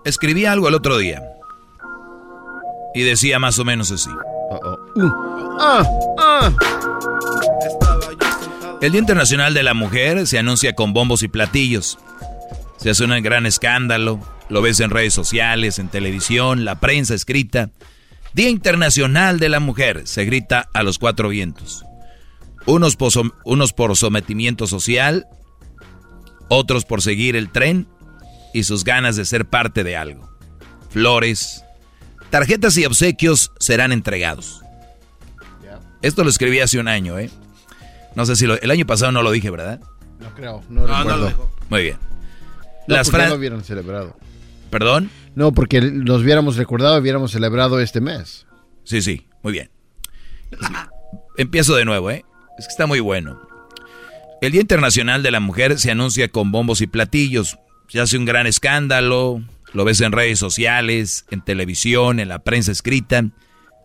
Escribí algo el otro día. Y decía más o menos así. Ah, ah. El Día Internacional de la Mujer se anuncia con bombos y platillos. Se hace un gran escándalo. Lo ves en redes sociales, en televisión, la prensa escrita. Día Internacional de la Mujer se grita a los cuatro vientos. Unos por, som- unos por sometimiento social, otros por seguir el tren y sus ganas de ser parte de algo. Flores, tarjetas y obsequios serán entregados. Esto lo escribí hace un año, ¿eh? No sé si lo, el año pasado no lo dije, ¿verdad? No creo, no, No, no recuerdo. lo dejó. Muy bien. No, Las porque fra- no lo hubieran celebrado. ¿Perdón? No, porque los hubiéramos recordado, hubiéramos celebrado este mes. Sí, sí, muy bien. Empiezo de nuevo, ¿eh? Es que está muy bueno. El Día Internacional de la Mujer se anuncia con bombos y platillos. Se hace un gran escándalo, lo ves en redes sociales, en televisión, en la prensa escrita.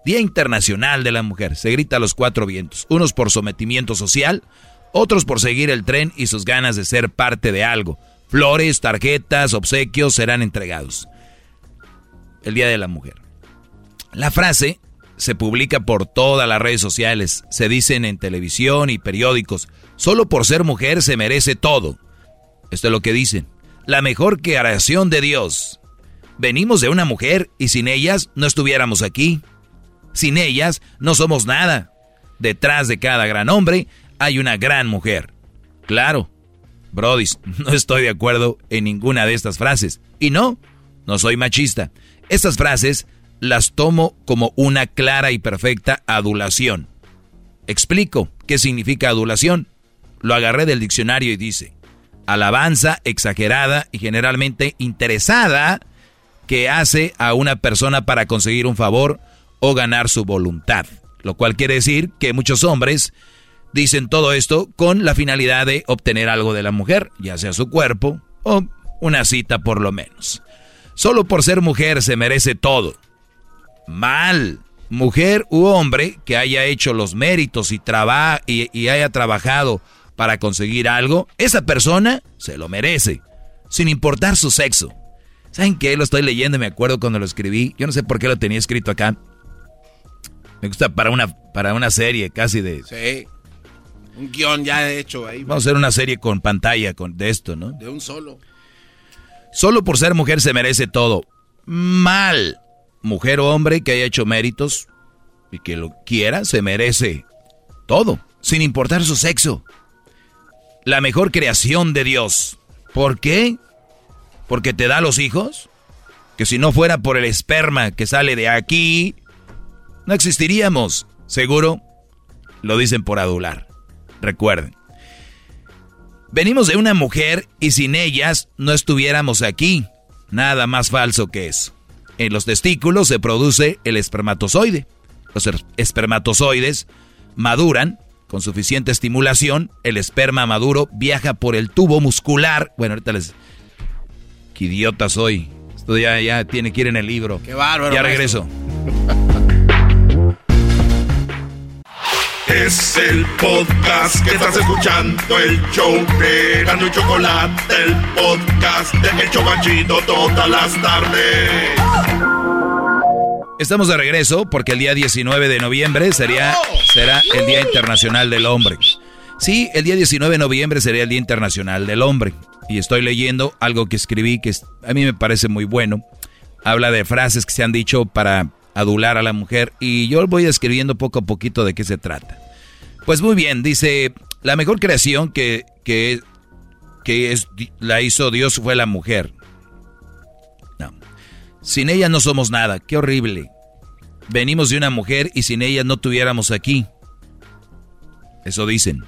Día Internacional de la Mujer. Se grita a los cuatro vientos. Unos por sometimiento social, otros por seguir el tren y sus ganas de ser parte de algo. Flores, tarjetas, obsequios serán entregados. El Día de la Mujer. La frase se publica por todas las redes sociales, se dicen en televisión y periódicos. Solo por ser mujer se merece todo. Esto es lo que dicen. La mejor creación de Dios. Venimos de una mujer y sin ellas no estuviéramos aquí. Sin ellas no somos nada. Detrás de cada gran hombre hay una gran mujer. Claro, Brody, no estoy de acuerdo en ninguna de estas frases. Y no, no soy machista. Estas frases las tomo como una clara y perfecta adulación. Explico qué significa adulación. Lo agarré del diccionario y dice, alabanza exagerada y generalmente interesada que hace a una persona para conseguir un favor o ganar su voluntad. Lo cual quiere decir que muchos hombres dicen todo esto con la finalidad de obtener algo de la mujer, ya sea su cuerpo o una cita por lo menos. Solo por ser mujer se merece todo. Mal. Mujer u hombre que haya hecho los méritos y, traba y, haya trabajado para conseguir algo, esa persona se lo merece, sin importar su sexo. ¿Saben qué? Lo estoy leyendo me acuerdo cuando lo escribí. Yo no sé por qué lo tenía escrito acá. Me gusta para una, para una serie casi de... Sí. Un guion ya hecho ahí. Vamos a hacer una serie con pantalla con, de esto, ¿no? De un solo. Solo por ser mujer se merece todo. Mal. Mujer o hombre que haya hecho méritos y que lo quiera, se merece todo, sin importar su sexo. La mejor creación de Dios. ¿Por qué? Porque te da los hijos. Que si no fuera por el esperma que sale de aquí, no existiríamos. Seguro lo dicen por adular. Recuerden. Venimos de una mujer y sin ellas no estuviéramos aquí. Nada más falso que eso. En los testículos se produce el espermatozoide. Los er- espermatozoides maduran con suficiente estimulación. El esperma maduro viaja por el tubo muscular. Bueno, ahorita les... Qué idiota soy. Esto ya, ya tiene que ir en el libro. Qué bárbaro. Ya maestro. Es el podcast que estás escuchando, el show de Gano y Chocolate, el podcast de El Chocachito todas las tardes. Estamos de regreso porque el día 19 de noviembre sería, será el Día Internacional del Hombre. Sí, el día 19 de noviembre sería el Día Internacional del Hombre. Y estoy leyendo algo que escribí que a mí me parece muy bueno. Habla de frases que se han dicho para adular a la mujer y yo voy escribiendo poco a poquito de qué se trata. Pues muy bien, dice, la mejor creación que, que, que es, la hizo Dios fue la mujer. Sin ella no somos nada, qué horrible. Venimos de una mujer y sin ella no tuviéramos aquí. Eso dicen.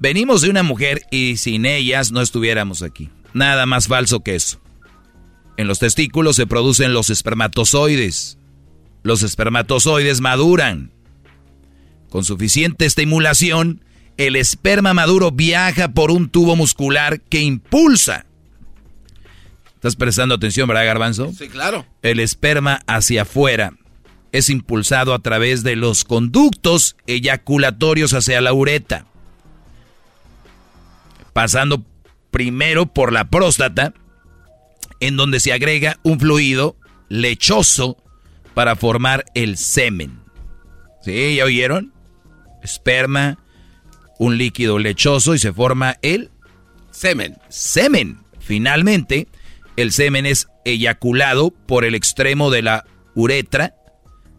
Venimos de una mujer y sin ellas no estuviéramos aquí. Nada más falso que eso. En los testículos se producen los espermatozoides. Los espermatozoides maduran. Con suficiente estimulación, el esperma maduro viaja por un tubo muscular que impulsa. ¿Estás prestando atención, verdad, Garbanzo? Sí, claro. El esperma hacia afuera es impulsado a través de los conductos eyaculatorios hacia la ureta, pasando primero por la próstata, en donde se agrega un fluido lechoso para formar el semen. ¿Sí? ¿Ya oyeron? Esperma, un líquido lechoso y se forma el semen. Semen. Finalmente, el semen es eyaculado por el extremo de la uretra.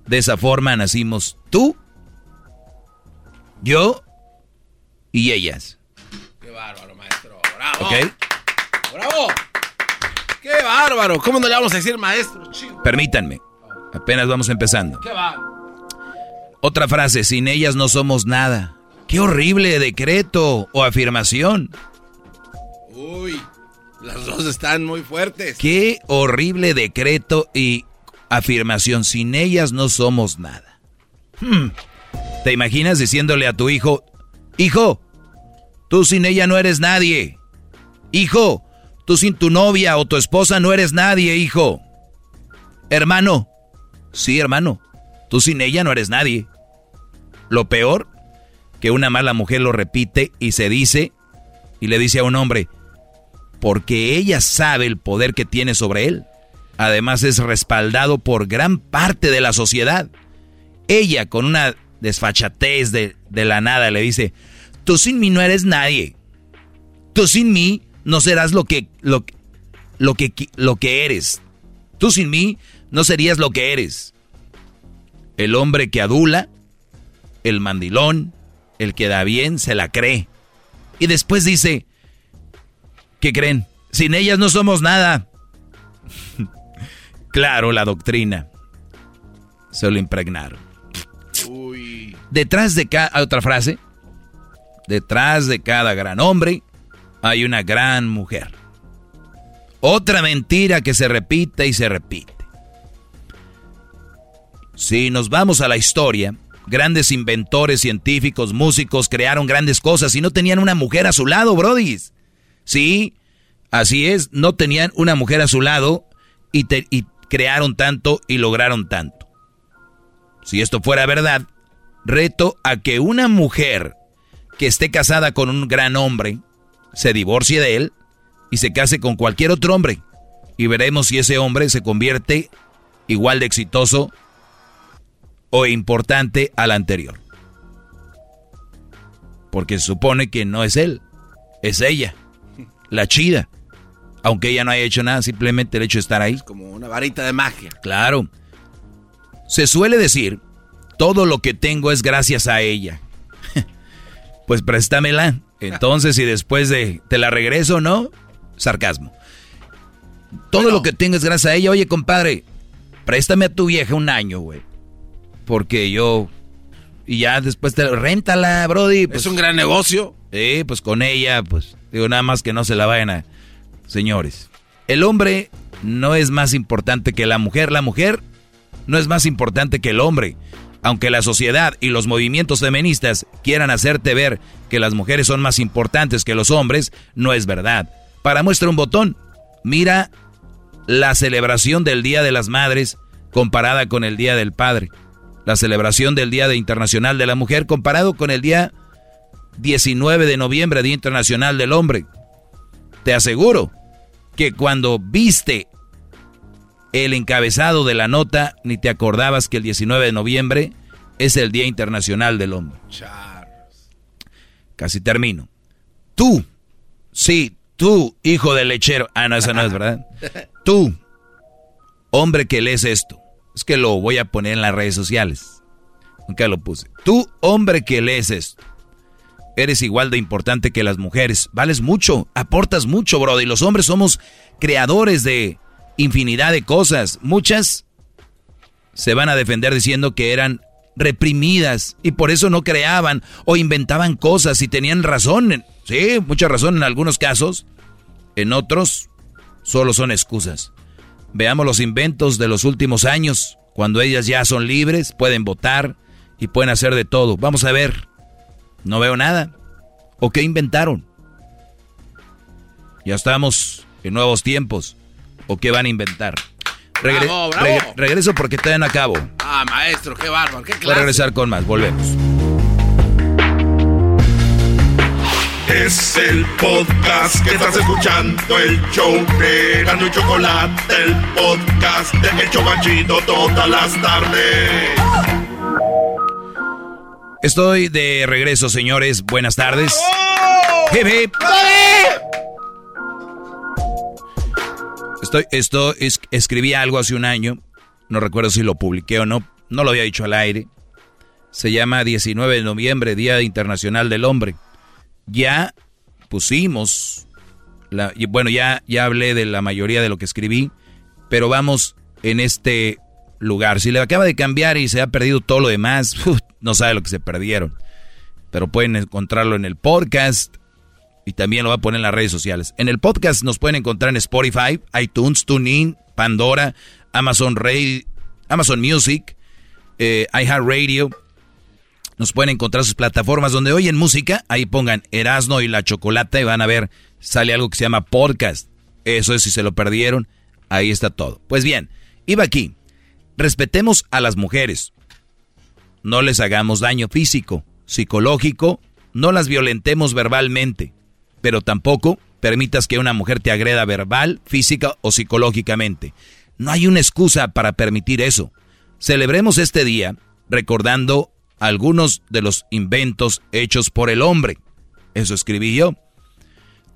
De esa forma nacimos tú, yo y ellas. Qué bárbaro, maestro. Bravo. ¿Ok? Bravo. Qué bárbaro. ¿Cómo no le vamos a decir maestro? Chido. Permítanme. Apenas vamos empezando. Qué va. Otra frase, sin ellas no somos nada. Qué horrible decreto o afirmación. Uy, las dos están muy fuertes. Qué horrible decreto y afirmación. Sin ellas no somos nada. Hmm. ¿Te imaginas diciéndole a tu hijo, hijo, tú sin ella no eres nadie? Hijo, tú sin tu novia o tu esposa no eres nadie, hijo. Hermano, sí, hermano, tú sin ella no eres nadie. Lo peor, que una mala mujer lo repite y se dice, y le dice a un hombre, porque ella sabe el poder que tiene sobre él. Además es respaldado por gran parte de la sociedad. Ella con una desfachatez de, la nada le dice, tú sin mí no eres nadie. Tú sin mí no serás lo que, lo, lo que, lo que eres. Tú sin mí no serías lo que eres. El hombre que adula, el mandilón, el que da bien, se la cree. Y después dice, ¿qué creen? Sin ellas no somos nada. claro, la doctrina. Se lo impregnaron. Detrás de cada... Otra frase. Detrás de cada gran hombre hay una gran mujer. Otra mentira que se repite y se repite. Si nos vamos a la historia, grandes inventores, científicos, músicos crearon grandes cosas y no tenían una mujer a su lado, brodis. Sí, así es, no tenían una mujer a su lado y, y crearon tanto y lograron tanto. Si esto fuera verdad, reto a que una mujer que esté casada con un gran hombre se divorcie de él y se case con cualquier otro hombre. Y veremos si ese hombre se convierte igual de exitoso o importante al anterior. Porque se supone que no es él, es ella, la chida. Aunque ella no haya hecho nada, simplemente el hecho de estar ahí. Es como una varita de magia. Claro. Se suele decir, todo lo que tengo es gracias a ella. pues préstamela. Entonces, y después de, ¿te la regreso no? Sarcasmo. Todo lo que tengo es gracias a ella. Oye, compadre, préstame a tu vieja un año, güey porque yo... Y ya después te réntala, Brody. Pues, es un gran negocio. Sí, pues con ella, pues digo nada más que no se la vayan a... Señores, el hombre no es más importante que la mujer. La mujer no es más importante que el hombre. Aunque la sociedad y los movimientos feministas quieran hacerte ver que las mujeres son más importantes que los hombres, no es verdad. Para muestra un botón, mira la celebración del Día de las Madres comparada con el Día del Padre la celebración del Día Internacional de la Mujer comparado con el día 19 de noviembre, Día Internacional del Hombre. Te aseguro que cuando viste el encabezado de la nota, ni te acordabas que el 19 de noviembre es el Día Internacional del Hombre. Casi termino. Tú, sí, tú, hijo de lechero. Ah, no, eso no es verdad. Tú, hombre que lees esto. Es que lo voy a poner en las redes sociales. Nunca lo puse. Tú, hombre que lees esto, eres igual de importante que las mujeres. Vales mucho, aportas mucho, bro. Y los hombres somos creadores de infinidad de cosas. Muchas se van a defender diciendo que eran reprimidas y por eso no creaban o inventaban cosas y tenían razón. Sí, mucha razón en algunos casos. En otros, solo son excusas. Veamos los inventos de los últimos años, cuando ellas ya son libres, pueden votar y pueden hacer de todo. Vamos a ver. No veo nada. ¿O qué inventaron? Ya estamos en nuevos tiempos. ¿O qué van a inventar? regreso porque todavía no acabo. Ah, maestro, qué bárbaro, qué Voy a regresar con más, volvemos. Es el podcast que estás escuchando, el show de y Chocolate, el podcast de El Chocachito todas las tardes. Estoy de regreso, señores. Buenas tardes. Estoy, esto es, escribí algo hace un año. No recuerdo si lo publiqué o no. No lo había dicho al aire. Se llama 19 de noviembre, Día Internacional del Hombre ya pusimos, la, bueno, ya, ya hablé de la mayoría de lo que escribí, pero vamos en este lugar. Si le acaba de cambiar y se ha perdido todo lo demás, no sabe lo que se perdieron. Pero pueden encontrarlo en el podcast, Y también lo va a poner en las redes sociales. En el podcast nos pueden encontrar en Spotify, iTunes, TuneIn, Pandora, Amazon, Radio, Amazon Music, eh, iHeartRadio. Nos pueden encontrar sus plataformas donde oyen música. Ahí pongan Erasno y la Chocolata y van a ver, sale algo que se llama podcast. Eso es si se lo perdieron. Ahí está todo. Pues bien, iba aquí. Respetemos a las mujeres. No les hagamos daño físico, psicológico. No las violentemos verbalmente. Pero tampoco permitas que una mujer te agreda verbal, física o psicológicamente. No hay una excusa para permitir eso. Celebremos este día recordando algunos de los inventos hechos por el hombre. Eso escribí yo.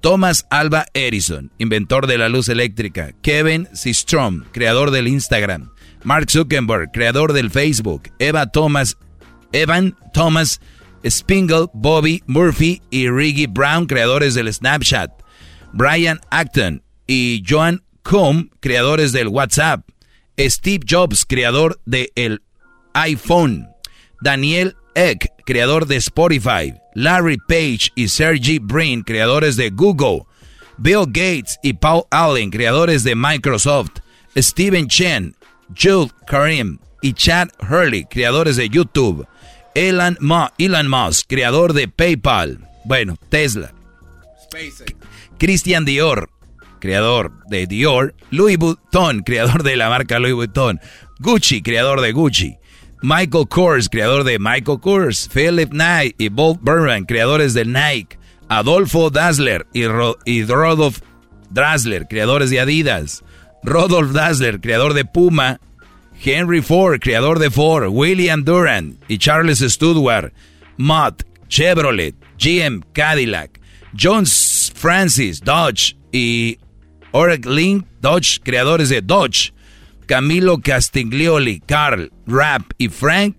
Thomas Alba Edison, inventor de la luz eléctrica. Kevin Systrom, creador del Instagram. Mark Zuckerberg, creador del Facebook. Eva Thomas, Evan Thomas Spingle, Bobby Murphy y Riggy Brown, creadores del Snapchat. Brian Acton y Joan Cohn, creadores del WhatsApp. Steve Jobs, creador del iPhone. Daniel Eck, creador de Spotify. Larry Page y Sergey Brin, creadores de Google. Bill Gates y Paul Allen, creadores de Microsoft. Steven Chen, Jules Karim y Chad Hurley, creadores de YouTube. Elon, Elon Musk, creador de PayPal. Bueno, Tesla. Christian Dior, creador de Dior. Louis Vuitton, creador de la marca Louis Vuitton. Gucci, creador de Gucci. Michael Kors, creador de Michael Kors. Philip Knight y Bob Burman, creadores de Nike. Adolfo Dassler y, y Rodolf Dassler, creadores de Adidas. Rodolf Dassler, creador de Puma. Henry Ford, creador de Ford. William Durant y Charles Studward. Mott, Chevrolet, GM, Cadillac. John Francis, Dodge y Oreg Link, Dodge, creadores de Dodge. Camilo Castiglioli, Carl, Rap y Frank.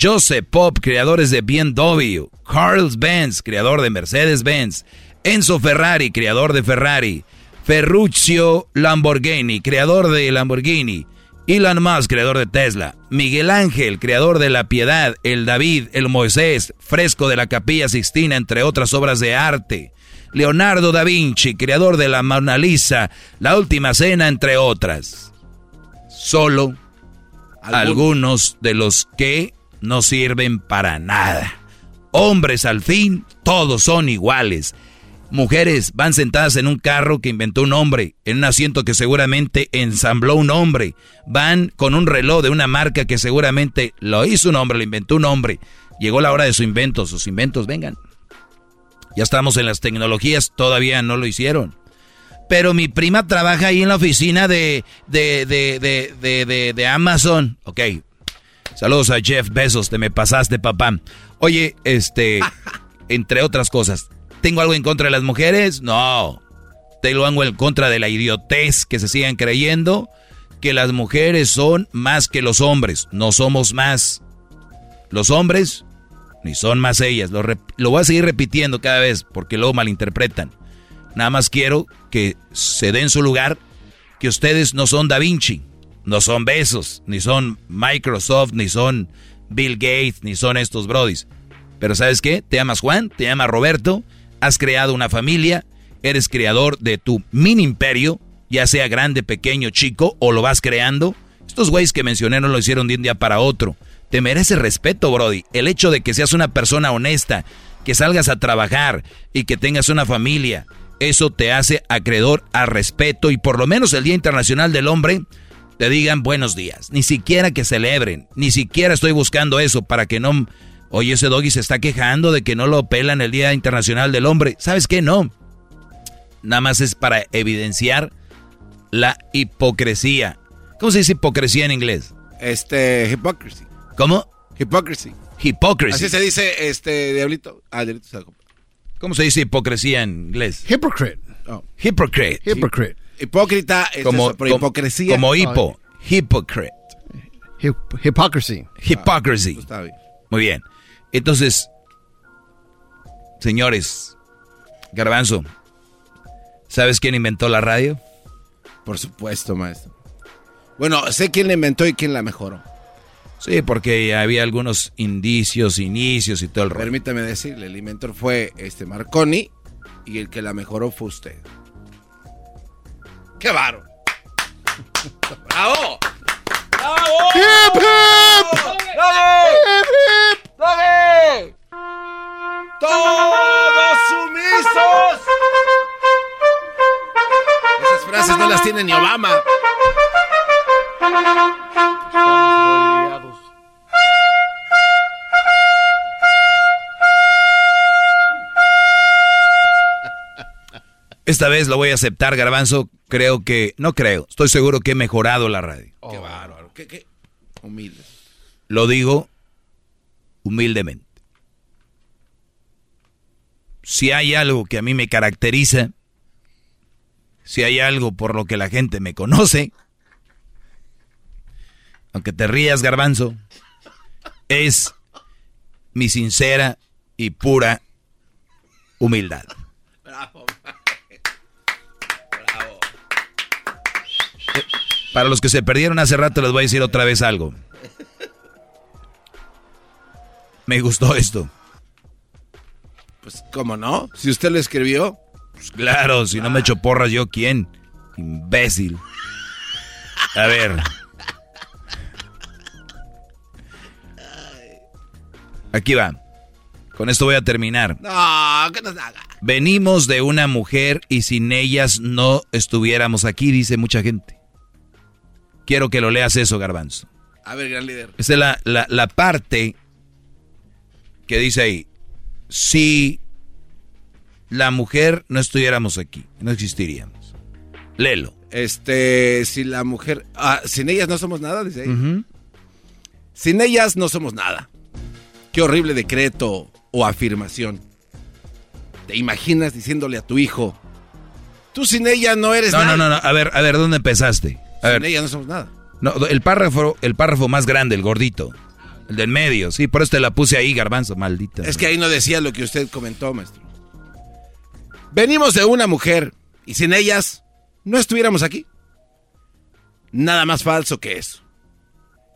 Joseph Pop, creadores de BMW. Carl Benz, creador de Mercedes-Benz. Enzo Ferrari, creador de Ferrari. Ferruccio Lamborghini, creador de Lamborghini. Elon Musk, creador de Tesla. Miguel Ángel, creador de La Piedad. El David, el Moisés, fresco de la Capilla Sixtina, entre otras obras de arte. Leonardo da Vinci, creador de la Mona Lisa, La Última Cena, entre otras. Solo algunos de los que no sirven para nada. Hombres al fin, todos son iguales. Mujeres van sentadas en un carro que inventó un hombre, en un asiento que seguramente ensambló un hombre. Van con un reloj de una marca que seguramente lo hizo un hombre, lo inventó un hombre. Llegó la hora de su invento, sus inventos vengan. Ya estamos en las tecnologías, todavía no lo hicieron. Pero mi prima trabaja ahí en la oficina de, de, de, de, de Amazon. Ok. Saludos a Jeff Bezos, te me pasaste, papá. Oye, este, entre otras cosas, ¿Tengo algo en contra de las mujeres? No. Tengo algo en contra de la idiotez que se sigan creyendo que las mujeres son más que los hombres. No somos más. Los hombres ni son más ellas. Lo, lo voy a seguir repitiendo cada vez porque luego malinterpretan. Nada más quiero que se den su lugar que ustedes no son Da Vinci, no son Besos, ni son Microsoft, ni son Bill Gates, ni son estos brodis. Pero ¿sabes qué? Te llamas Juan, te llamas Roberto has creado una familia, eres creador de tu mini imperio, ya sea grande, pequeño, chico, o lo vas creando. Estos güeyes que mencioné no lo hicieron de un día para otro. Te merece respeto, Brody. El hecho de que seas una persona honesta, que salgas a trabajar y que tengas una familia, eso te hace acreedor a respeto y por lo menos el Día Internacional del Hombre te digan buenos días. Ni siquiera que celebren, ni siquiera estoy buscando eso para que no Oye, ese doggy se está quejando de que no lo pelan el Día Internacional del Hombre. ¿Sabes qué? No. Nada más es para evidenciar la hipocresía. ¿Cómo se dice hipocresía en inglés? Este, hypocrisy. ¿Cómo? Hypocrisy. Hypocrisy. Así se dice, este, diablito. Ah, diablito ¿Cómo se dice hipocresía en inglés? Hypocrite. Oh. Hypocrite. Hypocrite. Hipócrita es como, eso, pero hipocresía. Como hipo. Hypocrite. hypocrisy. Hypocrisy. Está bien. Muy bien. Entonces, señores, Garbanzo, ¿sabes quién inventó la radio? Por supuesto, maestro. Bueno, sé quién la inventó y quién la mejoró. Sí, porque había algunos indicios, inicios y todo el rollo. Permítame decirle, el inventor fue este Marconi Y el que la mejoró fue usted. ¡Qué baro! ¡Bravo! ¡Bravo! ¡Hip, hip! ¡Hip, hip! ¡Doggy! ¡Todos sumisos! Esas frases no las tiene ni Obama. Esta vez lo voy a aceptar, Garbanzo. Creo que, no creo, estoy seguro que he mejorado la radio. Qué bárbaro. Qué, qué humilde. Lo digo humildemente. Si hay algo que a mí me caracteriza, si hay algo por lo que la gente me conoce, aunque te rías, garbanzo, es mi sincera y pura humildad. Para los que se perdieron hace rato les voy a decir otra vez algo. Me gustó esto. Pues, ¿cómo no? Si usted lo escribió. Pues claro, si no me echo porras, ¿yo quién? Imbécil. A ver. Aquí va. Con esto voy a terminar. No, que nos haga. Venimos de una mujer y sin ellas no estuviéramos aquí, dice mucha gente. Quiero que lo leas eso, Garbanzo. A ver, gran líder. Esta es la, la, la parte que dice ahí. Si la mujer no estuviéramos aquí, no existiríamos. Léelo. Este, si la mujer... Ah, sin ellas no somos nada, dice ahí. Sin ellas no somos nada. Qué horrible decreto o afirmación. ¿Te imaginas diciéndole a tu hijo, tú sin ella no eres No, nada? no, no, no. A ver, a ver, ¿dónde empezaste? A Sin ver. ella no somos nada. No, el párrafo, el párrafo más grande, el gordito. El del medio, sí, por eso te la puse ahí, garbanzo, maldita. Es que ahí no decía lo que usted comentó, maestro. Venimos de una mujer y sin ellas no estuviéramos aquí. Nada más falso que eso.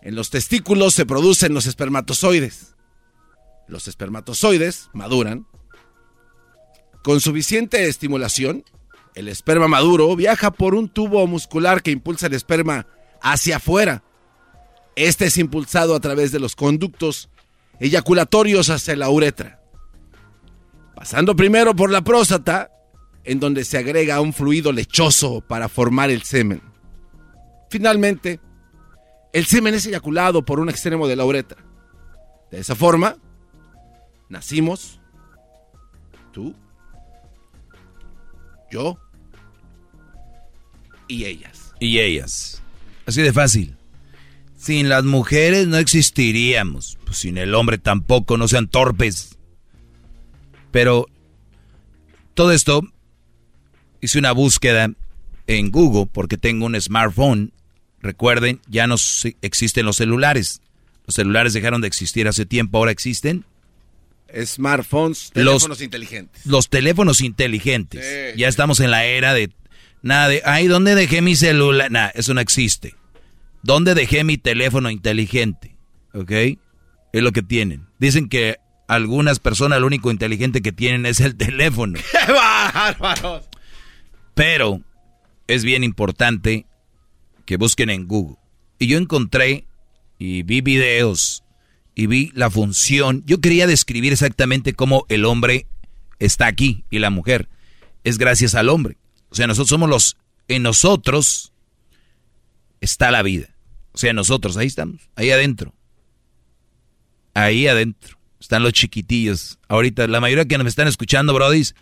En los testículos se producen los espermatozoides. Los espermatozoides maduran. Con suficiente estimulación, el esperma maduro viaja por un tubo muscular que impulsa el esperma hacia afuera. Este es impulsado a través de los conductos eyaculatorios hacia la uretra. Pasando primero por la próstata, en donde se agrega un fluido lechoso para formar el semen. Finalmente, el semen es eyaculado por un extremo de la uretra. De esa forma, nacimos tú, yo y ellas. Y ellas. Así de fácil. Sin las mujeres no existiríamos. Pues sin el hombre tampoco, no sean torpes. Pero todo esto hice una búsqueda en Google porque tengo un smartphone. Recuerden, ya no existen los celulares. Los celulares dejaron de existir hace tiempo, ahora existen Smartphones, Los- teléfonos inteligentes. los teléfonos inteligentes. Sí, ya estamos en la era de nada de, ay, ¿dónde dejé mi celular? Nada, eso no existe. ¿Dónde dejé mi teléfono inteligente? ¿Ok? Es lo que tienen. Dicen que algunas personas lo único inteligente que tienen es el teléfono. ¡Qué bárbaros! Pero es bien importante que busquen en Google. Y yo encontré y vi videos y vi la función. Yo quería describir exactamente cómo el hombre está aquí y la mujer. Es gracias al hombre. O sea, nosotros somos los... En nosotros está la vida. O sea, nosotros, ahí estamos, ahí adentro. Ahí adentro. Están los chiquitillos. Ahorita, la mayoría que nos están escuchando, brodis,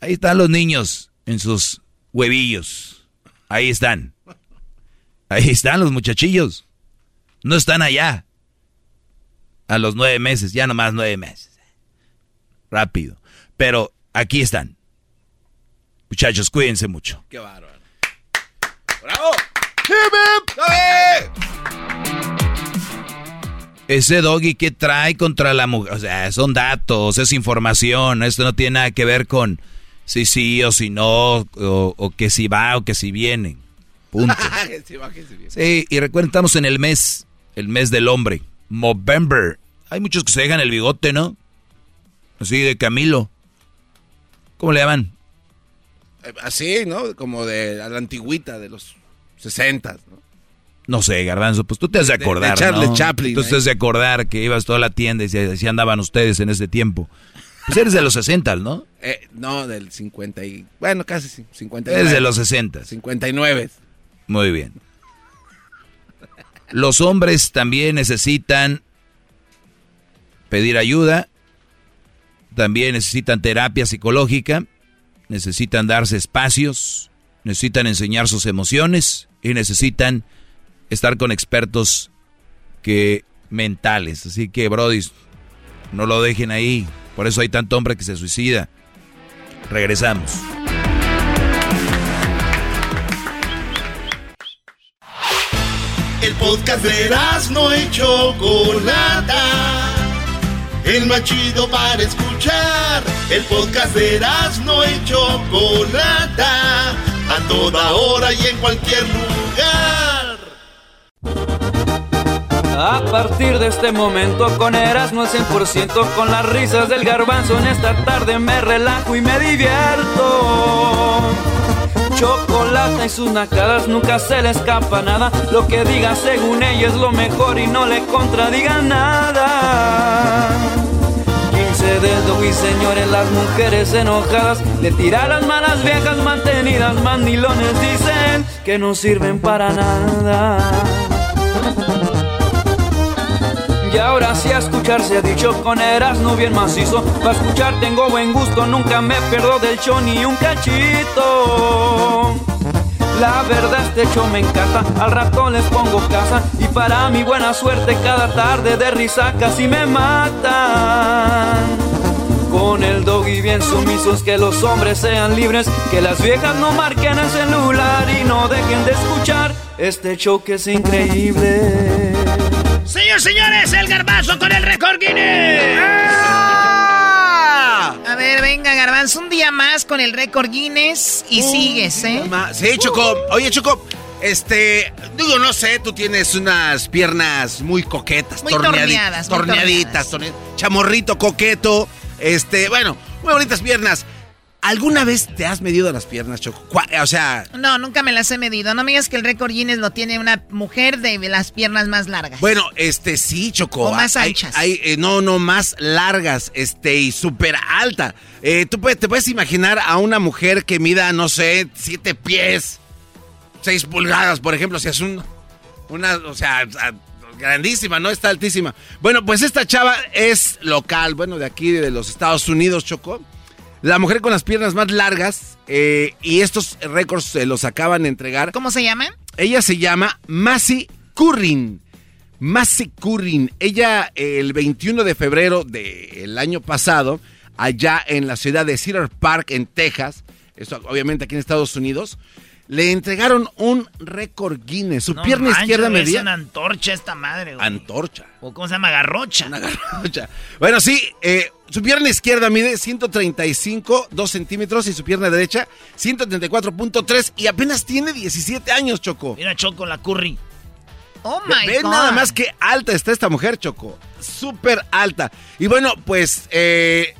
ahí están los niños en sus huevillos. Ahí están. Ahí están los muchachillos. No están allá. A los nueve meses, ya nomás nueve meses. Rápido. Pero aquí están. Muchachos, cuídense mucho. ¡Qué bárbaro! ¡Bravo! ¡Hip, hip! Ese doggy que trae contra la mujer, o sea, son datos, es información, esto no tiene nada que ver con si sí o si no, o, o que si va o que si viene. Punto. Sí, y recuerden, estamos en el mes, el mes del hombre, Movember. Hay muchos que se dejan el bigote, ¿no? Así de Camilo. ¿Cómo le llaman? Eh, Así, ¿no? Como de a la antigüita de los 60, ¿no? No sé, Garbanzo, pues tú te has de De- de acordar, Charles ¿no? Chaplin, Tú ¿eh? te has de acordar que ibas toda la tienda y así andaban ustedes en ese tiempo. Pues eres de los 60, ¿no? Eh, no, del 50 y... Bueno, casi sí, 59. Eres de los 60. 59. Muy bien. Los hombres también necesitan pedir ayuda, también necesitan terapia psicológica, necesitan darse espacios, necesitan enseñar sus emociones y necesitan estar con expertos que mentales. Así que, Brody, no lo dejen ahí. Por eso hay tanto hombre que se suicida. Regresamos. El podcast de no y Chocolata. El más chido para escuchar. El podcast de no y Chocolata. A toda hora y en cualquier lugar. A partir de este momento con Erasmo al 100% con las risas del garbanzo en esta tarde me relajo y me divierto. Chocolate y sus nacadas nunca se le escapa nada. Lo que diga según ella es lo mejor y no le contradiga nada. 15 dedos y señores, las mujeres enojadas le tiran las malas viejas mantenidas. Mandilones dicen que no sirven para nada. Y ahora sí a escuchar se ha dicho con Erasmo bien macizo Pa' escuchar tengo buen gusto, nunca me pierdo del show ni un cachito La verdad este show me encanta, al rato les pongo casa Y para mi buena suerte cada tarde de risa casi me matan con el doggy bien sumisos, que los hombres sean libres, que las viejas no marquen el celular y no dejen de escuchar este show que es increíble. Señor, señores, el garbanzo con el récord Guinness. A ver, venga, garbanzo, un día más con el récord Guinness y sigues, ¿eh? Sí, Choco. Oye, Choco, este, digo, no sé, tú tienes unas piernas muy coquetas, Muy torneadi- torneadas, muy torneaditas, torne- chamorrito coqueto, este, bueno, muy bonitas piernas. ¿Alguna vez te has medido las piernas, Choco? O sea, No, nunca me las he medido. No me digas que el récord Guinness lo tiene una mujer de las piernas más largas. bueno, este, sí, Choco. O más anchas. hay, eh, no, no, más largas, este, y súper alta. Eh, tú puedes, te puedes imaginar a una mujer que mida, no sé, siete pies, seis pulgadas, por ejemplo, si es un, una, o sea, grandísima, ¿no? Está altísima. Bueno, pues esta chava es local, bueno, de aquí, de los Estados Unidos, Choco. La mujer con las piernas más largas, eh, y estos récords se los acaban de entregar. ¿Cómo se llama? Ella se llama Massey Currin. Massey Currin. Ella eh, el 21 de febrero del año pasado, allá en la ciudad de Cedar Park, en Texas, esto obviamente aquí en Estados Unidos, le entregaron un récord Guinness. Su No pierna manches, izquierda güey, Es medía... una antorcha esta madre, güey. Antorcha. ¿O cómo se llama? Garrocha. Una garrocha. Bueno, sí, eh, su pierna izquierda mide 135, 2 centímetros y su pierna derecha 134.3 y apenas tiene 17 años, Choco. Mira, Choco, la curry. Oh my Ve God. nada más que alta está esta mujer, Choco. Súper alta. Y bueno, pues eh,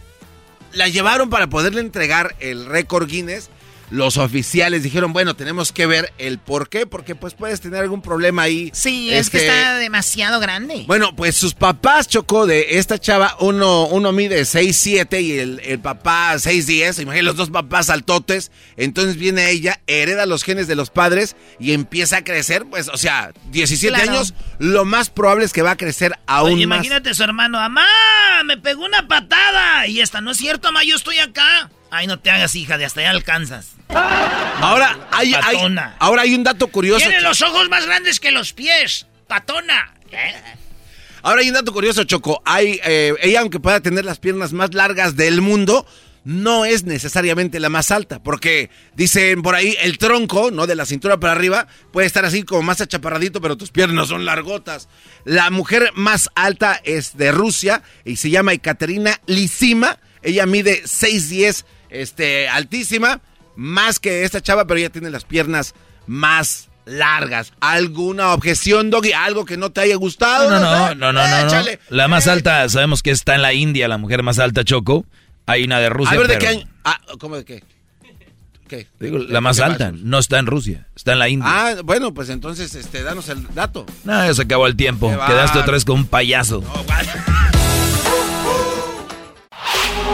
la llevaron para poderle entregar el récord Guinness. Los oficiales dijeron, bueno, tenemos que ver el por qué, porque pues puedes tener algún problema ahí. Sí, es que Este, está demasiado grande. Bueno, pues sus papás, Choco, de esta chava, uno, uno mide 6'7 y el, el papá 6'10. Imagínate los dos papás altotes. Entonces viene ella, hereda los genes de los padres y empieza a crecer. Pues, o sea, 17 Claro. años, lo más probable es que va a crecer aún Oye, más. imagínate su hermano, mamá, me pegó una patada. Y esta, no es cierto, mamá, yo estoy acá. Ay, no te hagas, hija, de hasta allá alcanzas. Ahora hay, ahora hay un dato curioso. Tiene los ojos más grandes que los pies. Patona. Ahora hay un dato curioso, Choco. Hay, eh, ella, aunque pueda tener las piernas más largas del mundo, no es necesariamente la más alta. Porque dicen por ahí, el tronco, ¿no? De la cintura para arriba, puede estar así como más achaparradito, pero tus piernas son largotas. La mujer más alta es de Rusia y se llama Ekaterina Lisima. Ella mide 6'10, este, altísima, más que esta chava, pero ella tiene las piernas más largas. ¿Alguna objeción, Doggy? ¿Algo que no te haya gustado? No, no, no, no, no, no. La más alta, sabemos que está en la India, la mujer más alta, Choco. Hay una de Rusia. A ver, ¿de pero- qué año? Ah, ¿cómo de qué? ¿Qué? Digo, la más alta. No está en Rusia, está en la India. Ah, bueno, pues entonces, este, danos el dato. No, ya se acabó el tiempo. Quedaste otra vez con un payaso.